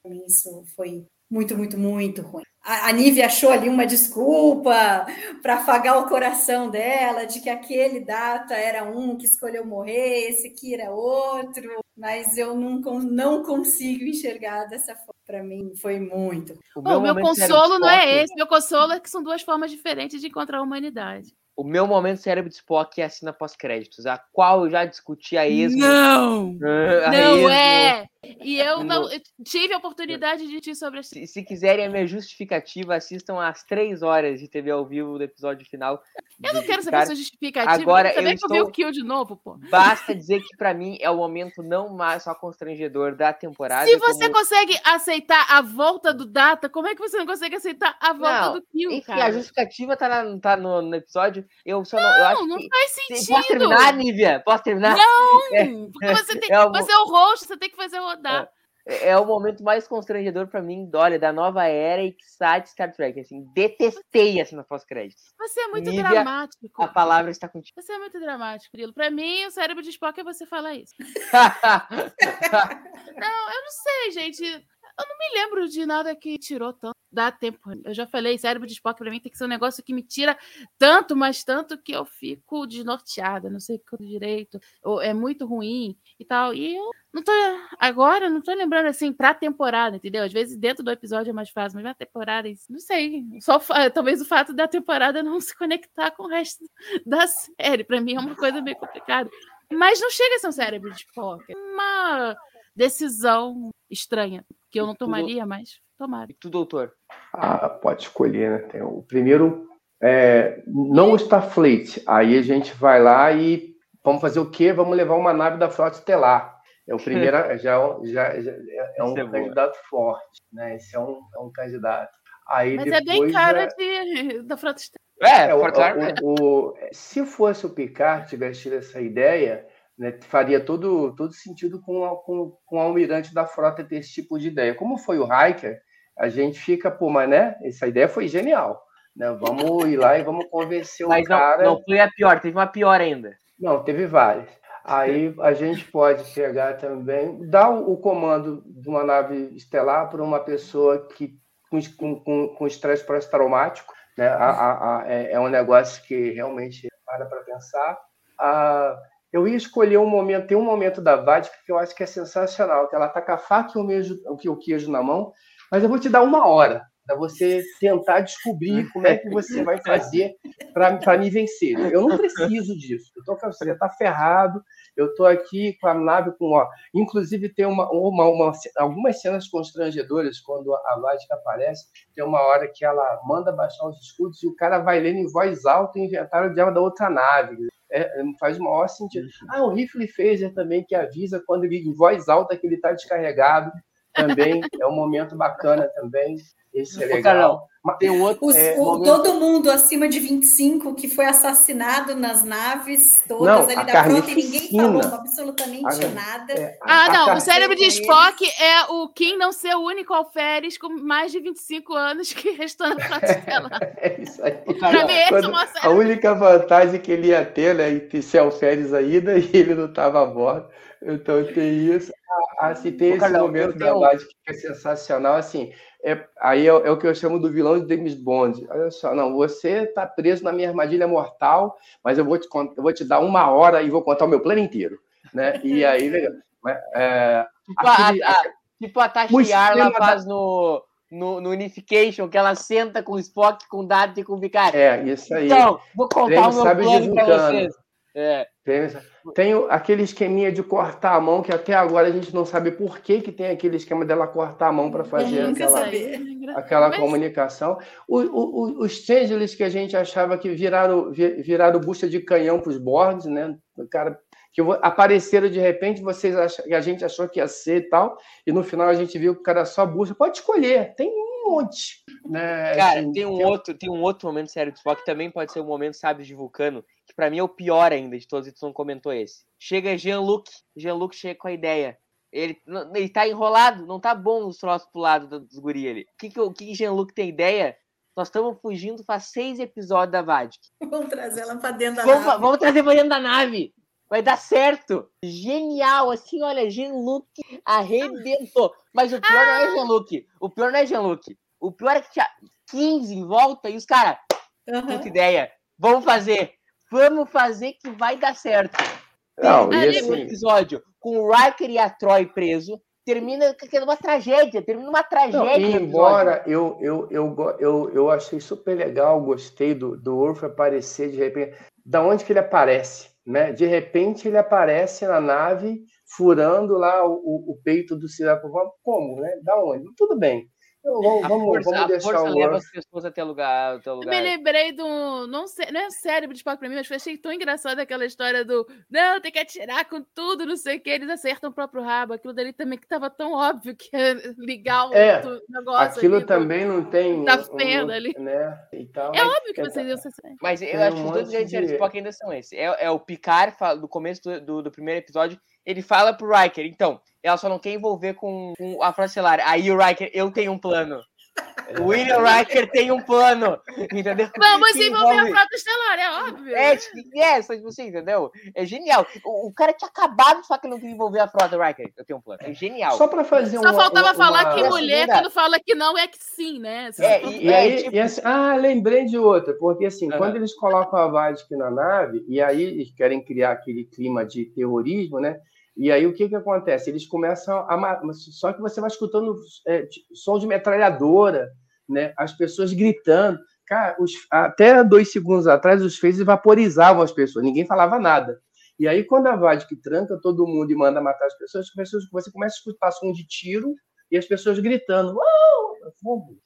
Para isso foi muito, muito, muito ruim. A, a Nive achou ali uma desculpa para afagar o coração dela, de que aquele data era um que escolheu morrer, esse aqui era outro, mas eu não, não consigo enxergar dessa forma para mim foi muito. O meu, meu consolo não é esse, meu consolo é que são duas formas diferentes de encontrar a humanidade. O meu momento cérebro de Spock é a cena pós-créditos, a qual eu já discuti a esmo. Não! A não esmo. é! E eu não eu tive a oportunidade de discutir sobre se, se quiserem a minha justificativa, assistam às três horas de TV ao vivo do episódio final. Eu não quero saber sua justificativa. Agora eu estou... que eu vi o Kill de novo, pô. Basta dizer que para mim é o momento não mais só constrangedor da temporada. Se você como... consegue aceitar a volta do Data, como é que você não consegue aceitar a volta não, do Kill, enfim, cara? a justificativa tá, na, tá no, no, episódio. Eu só não. Não, eu acho não que... faz sentido. Posso terminar, Nívia? Posso terminar? Não! É, porque você, tem, é, você é o rosto, você tem que fazer rodar. É é o momento mais constrangedor para mim, olha, da nova era e que sai de Star Trek. Assim, detestei essa na pós-crédito. Você é muito Nívia, dramático. A palavra está contigo. Você é muito dramático, Grilo. Para mim, o cérebro de Spock é você falar isso. não, eu não sei, gente. Eu não me lembro de nada que tirou tanto. Dá tempo. Eu já falei, cérebro de Spock pra mim tem que ser um negócio que me tira tanto, mas tanto que eu fico desnorteada, não sei o que direito. Ou é muito ruim e tal. E eu não tô. Agora, não tô lembrando assim pra temporada, entendeu? Às vezes dentro do episódio é mais fácil, mas na temporada, não sei. Só talvez o fato da temporada não se conectar com o resto da série. Pra mim é uma coisa meio complicada. Mas não chega a ser um cérebro de Spock. É uma decisão estranha que eu não tomaria, mas tomaria. E tu, doutor? Ah, pode escolher, né? Tem o primeiro, é, não o Starfleet. Aí a gente vai lá e vamos fazer o quê? Vamos levar uma nave da frota estelar. É o primeiro, já, já, já é um é candidato forte, né? Esse é um, é um candidato. Aí Mas é bem cara de, da frota estelar. É, É, o- é. o- o- se fosse o Picard tivesse tido essa ideia, né, faria todo, todo sentido com, a- com, com o almirante da frota ter esse tipo de ideia. Como foi o Hiker, a gente fica, pô, mas né, essa ideia foi genial. Né? Vamos ir lá e vamos convencer o Mas não, cara. não foi a pior, teve uma pior ainda. Não, teve várias. Aí a gente pode pegar também, dar o, comando de uma nave estelar para uma pessoa que com, com, com, estresse pós-traumático, né? A- a- a- é, é um negócio que realmente para para pensar. Ah, eu ia escolher um momento, tem um momento da Vádica que eu acho que é sensacional, que ela está com a faca e o queijo, o queijo na mão, mas eu vou te dar uma hora para você tentar descobrir como é que você vai fazer para me vencer. Eu não preciso disso. Eu tô com você, tá ferrado. Eu tô aqui com a nave com ó, inclusive tem uma, uma, uma- algumas cenas constrangedoras quando a Vádica aparece. Tem uma hora que ela manda baixar os escudos e o cara vai lendo em voz alta o inventário dela da outra nave. É, faz o maior sentido. Ah, o rifle phaser também que avisa quando ele em voz alta que ele está descarregado. Também é um momento bacana também. Esse é legal. Carlão, tem um outro. Os- É, o- momento- todo mundo acima de 25 que foi assassinado nas naves todas Não, ali a da frota e ninguém falou absolutamente A- nada. É, a- Ah, a não, o cérebro de eles. Spock é o Kim não ser o único alferes com mais de 25 anos que restou na frota. É isso aí. É Quando- a única vantagem que ele ia ter, né, e ter ser alferes ainda, e ele não estava a bordo. Então tem isso. Ah, ah, se tem Ô, esse Carlão, momento da tenho- Mágica que é sensacional, assim, é, aí é, o- é o que eu chamo do vilão de James Bond. Olha só, não, você está preso na minha armadilha mortal, mas eu vou te, eu vou te dar uma hora e vou contar o meu plano inteiro. Né? E aí, legal. É, Tipo a, aquele- a, tipo a O Tasha Yar esquema lá da- faz no, no, no Unification, que ela senta com o Spock, com o Data e com o Picard. é, isso aí. Então, vou contar o meu plano Vulcano. vocês. É. Tem, tem aquele esqueminha de cortar a mão, que até agora a gente não sabe por que, que tem aquele esquema dela cortar a mão para fazer aquela, aquela Mas- comunicação. O- o- o- os changelings que a gente achava que viraram, vi- viraram bucha de canhão para os boards, né? O cara que apareceram de repente, vocês ach- a gente achou que ia ser e tal, e no final a gente viu que o cara só bucha. Pode escolher, tem um monte. Né? Cara, Assim, tem um, outro, tem um outro momento sério do Spock que também pode ser o momento Sábios de Vulcano, pra mim é o pior ainda de todos, e tu não comentou esse. Chega Jean-Luc, Jean-Luc chega com a ideia. Ele, ele tá enrolado, não tá bom os troços pro lado do- dos guri ali. O que que, o que Jean-Luc tem ideia? Nós estamos fugindo faz seis episódios da Vadic. Vamos trazer ela para dentro da Vamos, nave. vamos trazer pra dentro da nave. Vai dar certo. Genial. Assim, olha, Jean-Luc arrebentou. Mas o pior não é Jean-Luc. O pior não é Jean-Luc. O pior é que tinha 15 em volta e os caras, Aham. puta ideia. Vamos fazer. Vamos fazer que vai dar certo. Não, Termina o assim, episódio com o Riker e a Troy preso. Termina com uma tragédia. Termina uma Não, tragédia. o episódio. embora eu, eu, eu, eu, eu achei super legal, gostei do, do Orf aparecer de repente. Da onde que ele aparece? Né? De repente ele aparece na nave, furando lá o, o, o peito do Ciraco. Como? Né? Da onde? Tudo bem. Então, vamos, A vamos, força, vamos a deixar força o leva as pessoas até lugar, até o Eu lugar. me lembrei do. Não, sei, não é cérebro de Spock pra mim, mas eu achei tão engraçado aquela história do. Não, tem que atirar com tudo, não sei o que. Eles acertam o próprio rabo. Aquilo dali também que tava tão óbvio que ia ligar o É, negócio. Aquilo ali do- também não tem. da um- fenda ali. Né? E tal. É óbvio que É, vocês iam ser. Mas eu Tem acho um que os dois séries de- de Spock ainda são esses. É, é o Picard, fala- do começo do, do, do primeiro episódio, ele fala pro Riker, então, ela só não quer envolver com, com a Frota Estelar. Aí o Riker, eu tenho um plano. O William Riker tem um plano, entendeu? Vamos Que envolver a frota estelar, é óbvio. É, tipo, é, só tipo assim, entendeu? É genial. O, o cara tinha acabado de falar que não queria envolver a frota, Riker. Eu tenho um plano. É genial. Só para fazer Só uma- faltava uma- falar que uma- mulher, segunda- quando fala que não, é que sim, né? É, e- E aí, tipo- e assim, ah, lembrei de outra, porque assim, Aham. quando eles colocam a Vadic na nave, e aí eles querem criar aquele clima de terrorismo, né? E aí o que que acontece? Eles começam a. Só que você vai escutando é, som de metralhadora, né? As pessoas gritando. Cara, os- até dois segundos atrás, os feios vaporizavam as pessoas, ninguém falava nada. E aí, quando a Vadic tranca todo mundo e manda matar as pessoas, as pessoas você começa a escutar som de tiro e as pessoas gritando. Uau! Fogo!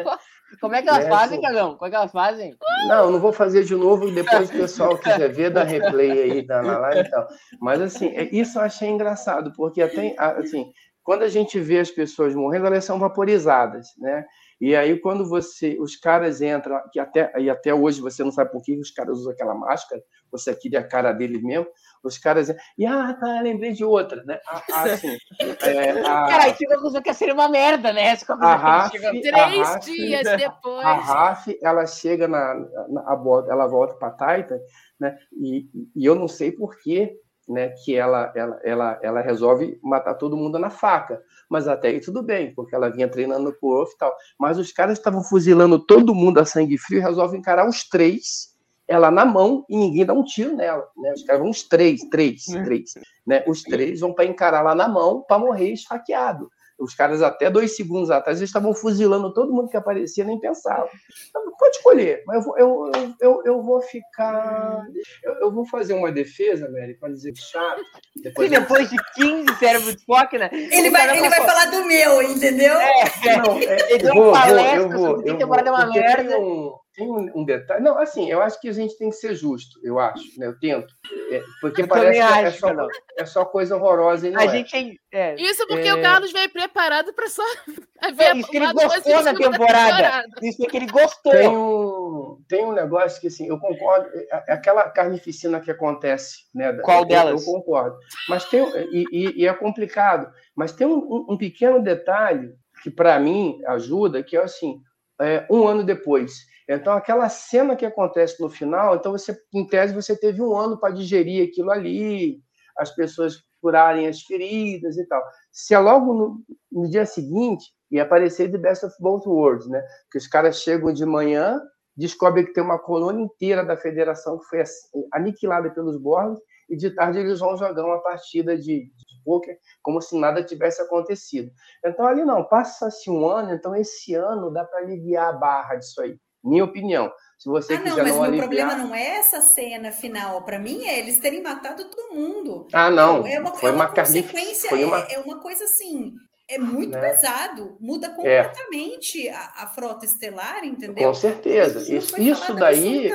Opa! Como é que elas É, fazem. Cagão? Como é que elas fazem? Não, não vou fazer de novo, depois o pessoal quiser ver, dá replay aí da na live e tal. Mas assim, é- isso eu achei engraçado, porque até assim, quando a gente vê as pessoas morrendo, elas são vaporizadas, né? E aí, quando você. Os caras entram, que até, e até hoje você não sabe por que os caras usam aquela máscara, você queria a cara deles mesmo, os caras. E, ah, tá, lembrei de outra, né? Ah, assim, é, a, Cara, aí fica acusando que seria uma merda, né? Essa a Raf, Três a Raf- dias depois. A Raf, ela chega na, na a volta, ela volta para Titan, né? E, e eu não sei por que, né? Que ela, ela, ela, ela resolve matar todo mundo na faca. Mas até aí tudo bem, porque ela vinha treinando por off e tal. Mas os caras estavam fuzilando todo mundo a sangue frio e resolvem encarar os três, ela na mão e ninguém dá um tiro nela, né? Os caras vão uns três, três, três, né? Os três vão para encarar lá na mão para morrer esfaqueado. Os caras, até dois segundos atrás, eles estavam fuzilando todo mundo que aparecia, nem pensava. Então, pode escolher, mas eu vou, eu, eu, eu, eu vou ficar. Eu, eu vou fazer uma defesa, Mary, para dizer que chato. E Depois eu- depois de 15 cérebros de foco, né? Ele vai, ele vai falar do meu, entendeu? É, Não, é, Ele eu deu vou, uma vou, palestra eu vou, sobre que eu temporada é vou, uma porque merda. Um, tem um, um detalhe. Não, assim, eu acho que a gente tem que ser justo, eu acho, né? Eu tento. É, porque Eu parece que é acho, só, Carlão. é só coisa horrorosa e não A é. gente é, Isso porque É. o Carlos veio preparado para só ver é isso que ele gostou positivo da temporada. Isso é que ele gostou. Tem um, tem um negócio que, assim, eu concordo, é- é aquela carnificina que acontece, né? Qual eu, delas? Eu concordo. Mas tem, e, e- e é complicado, mas tem um, um- um pequeno detalhe que, para mim, ajuda, que é assim, é, um ano depois. Então, aquela cena que acontece no final, então você, em tese, você teve um ano para digerir aquilo ali, as pessoas curarem as feridas e tal. Se é logo no, no dia seguinte, ia aparecer The Best of Both Worlds, né? Que os caras chegam de manhã, descobrem que tem uma colônia inteira da federação que foi aniquilada pelos Borgs, e de tarde eles vão jogar uma partida de, de poker como se nada tivesse acontecido. Então, ali não, passa-se um ano, então esse ano dá para aliviar a barra disso aí. Minha opinião. Se você Ah, não, mas não o aliviar. problema não é essa cena final. Para mim, é eles terem matado todo mundo. Ah, não. É uma, foi é uma, uma consequência, Foi uma... é, é uma coisa assim. É muito Né? pesado, muda É. completamente a, a frota estelar, entendeu? Com certeza. Isso, isso daí,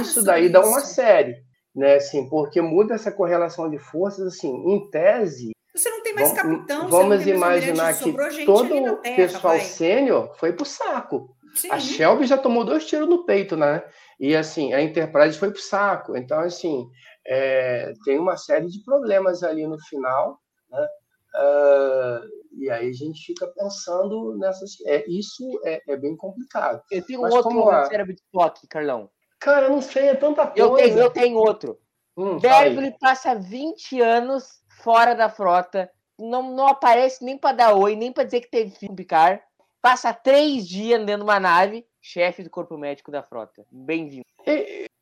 isso daí dá uma série, né? Assim, porque muda essa correlação de forças, assim, em tese. Você não tem mais Vamos, capitão, você vamos imaginar que todo o pessoal sênior foi pro saco. Sim. A Shelby já tomou dois tiros no peito, né? E assim, a Enterprise foi pro saco. Então, assim, é, tem uma série de problemas ali no final, né? Ah, e aí a gente fica pensando nessas. É, isso é, é bem complicado. Eu tenho Mas outro a- cérebro de foco, Carlão. Cara, eu não sei, é tanta coisa. Eu tenho, eu tenho outro. Hum. Beverly passa 20 anos fora da frota, não, não aparece nem para dar oi, nem para dizer que teve filho com Picard. Passa três dias dentro de uma nave, chefe do corpo médico da frota. Bem-vindo.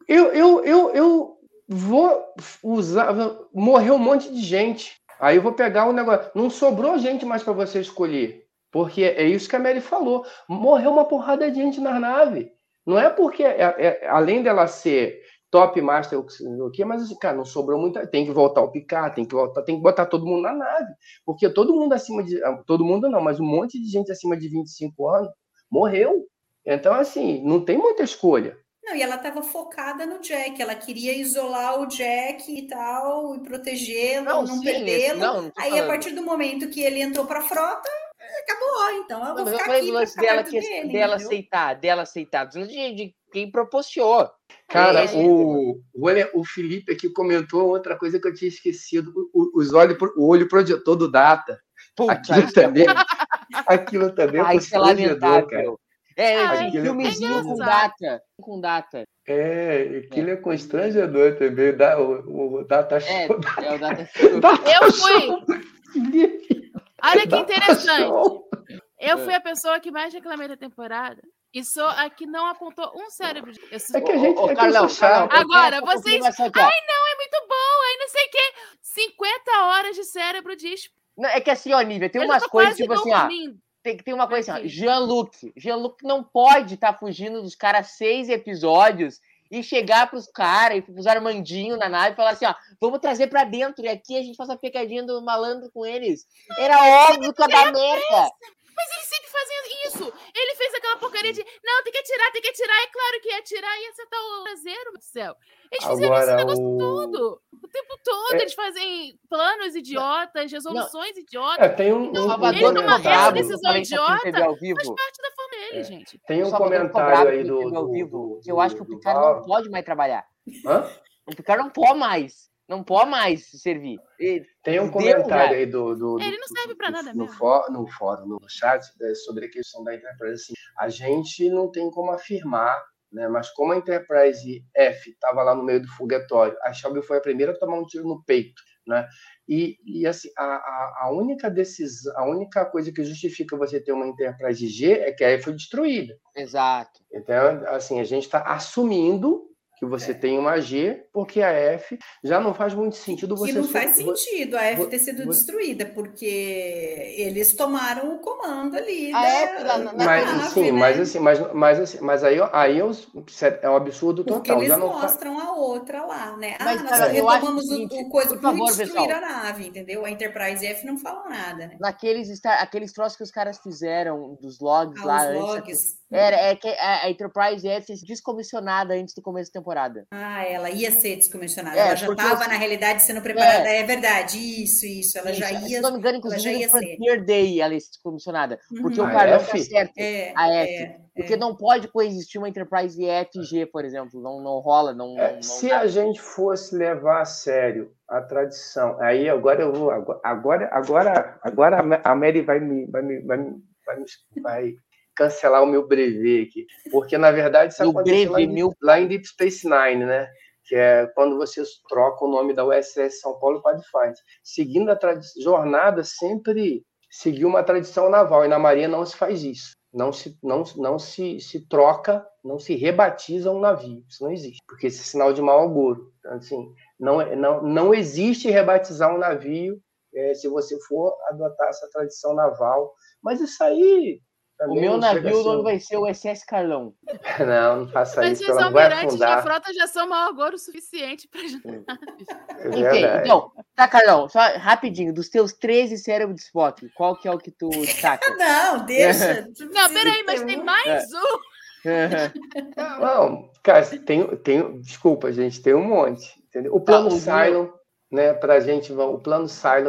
Eu, eu, eu, eu vou usar. Morreu um monte de gente. Aí eu vou pegar o negócio. Não sobrou gente mais para você escolher. Porque é isso que a Mary falou. Morreu uma porrada de gente na nave. Não é porque, é- é- além dela ser top master, o que, mas assim, cara, não sobrou muita. Tem que voltar o picar, tem que voltar, tem que botar todo mundo na nave. Porque todo mundo acima de. Todo mundo não, mas um monte de gente acima de 25 anos morreu. Então, assim, não tem muita escolha. Não, e ela estava focada no Jack, ela queria isolar o Jack e tal, e protegê-lo, Não, não, perdê-lo. Aí, a partir do momento que ele entrou para a frota, acabou. Então, eu Não, vou mas eu ficar falei aqui dela, que, dele, dela entendeu? aceitar, dela aceitar. De, de quem propiciou. Cara, É, o, olha, o Felipe aqui comentou outra coisa que eu tinha esquecido: o, os olhos, o olho projetor do Data. Puta, Aquilo é também, aquilo também é isso é constrangedor, cara. lamentável. É, aquilo é filmezinho com engraçado. data. Com data. É, aquilo é constrangedor também. Dá, o, o Data É, Show. é o data. Data Eu Show, fui. Olha que interessante. Eu fui a pessoa que mais reclamei da temporada. E sou a que não apontou um cérebro. Eu sou- É que a gente Ô, é que eu Carlão. Carlão, Agora, vocês- ó. Ai, não, é muito bom. Aí não sei o quê. 50 horas de cérebro esp- Não, é que assim, ó, Nívia, tem Eu umas coisas tipo assim, ó. dormindo. Tem, tem uma coisa assim, ó. Jean-Luc. Jean-Luc não pode estar fugindo dos caras seis episódios e chegar pros caras e pros Armandinho na nave e falar assim, ó, vamos trazer pra dentro e aqui a gente faz a pecadinha do malandro com eles. Era óbvio que ia dar merda. Mas eles sempre fazem isso. Ele fez aquela porcaria de não, tem que atirar, tem que atirar. É claro que ia atirar e ia acertar o traseiro, meu céu. Eles fizeram esse negócio o- todo. O tempo todo. É. Eles fazem planos idiotas, resoluções idiotas. É, tem um, um, um Salvador Ele numa não reta comentário. decisão idiota, Faz vivo. parte da forma ele, gente. Tem um comentário aí do. do- vivo, do- que eu acho que o Picard não pode mais trabalhar. Hã? O Picard não pode mais. Não pode mais servir. E- Tem um comentário aí do. do, Ele do- não serve do- nada no, mesmo. fó- no fórum, no chat, né, sobre a questão da Enterprise. Assim, a gente não tem como afirmar, né, mas como a Enterprise F estava lá no meio do foguetório, a Shelby foi a primeira a tomar um tiro no peito. Né? E, e assim, a, a, a única decisão, a única coisa que justifica você ter uma Enterprise G é que a F foi destruída. Exato. Então, assim, a gente está assumindo que você tem uma G, porque a F já não faz muito sentido você. Que não faz sentido a F ter sido destruída, porque eles tomaram o comando ali. A da- F lá na- na Mas nave, sim, né? mas assim, mas, mas, assim, mas aí, aí é um é um absurdo Porque total. eles Já não fa- mostram a outra lá, né? Mas, ah, nós cara, eu acho retomamos o o, coisa por por favor, destruir pessoal. a nave, entendeu? A Enterprise F não fala nada, né? Naqueles, aqueles troços que os caras fizeram dos logs lá Ah, os antes. logs. Era, é que a, Enterprise F é descomissionada antes do começo da temporada. Ah, ela ia ser descomissionada. É, ela já porque estava, assim- na realidade, sendo preparada. É, verdade, isso, isso. Ela já Isso, ia. Se não me engano, ela já inclusive, ia ser. Day ela é descomissionada. Porque Uhum. o A Carlão tá certo. É, a F. é, Porque não pode coexistir uma Enterprise F e G, por exemplo. Não, não rola, não. É, não- se não- a gente fosse levar a sério a tradição, aí agora eu vou. Agora, agora, agora a Mary vai me, vai me, vai me, vai me- vai cancelar o meu brevet aqui. Porque, na verdade, isso aconteceu lá lá em Deep Space Nine, né? Que é quando você troca o nome da USS São Paulo para Defiance. Seguindo a jornada, sempre seguiu uma tradição naval. E na Marinha não se faz isso. Não se, não, não se, se troca, não se rebatiza um navio. Isso não existe. Porque esse é sinal de mau agouro. Então, assim, não, é- não, não existe rebatizar um navio eh, se você for adotar essa tradição naval. Mas isso aí. O também meu não chega navio a ser o nome um- vai ser o SS Carlão. Não, não faça Mas isso. os Ela vai almirantes da frota já são mau agouro o suficiente pra É Enfim, então, tá, Carlão, só rapidinho, dos teus 13 cérebros de Spock, qual que é o que tu destaca? Não, deixa. Não, peraí, mas tem mais um. Não, cara, tem, tem, desculpa, gente, tem um monte. Entendeu? O plano Tá, o Cylon, né, pra gente, o plano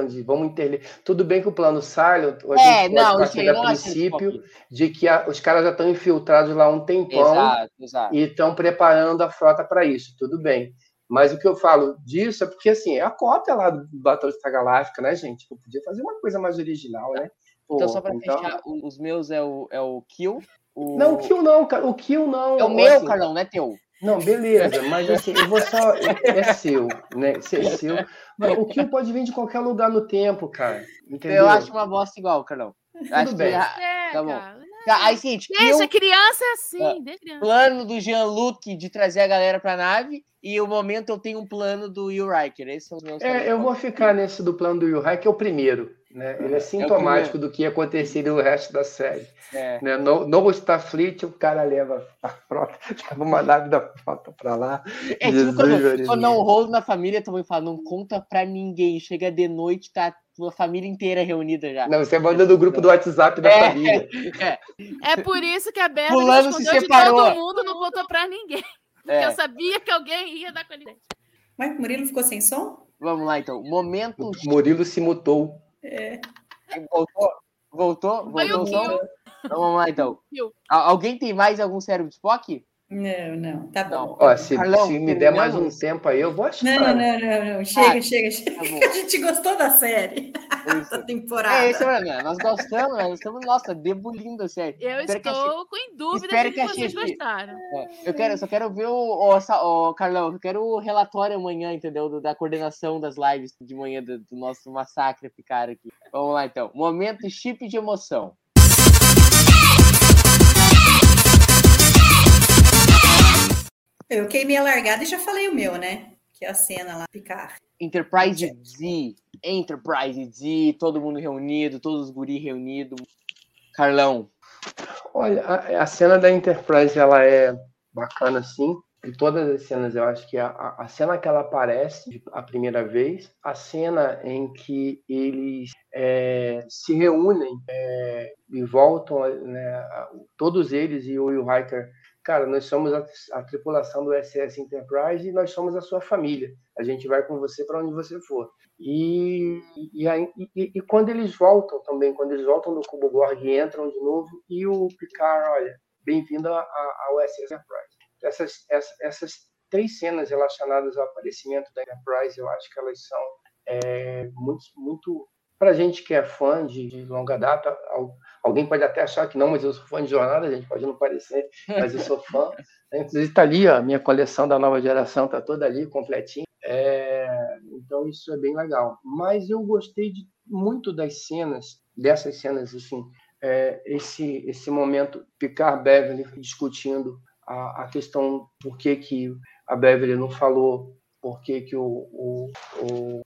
de vamos interler. Tudo bem que o plano Cylon, a É, gente não, pode partir a acho princípio de que a- os caras já estão infiltrados lá um tempão Exato, exato. e estão preparando a frota para isso, tudo bem. Mas o que eu falo disso é porque, assim, é a cópia lá do Battlestar Galáctica, né, gente? Eu podia fazer uma coisa mais original, né? Então, Pô, só pra então- fechar, os meus é o, é o Kill. O... Não, o Kill não, cara. O Kill não. É o meu, assim, Carlão, não é teu. Não, beleza, mas assim, eu vou só. É seu, né? Se é seu. Mas o Kill pode vir de qualquer lugar no tempo, cara. Entendeu? Eu acho uma bosta igual, Carlão. Acho bem. que. É, Tá bom. cara. Tá, aí, seguinte, Deixa, Kill, criança é assim, deixa criança. plano do Jean-Luc de trazer a galera pra nave. E o momento eu tenho um plano do Will Riker. Esses são os meus É, eu vou ficar nesse do plano do Yuhai, que é o primeiro. Né? Ele é sintomático do que ia acontecer no resto da série. É. Né? No, no Starfleet, o cara leva a frota, leva uma nave da frota pra lá. É tipo Jesus, quando, Maria. quando não rolo na família, também fala, não conta pra ninguém. Chega de noite, tá a família inteira reunida já. Não, você manda do grupo do WhatsApp da É. família. É por isso que a Berta Fulano se escondeu de separou. todo mundo, não contou pra ninguém. Porque É. eu sabia que alguém ia dar com ele. Mas o Murilo ficou sem som? Vamos lá, então. Momento. Murilo se mutou. Voltou? Voltou? Foi Voltou o o som? Então, vamos lá, então. Alguém tem mais algum cérebro de Spock? Não, não, tá bom. Não. Ó, se, Carlão, se me der mais um tempo aí, eu vou achar. Não, não, não, não. Chega, Ah, chega, chega. tá. A gente gostou da série, Isso. da temporada. É, esse é problema. Nós gostamos, nós estamos, nossa, debulindo a série. Eu Espero que a estou com dúvida espero de que que a vocês gostaram. É, Eu quero, eu só quero ver o, o, o Carlão, eu quero o relatório amanhã, entendeu? Do- da coordenação das lives de manhã do, do nosso massacre ficar aqui. Vamos lá então. Momento chip de emoção. Eu queimei a largada e já falei o meu, né? Que é a cena lá, picar. Enterprise Z, Enterprise Z, todo mundo reunido, todos os guri reunidos. Carlão, Olha, a, a cena da Enterprise ela é bacana sim. De todas as cenas, eu acho que a, a- cena que ela aparece a primeira vez, a cena em que eles é, se reúnem é, e voltam, né, todos eles e o Will Hiker cara, nós somos a, a tripulação do SS Enterprise e nós somos a sua família. A gente vai com você para onde você for. E, e, aí, e, e, quando eles voltam também, quando eles voltam do Cubo Gorg e entram de novo, e o Picard, olha, bem-vindo ao SS Enterprise. Essas, essas, essas três cenas relacionadas ao aparecimento da Enterprise, eu acho que elas são é, muito, muito para gente que é fã de, de, longa data. Alguém pode até achar que não, mas eu sou fã de jornada, a gente pode não parecer, mas eu sou fã. Inclusive está ali a minha coleção da nova geração, está toda ali completinha. É, então isso é bem legal. Mas eu gostei de, muito das cenas, dessas cenas assim, é, esse esse momento Picard Beverly discutindo a, a questão por que que a Beverly não falou, por que que o, o, o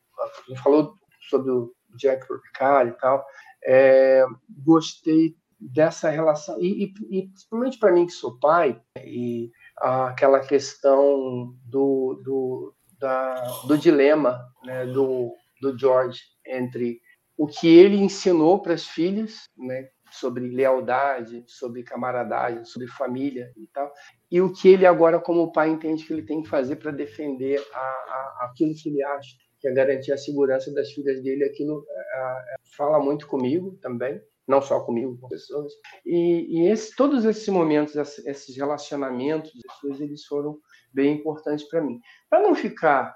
não falou sobre o Jack Picard e tal. É, gostei dessa relação e, e, e principalmente para mim que sou pai e aquela questão do, do, da, do dilema né, do, do George entre o que ele ensinou para as filhas, né, sobre lealdade, sobre camaradagem, sobre família e tal, e o que ele agora como pai entende que ele tem que fazer para defender a, a, aquilo que ele acha que é garantir a segurança das filhas dele. Aquilo é, fala muito comigo também, não só comigo, com pessoas. E, e esse, todos esses momentos, esses relacionamentos, eles foram bem importantes para mim. Para não ficar,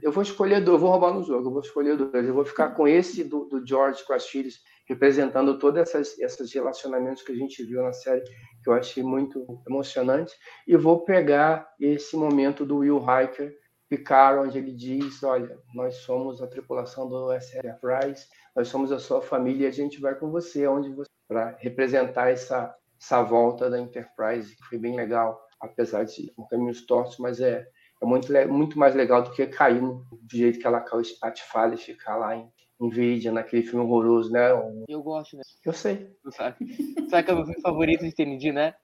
eu vou escolher, eu vou roubar no jogo, eu vou escolher dois, eu vou ficar com esse do, do George com as filhas, representando todos essas, esses relacionamentos que a gente viu na série, que eu achei muito emocionante, e vou pegar esse momento do Will Hiker Picard, onde ele diz: Olha, nós somos a tripulação do SR Price, nós somos a sua família e a gente vai com você, onde você. para representar essa, essa volta da Enterprise, que foi bem legal, apesar de um caminhos tortos, mas é, é muito, muito mais legal do que cair no, do jeito que ela caiu espatifada e ficar lá em, Nvidia, naquele filme horroroso, né? Eu gosto, né? Eu sei. Sabe, sabe que é o meu filme favorito de TND, né?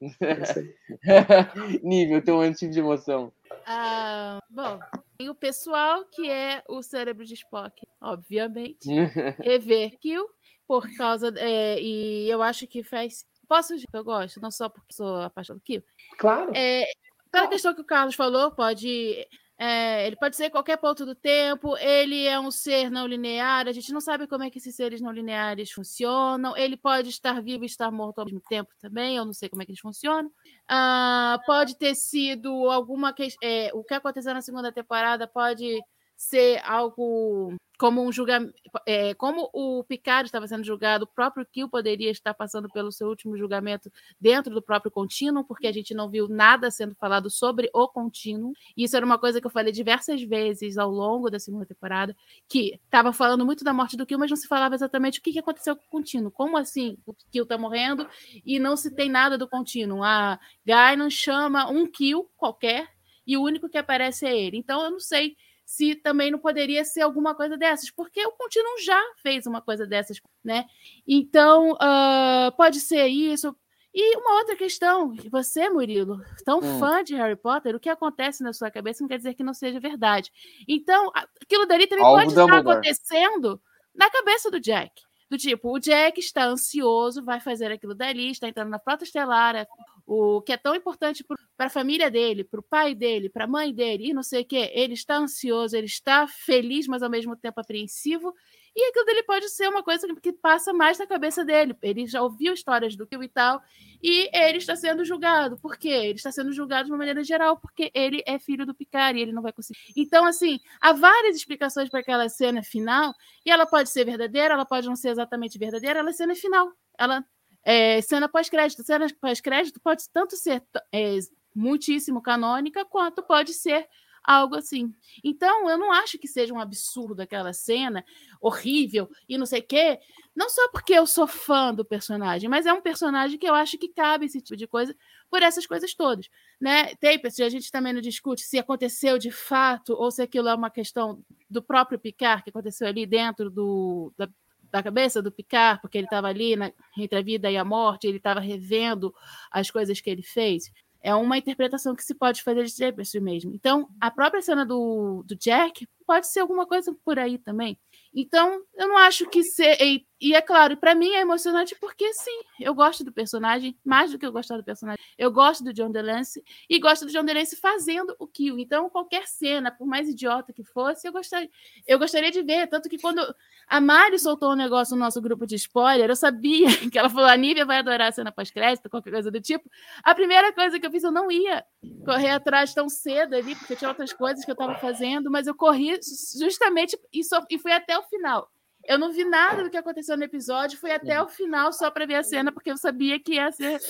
Eu sei. Nível, tem um tipo de emoção. Ah, bom, tem o pessoal que é o cérebro de Spock, obviamente. Rever Kill, por causa. É, e eu acho que faz. Posso dizer que eu gosto, não só porque sou apaixonado Kill. Claro. É, pela questão que o Carlos falou, pode é, ele pode ser qualquer ponto do tempo, ele é um ser não linear, a gente não sabe como é que esses seres não lineares funcionam, ele pode estar vivo e estar morto ao mesmo tempo também, eu não sei como é que eles funcionam. Ah, pode ter sido alguma questão. É, o que aconteceu na segunda temporada pode ser algo como um julgamento, é, como o Picard estava sendo julgado, o próprio Kill poderia estar passando pelo seu último julgamento dentro do próprio contínuo, porque a gente não viu nada sendo falado sobre o contínuo. Isso era uma coisa que eu falei diversas vezes ao longo da segunda temporada, que estava falando muito da morte do Kill, mas não se falava exatamente o que, que aconteceu com o contínuo. Como assim o Kill está morrendo e não se tem nada do contínuo? A Guinan chama um Kill qualquer e o único que aparece é ele. Então eu não sei se também não poderia ser alguma coisa dessas, porque o Continuum já fez uma coisa dessas, né? Então, uh, pode ser isso. E uma outra questão, você, Murilo, tão hum. fã de Harry Potter, o que acontece na sua cabeça não quer dizer que não seja verdade. Então, aquilo dali também Algo pode estar acontecendo na cabeça do Jack. Do tipo, o Jack está ansioso, vai fazer aquilo dali, está entrando na frota estelar, o que é tão importante para a família dele, para o pai dele, para a mãe dele, e não sei o que. Ele está ansioso, ele está feliz, mas ao mesmo tempo apreensivo. E aquilo dele pode ser uma coisa que passa mais na cabeça dele. Ele já ouviu histórias do Kill e tal, e ele está sendo julgado. Por quê? Ele está sendo julgado de uma maneira geral, porque ele é filho do Picard e ele não vai conseguir. Então, assim, há várias explicações para aquela cena final, e ela pode ser verdadeira, ela pode não ser exatamente verdadeira, ela é cena final. Ela é cena pós-crédito. Cena pós-crédito pode tanto ser é, muitíssimo canônica, quanto pode ser algo assim. Então, eu não acho que seja um absurdo aquela cena horrível e não sei o quê. Não só porque eu sou fã do personagem, mas é um personagem que eu acho que cabe esse tipo de coisa por essas coisas todas. Né? Tem, a gente também não discute se aconteceu de fato ou se aquilo é uma questão do próprio Picard que aconteceu ali dentro do, da, da cabeça do Picard, porque ele estava ali na, entre a vida e a morte, ele estava revendo as coisas que ele fez é uma interpretação que se pode fazer de Jefferson mesmo. Então, a própria cena do, do Jack pode ser alguma coisa por aí também. Então, eu não acho que ser. E, é claro, para mim é emocionante porque sim, eu gosto do personagem, mais do que eu gostar do personagem. Eu gosto do John DeLance e gosto do John DeLance fazendo o Kill. Então, qualquer cena, por mais idiota que fosse, eu gostaria, eu gostaria de ver. Tanto que quando a Mari soltou um negócio no nosso grupo de spoiler, eu sabia que ela falou: a Nívia vai adorar a cena pós-crédito, qualquer coisa do tipo. A primeira coisa que eu fiz, eu não ia correr atrás tão cedo ali, porque tinha outras coisas que eu estava fazendo, mas eu corri justamente e, só, e fui até o final. Eu não vi nada do que aconteceu no episódio, fui até o final só para ver a cena, porque eu sabia que ia ser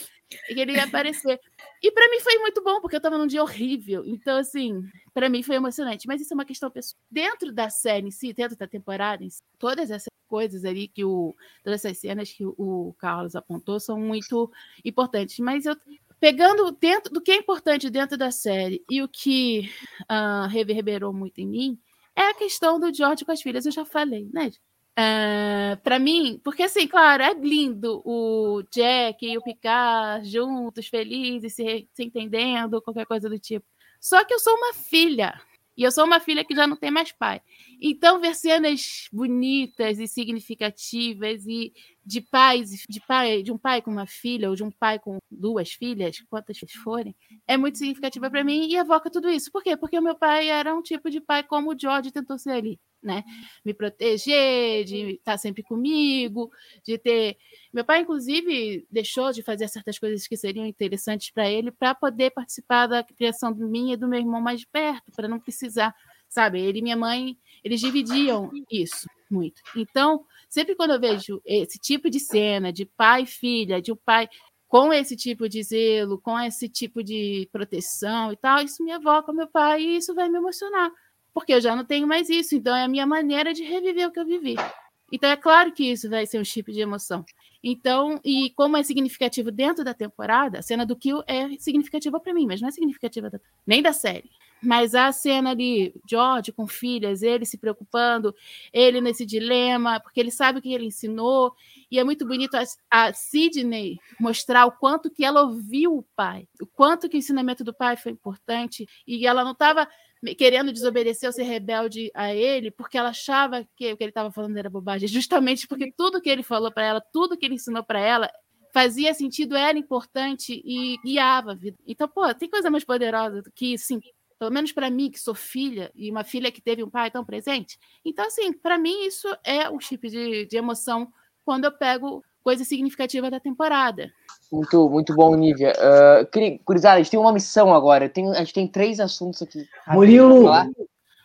que ele ia aparecer. E para mim foi muito bom, porque eu estava num dia horrível. Então, assim, para mim foi emocionante. Mas isso é uma questão pessoal. Dentro da série em si, dentro da temporada, si, todas essas coisas ali que o. Todas essas cenas que o Carlos apontou são muito importantes. Mas eu. Pegando dentro do que é importante dentro da série e o que uh, reverberou muito em mim, é a questão do George com as filhas. Eu já falei, né? Uh, ah, para mim, porque assim, claro, é lindo o Jack e o Picard juntos, felizes, se, se entendendo, qualquer coisa do tipo. Só que eu sou uma filha. E eu sou uma filha que já não tem mais pai. Então, ver cenas bonitas e significativas e de pais, de pai, de um pai com uma filha ou de um pai com duas filhas, quantas forem, é muito significativa para mim e evoca tudo isso. Por quê? Porque o meu pai era um tipo de pai como o George tentou ser ali né? Me proteger, de estar sempre comigo, de ter. Meu pai, inclusive, deixou de fazer certas coisas que seriam interessantes para ele para poder participar da criação minha e do meu irmão mais de perto, para não precisar, sabe? Ele e minha mãe, eles dividiam isso muito. Então, sempre quando eu vejo esse tipo de cena de pai e filha, de um pai com esse tipo de zelo, com esse tipo de proteção e tal, isso me evoca meu pai e isso vai me emocionar porque eu já não tenho mais isso. Então é a minha maneira de reviver o que eu vivi. Então é claro que isso vai ser um chip de emoção. Então, e como é significativo dentro da temporada, a cena do Kill é significativa para mim, mas não é significativa da, nem da série. Mas a cena ali, George com filhas, ele se preocupando, ele nesse dilema, porque ele sabe o que ele ensinou, e é muito bonito a, a Sidney mostrar o quanto que ela ouviu o pai, o quanto que o ensinamento do pai foi importante, e ela não estava querendo desobedecer ou ser rebelde a ele, porque ela achava que o que ele estava falando era bobagem, justamente porque tudo que ele falou para ela, tudo que ele ensinou para ela, fazia sentido, era importante e guiava a vida. Então, pô, tem coisa mais poderosa do que, sim, pelo menos para mim, que sou filha, e uma filha que teve um pai tão presente. Então, assim, para mim, isso é um chip de, de emoção quando eu pego coisa significativa da temporada. Muito, muito bom, Nívia. Uh, Curizada, a gente tem uma missão agora. Tem, a gente tem três assuntos aqui. Murilo!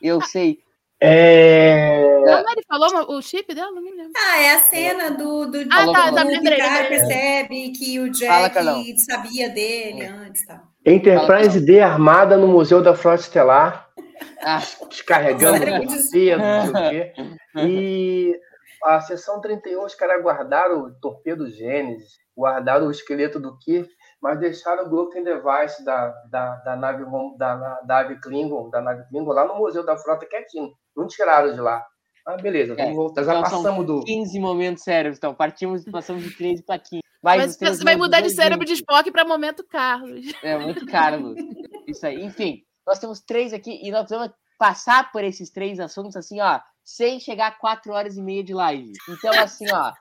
Eu sei. É... A Mari falou o chip dela? Não me lembro. Ah, é a cena do, do, ah, do, tá, do tá, Picard percebe que o Jack Fala, sabia dele é. antes. Tá. Enterprise D armada no Museu da Frota Estelar. Ah, descarregando não sei o quê. E a sessão 31, os caras guardaram o torpedo Gênesis, guardaram o esqueleto do Kirk, mas deixaram o Broken Device da, da, da, nave, da, da, nave Klingon, da nave Klingon lá no Museu da Frota quietinho. Não tiraram de lá. Ah, beleza, vamos é, voltar. Já então passamos do. 15 momentos sérios, então. Partimos, passamos de 13 para 15. Mas, Mas você vai mudar de cérebro de Spock para momento Carlos. É, muito Carlos. Isso aí. Enfim, nós temos três aqui e nós vamos passar por esses três assuntos assim, ó, sem chegar a quatro horas e meia de live. Então, assim, ó,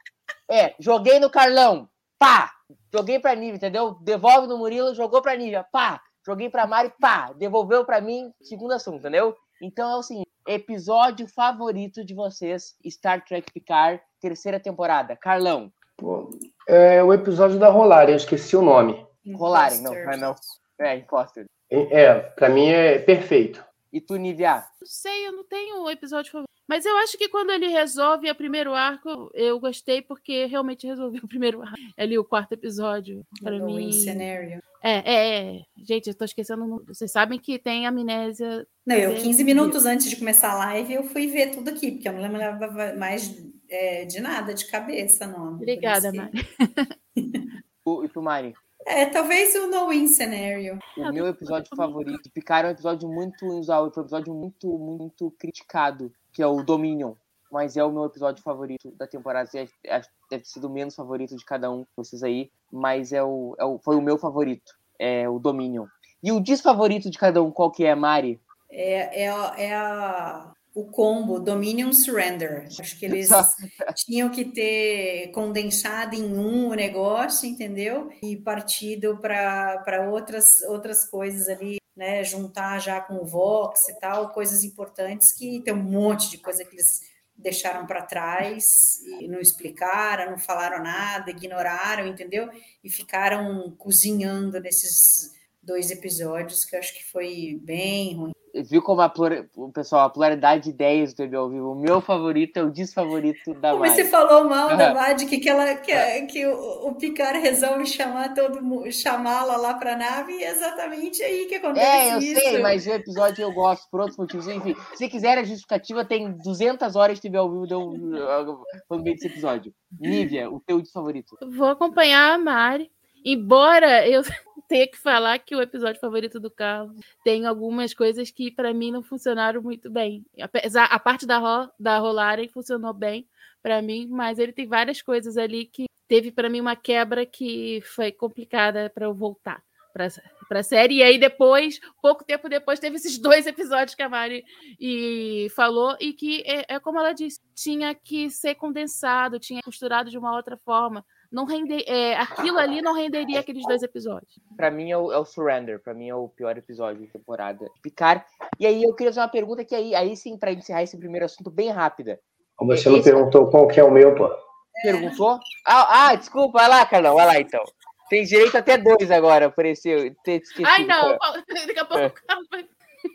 é, joguei no Carlão, pá, joguei pra Nívia, entendeu? Devolve no Murilo, jogou pra Nívia, pá, joguei pra Mari, pá, devolveu pra mim, segundo assunto, entendeu? Então é o seguinte, episódio favorito de vocês, Star Trek Picard, terceira temporada. Carlão. Pô, é o episódio da Rolaren, eu esqueci o nome. Rolaren, não, não. É, Imposter. É, é, pra mim é perfeito. E tu, Nivea? Não sei, eu não tenho um episódio favorito. Mas eu acho que quando ele resolve o primeiro arco, eu gostei porque realmente resolveu o primeiro arco. Ali o quarto episódio, para mim. Scenario. É, é, é. Gente, eu tô esquecendo. Vocês sabem que tem amnésia. Não, eu 15 minutos antes de começar a live, eu fui ver tudo aqui, porque eu não lembrava mais é, de nada de cabeça, não. Obrigada. Mari. e tu, Mari? É, talvez o No Win Scenario. O meu episódio favorito, Picard é um episódio muito inusual, foi um episódio muito, muito criticado, que é o Dominion. Mas é o meu episódio favorito da temporada. Deve ter sido o menos favorito de cada um de vocês aí, mas é o, é o, foi o meu favorito, é o Dominion. E o desfavorito de cada um, qual que é, Mari? É, é, é a o combo Dominion Surrender. Acho que eles tinham que ter condensado em um o negócio, entendeu? E partido para outras, outras coisas ali, né? Juntar já com o Vox e tal, coisas importantes que tem um monte de coisa que eles deixaram para trás e não explicaram, não falaram nada, ignoraram, entendeu? E ficaram cozinhando nesses dois episódios que eu acho que foi bem ruim viu como a plura, o pessoal, a pluralidade de ideias do TV ao vivo. O meu favorito é o desfavorito da Mas você falou mal da Magic, que, ela, que, que o, o Picard resolve chamar todo mundo, chamá-la lá para a nave, e é exatamente aí que acontece É, eu isso. sei, mas o episódio eu gosto por outros motivos. Enfim, se quiser a justificativa, tem 200 horas de TV ao vivo deu, no meio desse episódio. Nívia, o teu desfavorito. Vou acompanhar a Mari. Embora eu tenha que falar que o episódio favorito do Carlos tem algumas coisas que para mim não funcionaram muito bem. Apesar a parte da Ro, da Rolaren funcionou bem para mim, mas ele tem várias coisas ali que teve para mim uma quebra que foi complicada para eu voltar para a série. E aí depois, pouco tempo depois, teve esses dois episódios que a Mari e falou e que é, é como ela disse, tinha que ser condensado, tinha costurado de uma outra forma não render, é, aquilo ali não renderia aqueles dois episódios. Para mim é o, é o, Surrender, para mim é o pior episódio da temporada. Picar. E aí eu queria fazer uma pergunta que aí, aí sim, para encerrar esse primeiro assunto bem rápida. Você não perguntou qual que é o meu, pô? Perguntou? Ah, ah, desculpa, vai lá, Carlão, vai lá então. Tem direito até dois agora, apareceu. Ai, não, daqui a pouco o Carlos vai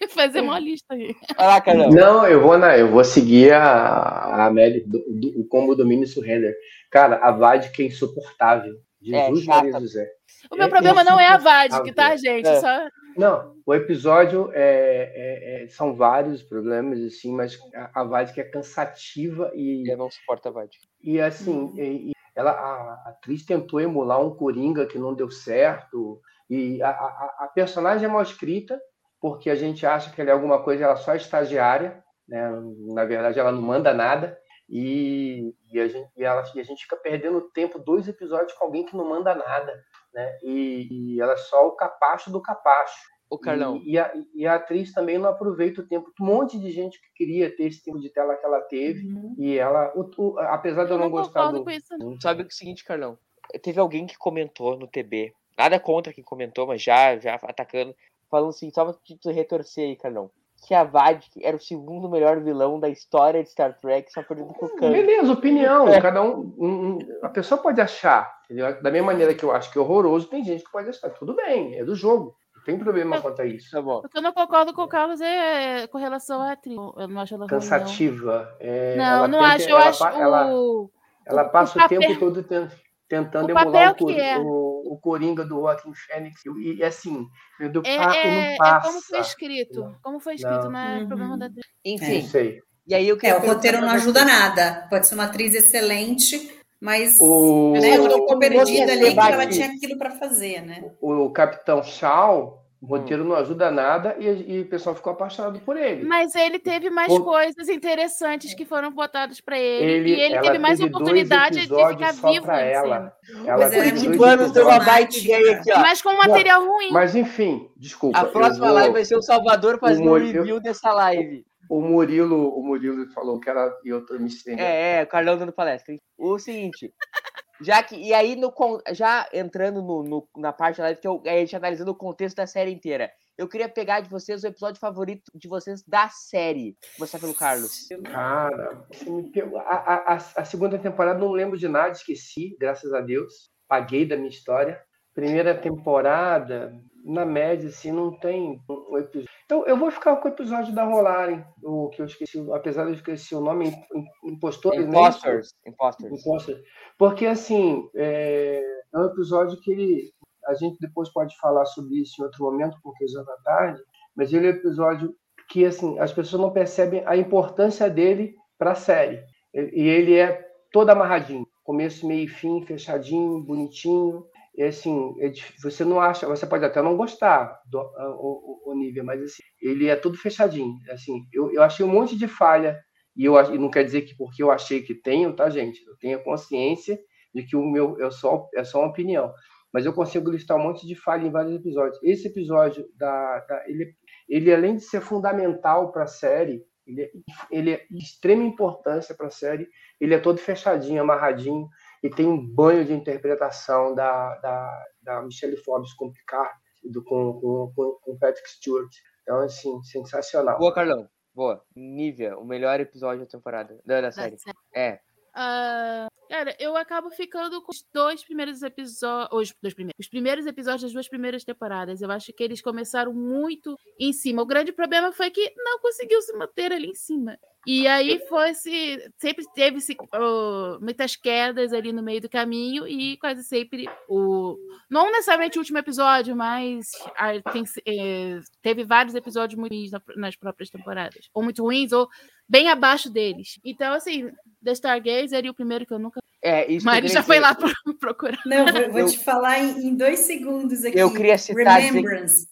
fazer uma lista aí. Lá, Carlão. Não, eu vou, na, eu vou seguir a, a Meli, do, do, o combo domínio surrender. Cara, a Vadic é insuportável. Jesus é, Maria José. O meu é problema não é a Vadic, tá, gente? É. Só... Não, o episódio é, é, é, são vários problemas, assim, mas a, a Vadic é cansativa e. Eu não suporto a Vadic. E assim, e, ela, a, a, atriz tentou emular um Coringa que não deu certo. E a, a, a, personagem é mal escrita, porque a gente acha que ela é alguma coisa, ela só é estagiária, né? na verdade ela não manda nada. E, e, a gente, e, ela, e a gente fica perdendo tempo, dois episódios com alguém que não manda nada, né? E, e ela é só o capacho do capacho. O Carlão. E, e, a, e a atriz também não aproveita o tempo. Um monte de gente que queria ter esse tempo de tela que ela teve. Uhum. E ela, o, o, apesar de eu, não, não gostar do. Isso, Sabe o seguinte, Carlão? Teve alguém que comentou no TB. Nada contra quem comentou, mas já, já atacando. Falando assim, só pra te retorcer aí, Carlão que a Vadik era o segundo melhor vilão da história de Star Trek, só perdendo pro Khan. Beleza, opinião. É. Cada um, um, A pessoa pode achar. Entendeu? Da mesma maneira que eu acho que é horroroso, tem gente que pode achar. Tudo bem, é do jogo. Não tem problema eu, quanto a isso. Tá bom. O que eu não concordo com o Carlos é com relação à atriz. Eu não acho ela Cansativa. Ruim, não, é, não, não acho. Eu ela, acho ela, o, ela passa o, o tempo todo tentando tentando o emular o, é. o, o, Coringa do Joaquim Fênix. E, assim, do é, papo é, não passa. É como foi escrito. Como foi escrito, não, é uhum. problema da Enfim. Não sei. E aí, eu é, o roteiro não ajuda nada. Pode ser uma atriz excelente, mas o... né, ela ficou perdida ali porque ela tinha aquilo para fazer, né? O, o Capitão Shaw o roteiro hum. não ajuda nada e, e, o pessoal ficou apaixonado por ele. Mas ele teve mais por... coisas interessantes que foram botadas para ele, ele. E ele teve mais teve oportunidade de ficar vivo. Pra ela. ela mas teve 20 anos deu uma baita ideia aqui, ó. Mas com material ruim. Mas enfim, desculpa. A próxima vou... live vai ser o Salvador fazendo um review dessa live. O Murilo, o Murilo falou que era. E eu tô me estendendo. É, é, o Carlão dando palestra. O seguinte. Já que, e aí, no, já entrando no, no, na parte da live, que eu, a gente analisando o contexto da série inteira, eu queria pegar de vocês o episódio favorito de vocês da série. Você pelo Carlos. Cara, a, a, a, segunda temporada não lembro de nada, esqueci, graças a Deus. Paguei da minha história. Primeira temporada, na média, assim, não tem um episódio. Então, eu vou ficar com o episódio da Rolaren, o que eu esqueci, apesar de eu esqueci o nome, Impostores. Imposters. Né? Imposters. Imposters. Porque, assim, é, é um episódio que ele. A gente depois pode falar sobre isso em outro momento, porque já está tarde, mas ele é um episódio que, assim, as pessoas não percebem a importância dele para a série. E ele é todo amarradinho começo, meio e fim, fechadinho, bonitinho é assim, é, você não acha, você pode até não gostar do o, o, nível, mas assim, ele é tudo fechadinho. Assim, eu, eu achei um monte de falha e eu e não quer dizer que porque eu achei que tenho, tá, gente? Eu tenho consciência de que o meu é só é só uma opinião, mas eu consigo listar um monte de falha em vários episódios. Esse episódio da, da ele ele além de ser fundamental para a série, Ele é, ele é de extrema importância para a série. Ele é todo fechadinho, amarradinho, e tem um banho de interpretação da, da, da Michelle Forbes com Picard, do, com, com, com Patrick Stewart. Então, assim, sensacional. Boa, Carlão. Boa. Nívia, o melhor episódio da temporada, da, da série. É. Ah, cara, eu acabo ficando com os dois primeiros episódios. Os, dois primeiros, os primeiros episódios das duas primeiras temporadas. Eu acho que eles começaram muito em cima. O grande problema foi que não conseguiu se manter ali em cima. E aí foi se. Sempre teve -se, uh, muitas quedas ali no meio do caminho, e quase sempre o. Não necessariamente o último episódio, mas tem, é, teve vários episódios muito ruins na, nas próprias temporadas. Ou muito ruins, ou bem abaixo deles. Então, assim, The Stargazer seria o primeiro que eu nunca. É, isso Mas ele já foi lá procurar. Não, vou, vou te falar em, em, dois segundos aqui. Eu queria citar. Remembrance.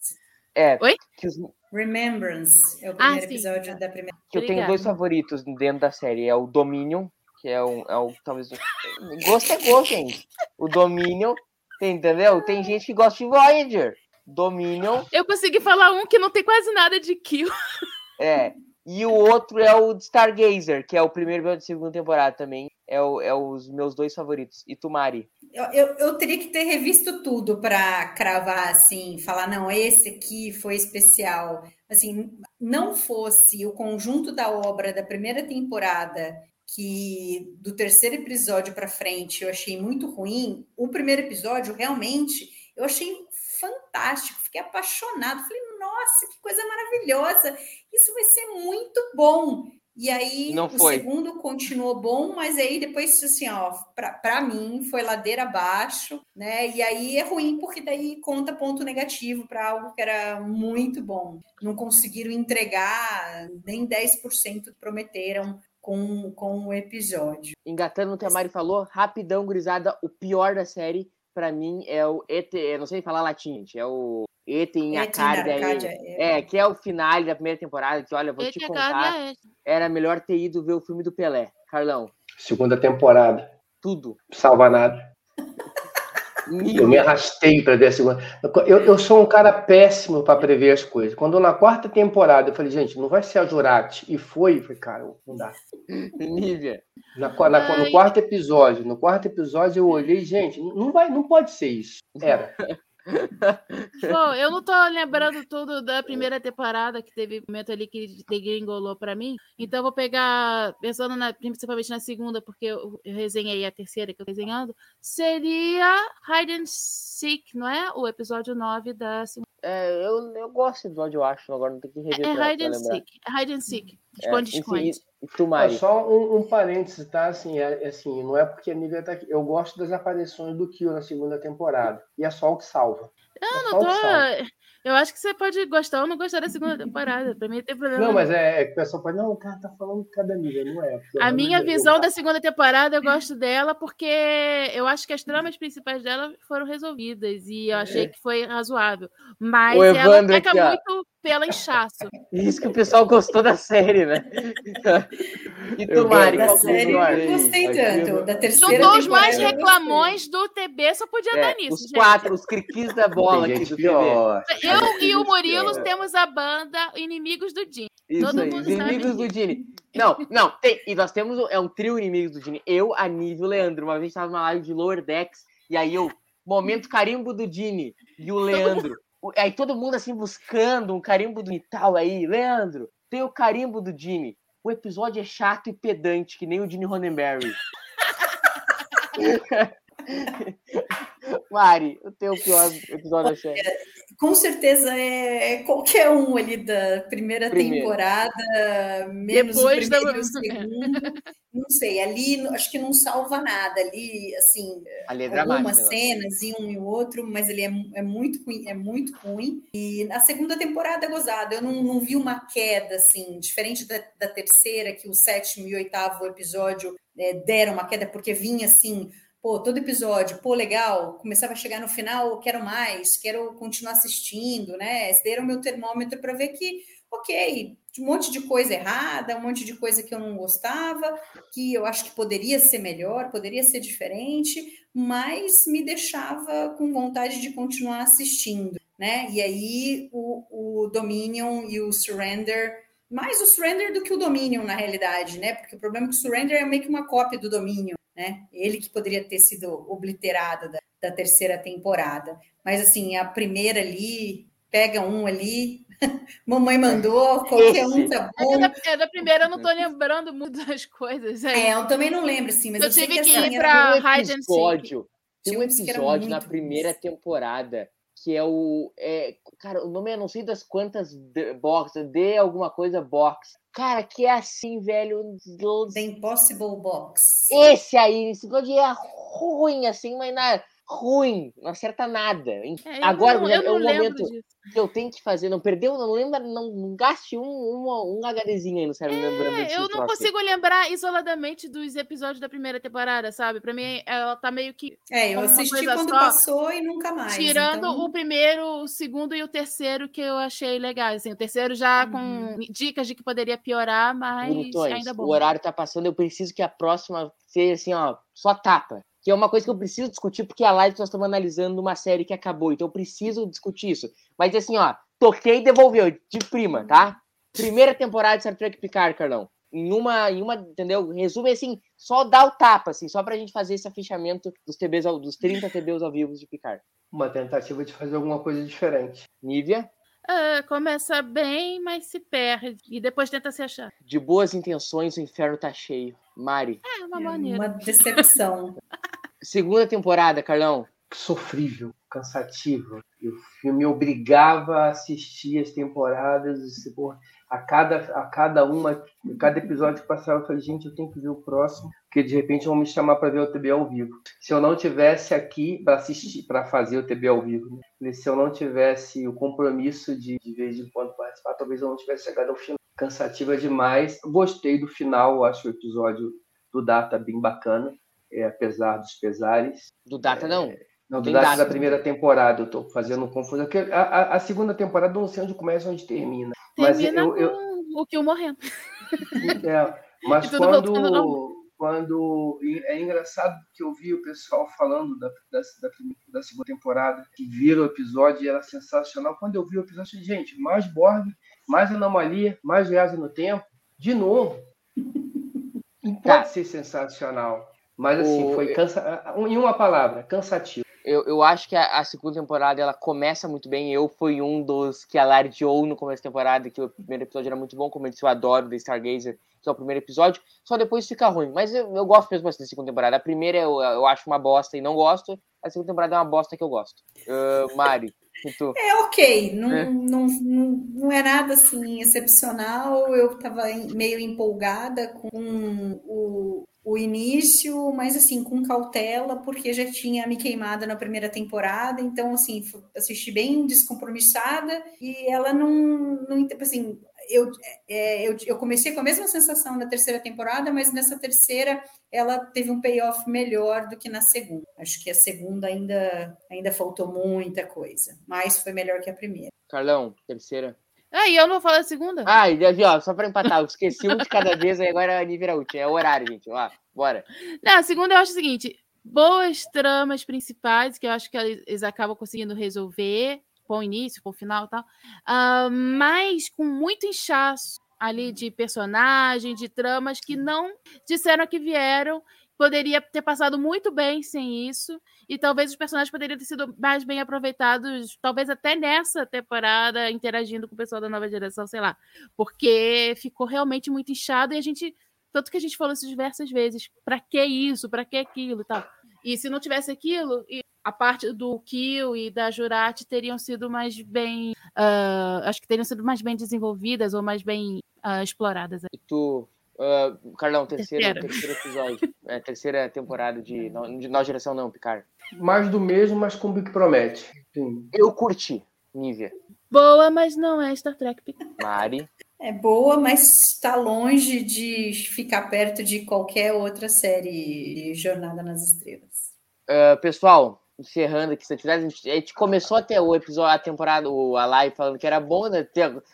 É, Oi? Que os, Remembrance é o primeiro ah, episódio da primeira. Que eu tenho dois favoritos dentro da série. É o Dominion, que é um, é o talvez. Gosto é gosto, gente. O Dominion, entendeu? Tem gente que gosta de Voyager. Dominion. Eu consegui falar um que não tem quase nada de kill. É. E o outro é o Stargazer, que é o primeiro episódio da segunda temporada também. É, o, é os meus dois favoritos. E Tumari? Eu, eu, eu teria que ter revisto tudo para cravar assim, falar, não, esse aqui foi especial. Assim, não fosse o conjunto da obra da primeira temporada, que do terceiro episódio para frente eu achei muito ruim, o primeiro episódio realmente eu achei fantástico, fiquei apaixonado. Falei, nossa, que coisa maravilhosa! Isso vai ser muito bom. E aí Não o foi. segundo continuou bom, mas aí depois, assim, ó, para mim foi ladeira abaixo, né? E aí é ruim, porque daí conta ponto negativo para algo que era muito bom. Não conseguiram entregar nem 10% que prometeram com, com o episódio. Engatando o que a Mari falou, rapidão, gurizada, o pior da série, para mim, é o ET, não sei falar latim, gente, é o ET em Arcádia, é, é, que é o final da primeira temporada, que olha, vou te contar, era melhor ter ido ver o filme do Pelé. Carlão. Segunda temporada. Tudo. Salva nada. Eu me arrastei para ver a segunda. Eu, eu sou um cara péssimo para prever as coisas. Quando na quarta temporada eu falei, gente, não vai ser a Jurati. E foi, foi, cara, não dá. Nívia. Na, na, no quarto episódio, no quarto episódio eu olhei, gente, não vai, não pode ser isso. Era. Bom, eu não tô lembrando tudo da primeira temporada, que teve momento ali que degringolou para mim. Então eu vou pegar, pensando na, principalmente na segunda, porque eu, eu resenhei a terceira que eu tô desenhando, seria Hide and Seek, não é? O episódio 9 da segunda. É, eu, eu gosto do eu acho. Agora não tem que rever. É, pra, Hide, and seek. Hide and Seek. É, Esconde, esconde. E tu, Mari? Só um, um parênteses, tá? Assim, é, assim, não é porque a Nívia tá aqui. Eu gosto das aparições do Kill na segunda temporada. E é só o que salva. Não, É não tô. Eu acho que você pode gostar ou não gostar da segunda temporada. Pra mim tem problema. Não, mas é, é que o pessoal pode. Não, o cara tá falando de cada Nívia, não é? A minha eu- visão da segunda temporada, eu gosto dela porque eu acho que as tramas principais dela foram resolvidas e eu achei que foi razoável. Mas O ela Evandro peca aqui, ó. Pelo inchaço. Isso que o pessoal gostou da série, né? e tu, Eu Mari? da série eu pior? não gostei tanto. Da terceira Juntou os mais eu reclamões do TB, só podia É, dar nisso, os gente. quatro, os criquis da bola aqui do pior. Eu e o Murilo pior. temos a banda Inimigos do Jim. Isso Todo aí, mundo os inimigos sabe do Dini. Não, não, tem, e nós temos, é um trio inimigos do Dini. Eu, a Nive e o Leandro. Uma vez tava numa live de Lower Decks, e aí eu, momento carimbo do Dini e o Leandro. Aí todo mundo assim buscando um carimbo do e tal aí. Leandro, tem o carimbo do Dini. O episódio é chato e pedante, que nem o Dini Roddenberry. Mari, o teu pior episódio da série. Com certeza é é qualquer um ali da primeira Primeiro. temporada, menos Depois o da- primeiro e o segundo. Não sei, ali acho que não salva nada. Ali, assim, Ali é algumas cenas e um e o outro, mas ele é, é muito ruim, é muito ruim. E na segunda temporada é gozado. Eu não, não vi uma queda assim, diferente da, da terceira, que o sétimo e oitavo episódio é, deram uma queda, porque vinha assim. Pô, todo episódio, pô, legal, começava a chegar no final, quero mais, quero continuar assistindo, né? Esse era o meu termômetro para ver que, ok, um monte de coisa errada, um monte de coisa que eu não gostava, que eu acho que poderia ser melhor, poderia ser diferente, mas me deixava com vontade de continuar assistindo, né? E aí o, o Dominion e o Surrender mais o Surrender do que o Dominion, na realidade, né? Porque o problema é que o Surrender é meio que uma cópia do Dominion, né? Ele que poderia ter sido obliterado da, da terceira temporada. Mas, assim, a primeira ali, pega um ali, mamãe mandou, qualquer um tá É bom. da, é da primeira, eu não tô lembrando muito das coisas. É, eu também não lembro, assim, mas eu, Eu sei tive que, que assim, ir pra- um hide and seek. episódio, tem um que eram episódio na primeira temporada que é o. É, cara, o nome é não sei das quantas box, de alguma coisa box. Cara, que é assim, velho. The Impossible Box. Esse aí, esse episódio é ruim, assim, mas na, ruim, não acerta nada. É, eu Agora não, é, eu é não o lembro momento disso. que eu tenho que fazer. Não perdeu, não lembra, não, não gaste um, um, um HDzinho aí no cérebro É, eu não consigo lembrar isoladamente dos episódios da primeira temporada, sabe? Pra mim, ela tá meio que É, eu assisti quando só, passou e nunca mais. tirando então... o primeiro, o segundo e o terceiro que eu achei legais. Assim, o terceiro já Uhum. com dicas de que poderia piorar, mas Bonitões, ainda bom. o horário tá passando, eu preciso que a próxima seja assim, ó, só tapa. Que é uma coisa que eu preciso discutir, porque a live nós estamos analisando uma série que acabou, então eu preciso discutir isso. Mas assim, ó, toquei e devolveu, de prima, tá? Primeira temporada de Star Trek Picard, Carlão. Em uma, em uma, entendeu? Resume assim, só dá o tapa, assim, só pra gente fazer esse afechamento dos TBs, ao- dos 30 TBs ao vivo de Picard. Uma tentativa de fazer alguma coisa diferente. Nívia, É, começa bem, mas se perde. E depois tenta se achar. de boas intenções, o inferno tá cheio. Mari. É uma É maneira. uma decepção. Segunda temporada, Carlão. Sofrível, cansativo. E o filme obrigava a assistir as temporadas. e porra, a, cada, a cada uma, a cada episódio que passava, eu falei, gente, eu tenho que ver o próximo, porque de repente vão me chamar para ver o TB ao vivo. Se eu não tivesse aqui para assistir, para fazer o TB ao vivo, né? Se eu não tivesse o compromisso de, de vez em quando participar, talvez eu não tivesse chegado ao final. Cansativa demais. Gostei do final, acho o episódio do Data bem bacana, é, apesar dos pesares. Do Data, não. Não, do Data data. da primeira temporada, eu tô fazendo confusão. A, a, a segunda temporada eu não sei onde começa e onde termina. Mas Termina eu, eu, com o Kill morrendo. é, mas quando, quando. É engraçado que eu vi o pessoal falando da, da, da, da segunda temporada, que viram o episódio e era sensacional. Quando eu vi o episódio, eu falei, gente, mais Borg, mais anomalia, mais viagem no tempo, de novo. Pode ser sensacional. Mas assim, O- foi cansa... em uma palavra, cansativo. Eu, eu acho que a, a segunda temporada ela começa muito bem. Eu fui um dos que alardeou no começo da temporada, que o primeiro episódio era muito bom, como eu disse, eu adoro The Stargazer, que é o primeiro episódio, só depois fica ruim. Mas eu, eu gosto mesmo assim da segunda temporada. A primeira eu, eu acho uma bosta e não gosto, a segunda temporada é uma bosta que eu gosto. Ah, Mari, tu? É ok, não, É. Não, não, não é nada assim excepcional. Eu estava meio empolgada com o, o início, mas assim, com cautela, porque já tinha me queimado na primeira temporada, então assim, assisti bem descompromissada e ela não, não tipo assim, eu, é, eu, eu comecei com a mesma sensação na terceira temporada, mas nessa terceira ela teve um payoff melhor do que na segunda. Acho que a segunda ainda, ainda faltou muita coisa, mas foi melhor que a primeira. Carlão, terceira. Ah, e eu não vou falar da segunda? Ah, e ó, só pra empatar, eu esqueci um de cada vez, aí agora a nível era última. É o horário, gente. Ó, bora. Não, a segunda eu acho o seguinte: boas tramas principais, que eu acho que eles acabam conseguindo resolver, bom início, bom final e tal, ah, mas com muito inchaço ali de personagem, de tramas que não disseram que vieram. Poderia ter passado muito bem sem isso, e talvez os personagens poderiam ter sido mais bem aproveitados, talvez até nessa temporada, interagindo com o pessoal da nova geração, sei lá, porque ficou realmente muito inchado e a gente tanto que a gente falou isso diversas vezes. Pra que isso? Pra que aquilo e tal? E se não tivesse aquilo, a parte do Kill e da Jurati teriam sido mais bem. ah, acho que teriam sido mais bem desenvolvidas ou mais bem ah, exploradas. E tu, ah, Carlão, terceiro, Terceira. terceiro episódio. É, terceira temporada de, de Nova Geração, não, Picard. Mais do mesmo, mas com o que promete. Sim. Eu curti, Nívia. Boa, mas não é Star Trek. Mari. É boa, mas está longe de ficar perto de qualquer outra série de Jornada nas Estrelas. Ah, pessoal, encerrando aqui, se tivesse, a gente, a gente começou até o episódio, a temporada, o- a live falando que era bom, né?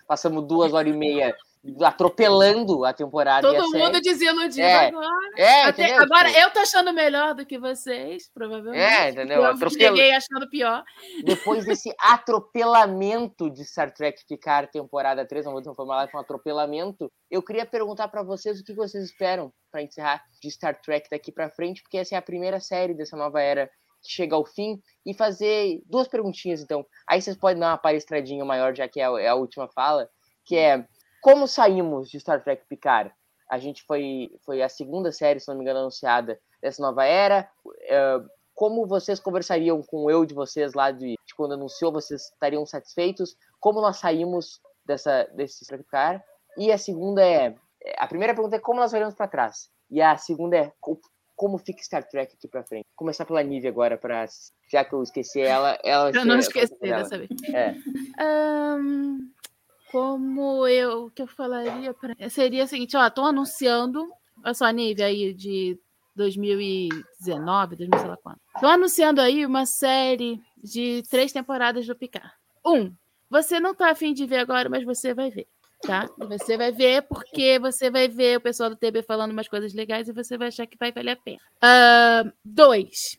Passamos duas horas e meia atropelando a temporada. Todo mundo desiludido É. agora. É, Até- agora Tipo, eu tô achando melhor do que vocês, provavelmente. É, entendeu? Eu Atropelo- cheguei achando pior. depois desse atropelamento de Star Trek Picard temporada 3, não vou transformar lá com um atropelamento, eu queria perguntar pra vocês o que vocês esperam pra encerrar de Star Trek daqui pra frente, porque essa é a primeira série dessa nova era que chega ao fim e fazer duas perguntinhas então. Aí vocês podem dar uma palestradinha maior, já que é a, é a última fala, que é como saímos de Star Trek Picard? A gente foi foi a segunda série, se não me engano, anunciada dessa nova era. É, como vocês conversariam com o eu de vocês lá de, de quando anunciou, vocês estariam satisfeitos? Como nós saímos dessa desse Star Trek Picard? E a segunda é a primeira pergunta é como nós olhamos para trás. E a segunda é co- como fica Star Trek aqui para frente. Vou começar pela Nívia agora para já que eu esqueci ela, ela Pra não dela. dessa vez. É. Ahn, como eu, que eu falaria pra... seria o seguinte, ó, tô anunciando, olha só, Nívia aí de 2019, 2000, sei lá quando. Tô anunciando aí uma série de três temporadas do Picard. Um, você não tá afim de ver agora, mas você vai ver, tá? Você vai ver porque você vai ver o pessoal do TB falando umas coisas legais e você vai achar que vai valer a pena. Ahn, dois,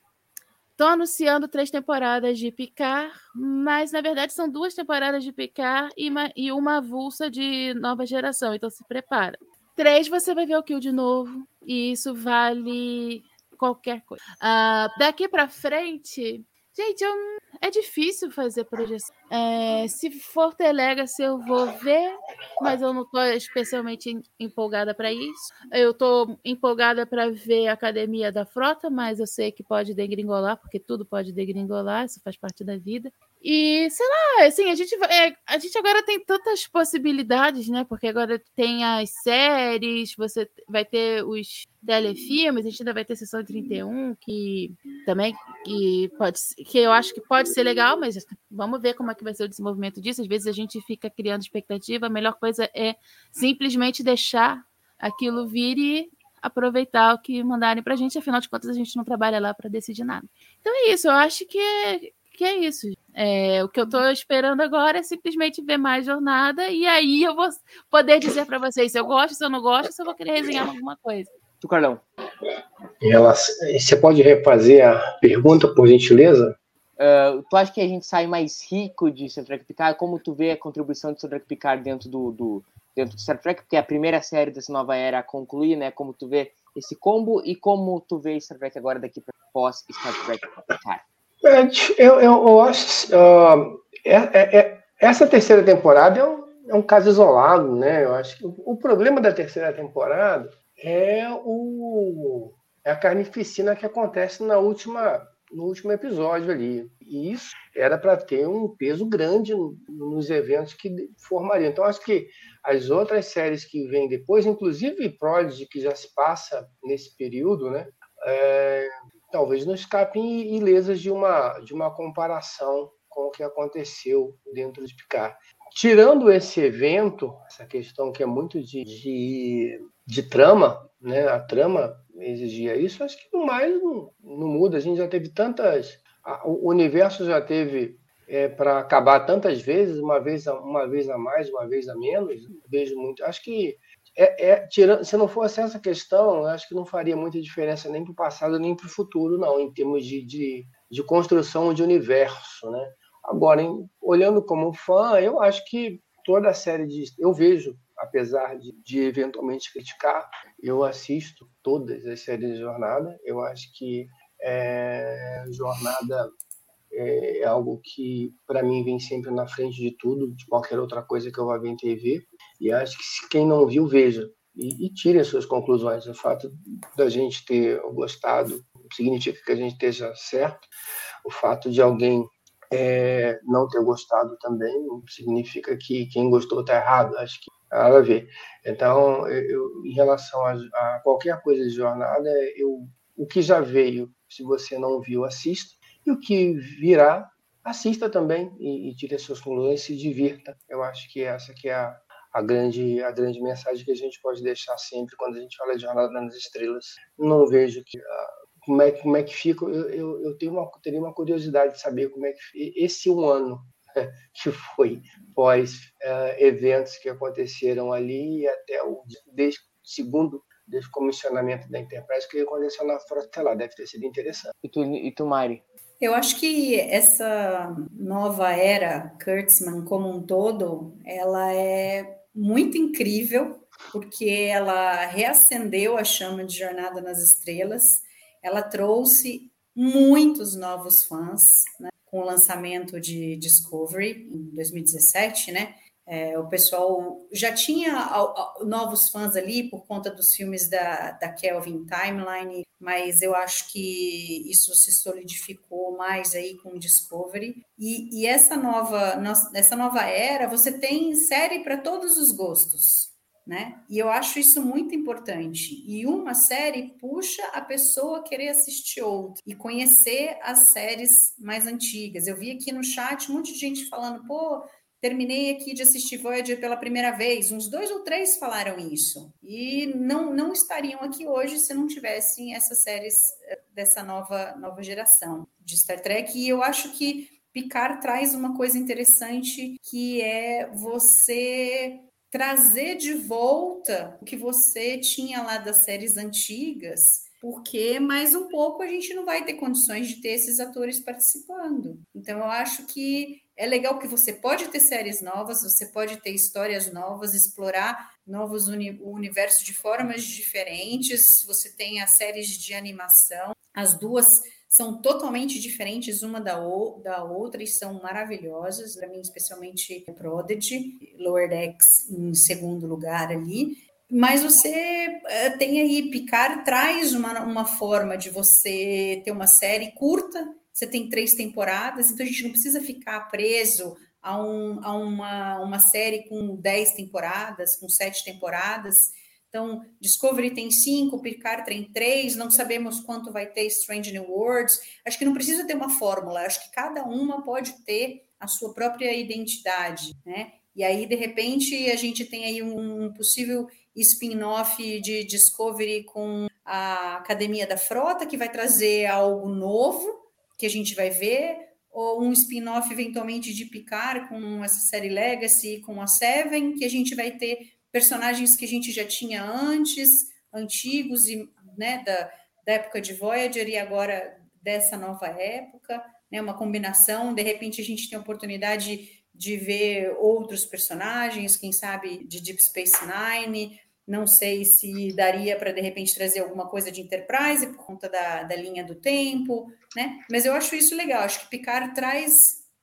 Estão anunciando três temporadas de Picard, mas na verdade são duas temporadas de Picard e uma, e uma avulsa de nova geração, então se prepara. Três, você vai ver o Kill de novo, e isso vale qualquer coisa. Ah, daqui pra frente, gente, eu- é difícil fazer projeção. É, se for The Legacy, eu vou ver, mas eu não tô especialmente em- empolgada para isso. Eu tô empolgada para ver a Academia da Frota, mas eu sei que pode degringolar, porque tudo pode degringolar, isso faz parte da vida. E, sei lá, assim, a gente, é, a gente agora tem tantas possibilidades, né? Porque agora tem as séries, você vai ter os telefilmes, a gente ainda vai ter sessão 31, que também que pode que eu acho que pode ser legal, mas vamos ver como é que vai ser o desenvolvimento disso. Às vezes a gente fica criando expectativa, a melhor coisa é simplesmente deixar aquilo vir e aproveitar o que mandarem pra gente, afinal de contas a gente não trabalha lá para decidir nada. Então é isso, eu acho que que é isso. É, o que eu tô esperando agora é simplesmente ver mais jornada e aí eu vou poder dizer para vocês se eu gosto, se eu não gosto, se eu vou querer resenhar alguma coisa. Tu, Carlão. Relação- Você pode refazer a pergunta, por gentileza? Ah, tu acha que a gente sai mais rico de Star Trek Picard? Como tu vê a contribuição de Star Trek Picard dentro do, do dentro do Star Trek? Porque é a primeira série dessa nova era a concluir, né? Como tu vê esse combo e como tu vê Star Trek agora daqui para pós Star Trek Picard? É, Eu, eu, eu acho ah, é- é- essa terceira temporada é um, é um caso isolado, né? Eu acho que o, o problema da terceira temporada é o é a carnificina que acontece na última no último episódio ali. E isso era para ter um peso grande no- nos eventos que formariam. Então acho que as outras séries que vêm depois, inclusive Prodigy, que já se passa nesse período, né? É, talvez não escapem ilesas de uma, de uma comparação com o que aconteceu dentro de Picard. Tirando esse evento, essa questão que é muito de, de, de trama, né? a trama exigia isso, acho que mais não, não muda. A gente já teve tantas. a- O universo já teve para acabar tantas vezes, uma vez, uma vez a mais, uma vez a menos. Vejo muito. Acho que é, é, tirando, se não fosse essa questão, eu acho que não faria muita diferença nem para o passado nem para o futuro, não, em termos de, de, de construção de universo, né? Agora, olhando como fã, eu acho que toda a série de, eu vejo, apesar de, de eventualmente criticar, eu assisto todas as séries de Jornada. Eu acho que é, Jornada é algo que para mim vem sempre na frente de tudo, de qualquer outra coisa que eu vá ver em TV. E acho que quem não viu, veja. E, e tire as suas conclusões. O fato da gente ter gostado significa que a gente esteja certo. O fato de alguém é, não ter gostado também significa que quem gostou está errado. Acho que nada a ver. Então, eu, em relação a, a qualquer coisa de jornada, eu, o que já veio, se você não viu, assista. E o que virá, assista também e, e tire as suas conclusões se divirta. Eu acho que essa que é a, a grande, a grande mensagem que a gente pode deixar sempre quando a gente fala de Jornada nas Estrelas. Não vejo que, ah, como, é, como é que fica. Eu, eu, eu tenho uma, teria uma curiosidade de saber como é que esse um ano que foi pós uh, eventos que aconteceram ali e até o desde, segundo descomissionamento da Enterprise que aconteceu na frota lá. Deve ter sido interessante. E tu, e tu Mari? Eu acho que essa nova era Kurtzman como um todo, ela é muito incrível, porque ela reacendeu a chama de Jornada nas Estrelas, ela trouxe muitos novos fãs, né, com o lançamento de Discovery em 2017, né? É, o pessoal já tinha novos fãs ali por conta dos filmes da, da Kelvin Timeline, mas eu acho que isso se solidificou mais aí com Discovery. E, e essa, nova, essa nova era, você tem série para todos os gostos. Né? E eu acho isso muito importante. E uma série puxa a pessoa a querer assistir outra e conhecer as séries mais antigas. Eu vi aqui no chat um monte de gente falando, pô, terminei aqui de assistir Voyager pela primeira vez. Uns dois ou três falaram isso. E não, não estariam aqui hoje se não tivessem essas séries eh, dessa nova, nova geração de Star Trek. E eu acho que Picard traz uma coisa interessante que é você trazer de volta o que você tinha lá das séries antigas porque mais um pouco a gente não vai ter condições de ter esses atores participando. Então eu acho que é legal que você pode ter séries novas, você pode ter histórias novas, explorar novos uni universos de formas diferentes. Você tem as séries de animação, as duas são totalmente diferentes uma da, da outra e são maravilhosas. Para mim, especialmente Prodigy, Lower Decks em segundo lugar ali. Mas você eh, tem aí, Picard traz uma, uma forma de você ter uma série curta você tem três temporadas, então a gente não precisa ficar preso a, um, a uma, uma série com dez temporadas, com sete temporadas. Então, Discovery tem cinco, Picard tem três, não sabemos quanto vai ter Strange New Worlds. Acho que não precisa ter uma fórmula, acho que cada uma pode ter a sua própria identidade, né? E aí, de repente, a gente tem aí um possível spin-off de Discovery com a Academia da Frota, que vai trazer algo novo, que a gente vai ver, ou um spin-off eventualmente de Picard com essa série Legacy, com a Seven, que a gente vai ter personagens que a gente já tinha antes, antigos e né, da, da época de Voyager e agora dessa nova época, né, uma combinação, de repente a gente tem a oportunidade de ver outros personagens, quem sabe de Deep Space Nine, não sei se daria para, de repente, trazer alguma coisa de Enterprise por conta da, da linha do tempo, né? Mas eu acho isso legal. Acho que Picard traz,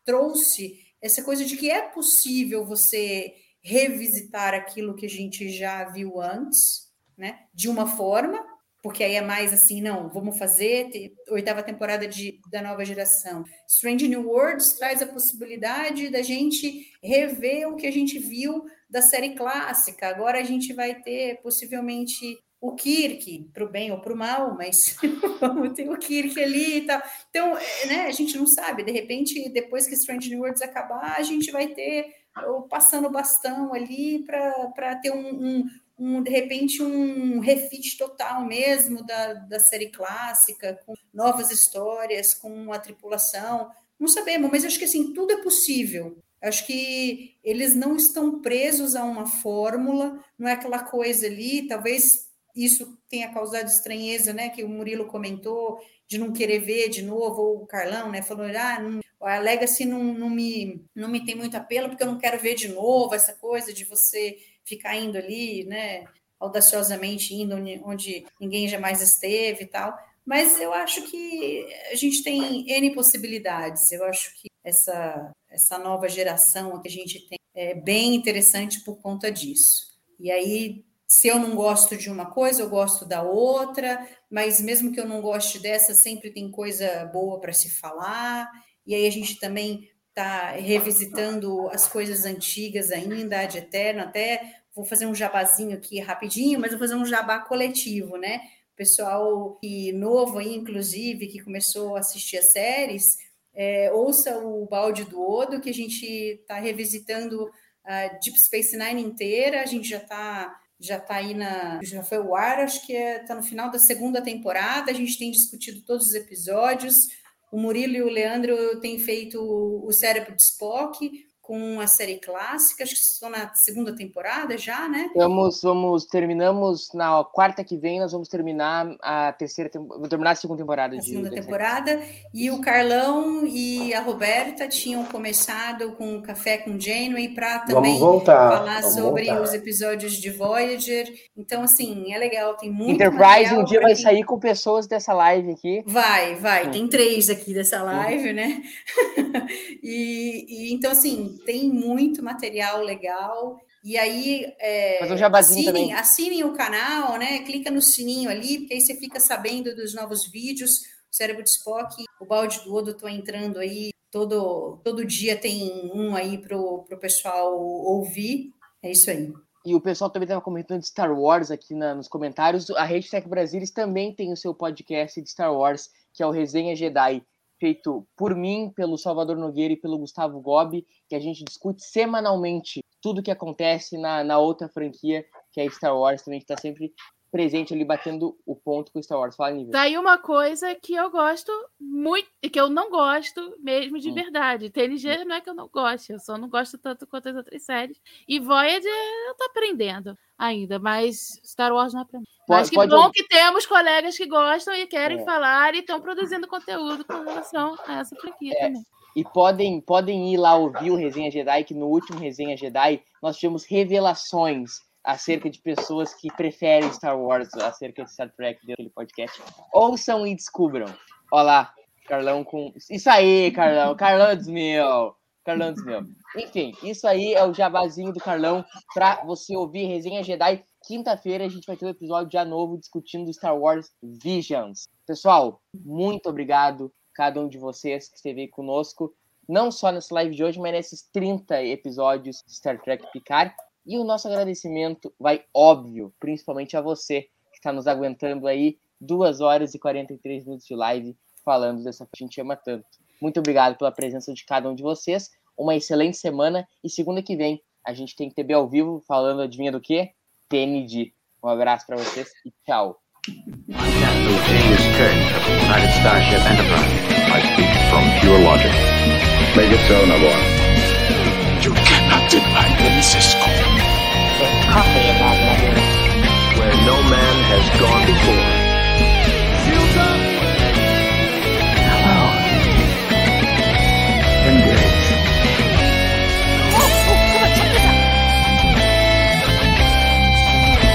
trouxe essa coisa de que é possível você revisitar aquilo que a gente já viu antes, né? De uma forma, porque aí é mais assim, não, vamos fazer oitava temporada de, da nova geração. Strange New Worlds traz a possibilidade da gente rever o que a gente viu da série clássica. Agora a gente vai ter possivelmente o Kirk, para o bem ou para o mal, mas ter o Kirk ali e tal. Então, né, a gente não sabe, de repente, depois que Strange New Worlds acabar, a gente vai ter passando o bastão ali para ter um, um um, de repente, um refit total mesmo da, da série clássica, com novas histórias, com a tripulação. Não sabemos, mas acho que assim, tudo é possível. Acho que eles não estão presos a uma fórmula, não é aquela coisa ali, talvez isso tenha causado estranheza, né? Que o Murilo comentou de não querer ver de novo, ou o Carlão, né? Falou, ah, não, a Legacy não, não, me, não me tem muito apelo, porque eu não quero ver de novo essa coisa de você ficar indo ali, né, audaciosamente indo onde ninguém jamais esteve e tal. Mas eu acho que a gente tem N possibilidades. Eu acho que essa, essa nova geração que a gente tem é bem interessante por conta disso. E aí, se eu não gosto de uma coisa, eu gosto da outra, mas mesmo que eu não goste dessa, sempre tem coisa boa para se falar. E aí a gente também está revisitando as coisas antigas ainda, Ad Eterno, até vou fazer um jabazinho aqui rapidinho, mas vou fazer um jabá coletivo, né? Pessoal que novo aí, inclusive, que começou a assistir as séries, é, ouça o Balde do Odo, que a gente está revisitando a Deep Space Nine inteira, a gente já está já está aí na. Já foi o ar, acho que está é, tá no final da segunda temporada. A gente tem discutido todos os episódios. O Murilo e o Leandro têm feito o Cérebro de Spock, com a série clássica, acho que estão na segunda temporada já, né? Vamos, vamos, terminamos na quarta que vem, nós vamos terminar a terceira, vamos terminar a segunda temporada. A de segunda temporada, e o Carlão e a Roberta tinham começado com o Café com Janeway para também Vamos voltar, falar sobre voltar. os episódios de Voyager, então assim, é legal, tem muito Enterprise um dia vai sair com pessoas dessa live aqui. Vai, vai. Hum. Tem três aqui dessa live, né? e, e, então, assim, tem muito material legal. E aí, é, assinem, também. assinem o canal, né? Clica no sininho ali, porque aí você fica sabendo dos novos vídeos. O Cérebro de Spock, o Balde do Odo estão entrando aí. Todo, todo dia tem um aí pro, pro pessoal ouvir. É isso aí. E o pessoal também estava comentando de Star Wars aqui na- nos comentários. A Rede Tech Brasilis também tem o seu podcast de Star Wars, que é o Resenha Jedi, feito por mim, pelo Salvador Nogueira e pelo Gustavo Gobi, que a gente discute semanalmente tudo que acontece na, na outra franquia, que é Star Wars, também que está sempre presente ali, batendo o ponto com Star Wars. Fala, Nível. Tá aí uma coisa que eu gosto muito, e que eu não gosto mesmo de Hum. verdade. TNG não é que eu não gosto, eu só não gosto tanto quanto as outras séries. E Voyager eu tô aprendendo ainda, mas Star Wars não é pra mim. Pode- mas que pode- bom que temos colegas que gostam e querem É. falar e estão produzindo conteúdo com relação a essa franquia É. também. E podem, podem ir lá ouvir o Resenha Jedi, que no último Resenha Jedi nós tivemos revelações acerca de pessoas que preferem Star Wars acerca de Star Trek daquele podcast. Ouçam e descubram. Olha lá, Carlão com. Isso aí, Carlão. Carlão dos meu. Carlão dos meu. Enfim, isso aí é o jabazinho do Carlão pra você ouvir Resenha Jedi. Quinta-feira a gente vai ter um episódio já novo discutindo Star Wars Visions. Pessoal, muito obrigado cada um de vocês que esteve conosco, não só nessa live de hoje, mas nesses 30 episódios de Star Trek Picard. E o nosso agradecimento vai, óbvio, principalmente a você que está nos aguentando aí 2 horas e 43 minutos de live falando dessa que a gente ama tanto. Muito obrigado pela presença de cada um de vocês. Uma excelente semana e segunda que vem a gente tem TB ao vivo falando, adivinha do quê? TND. Um abraço para vocês e tchau. You cannot deny Cisco. coffee in that. Where no man has gone before.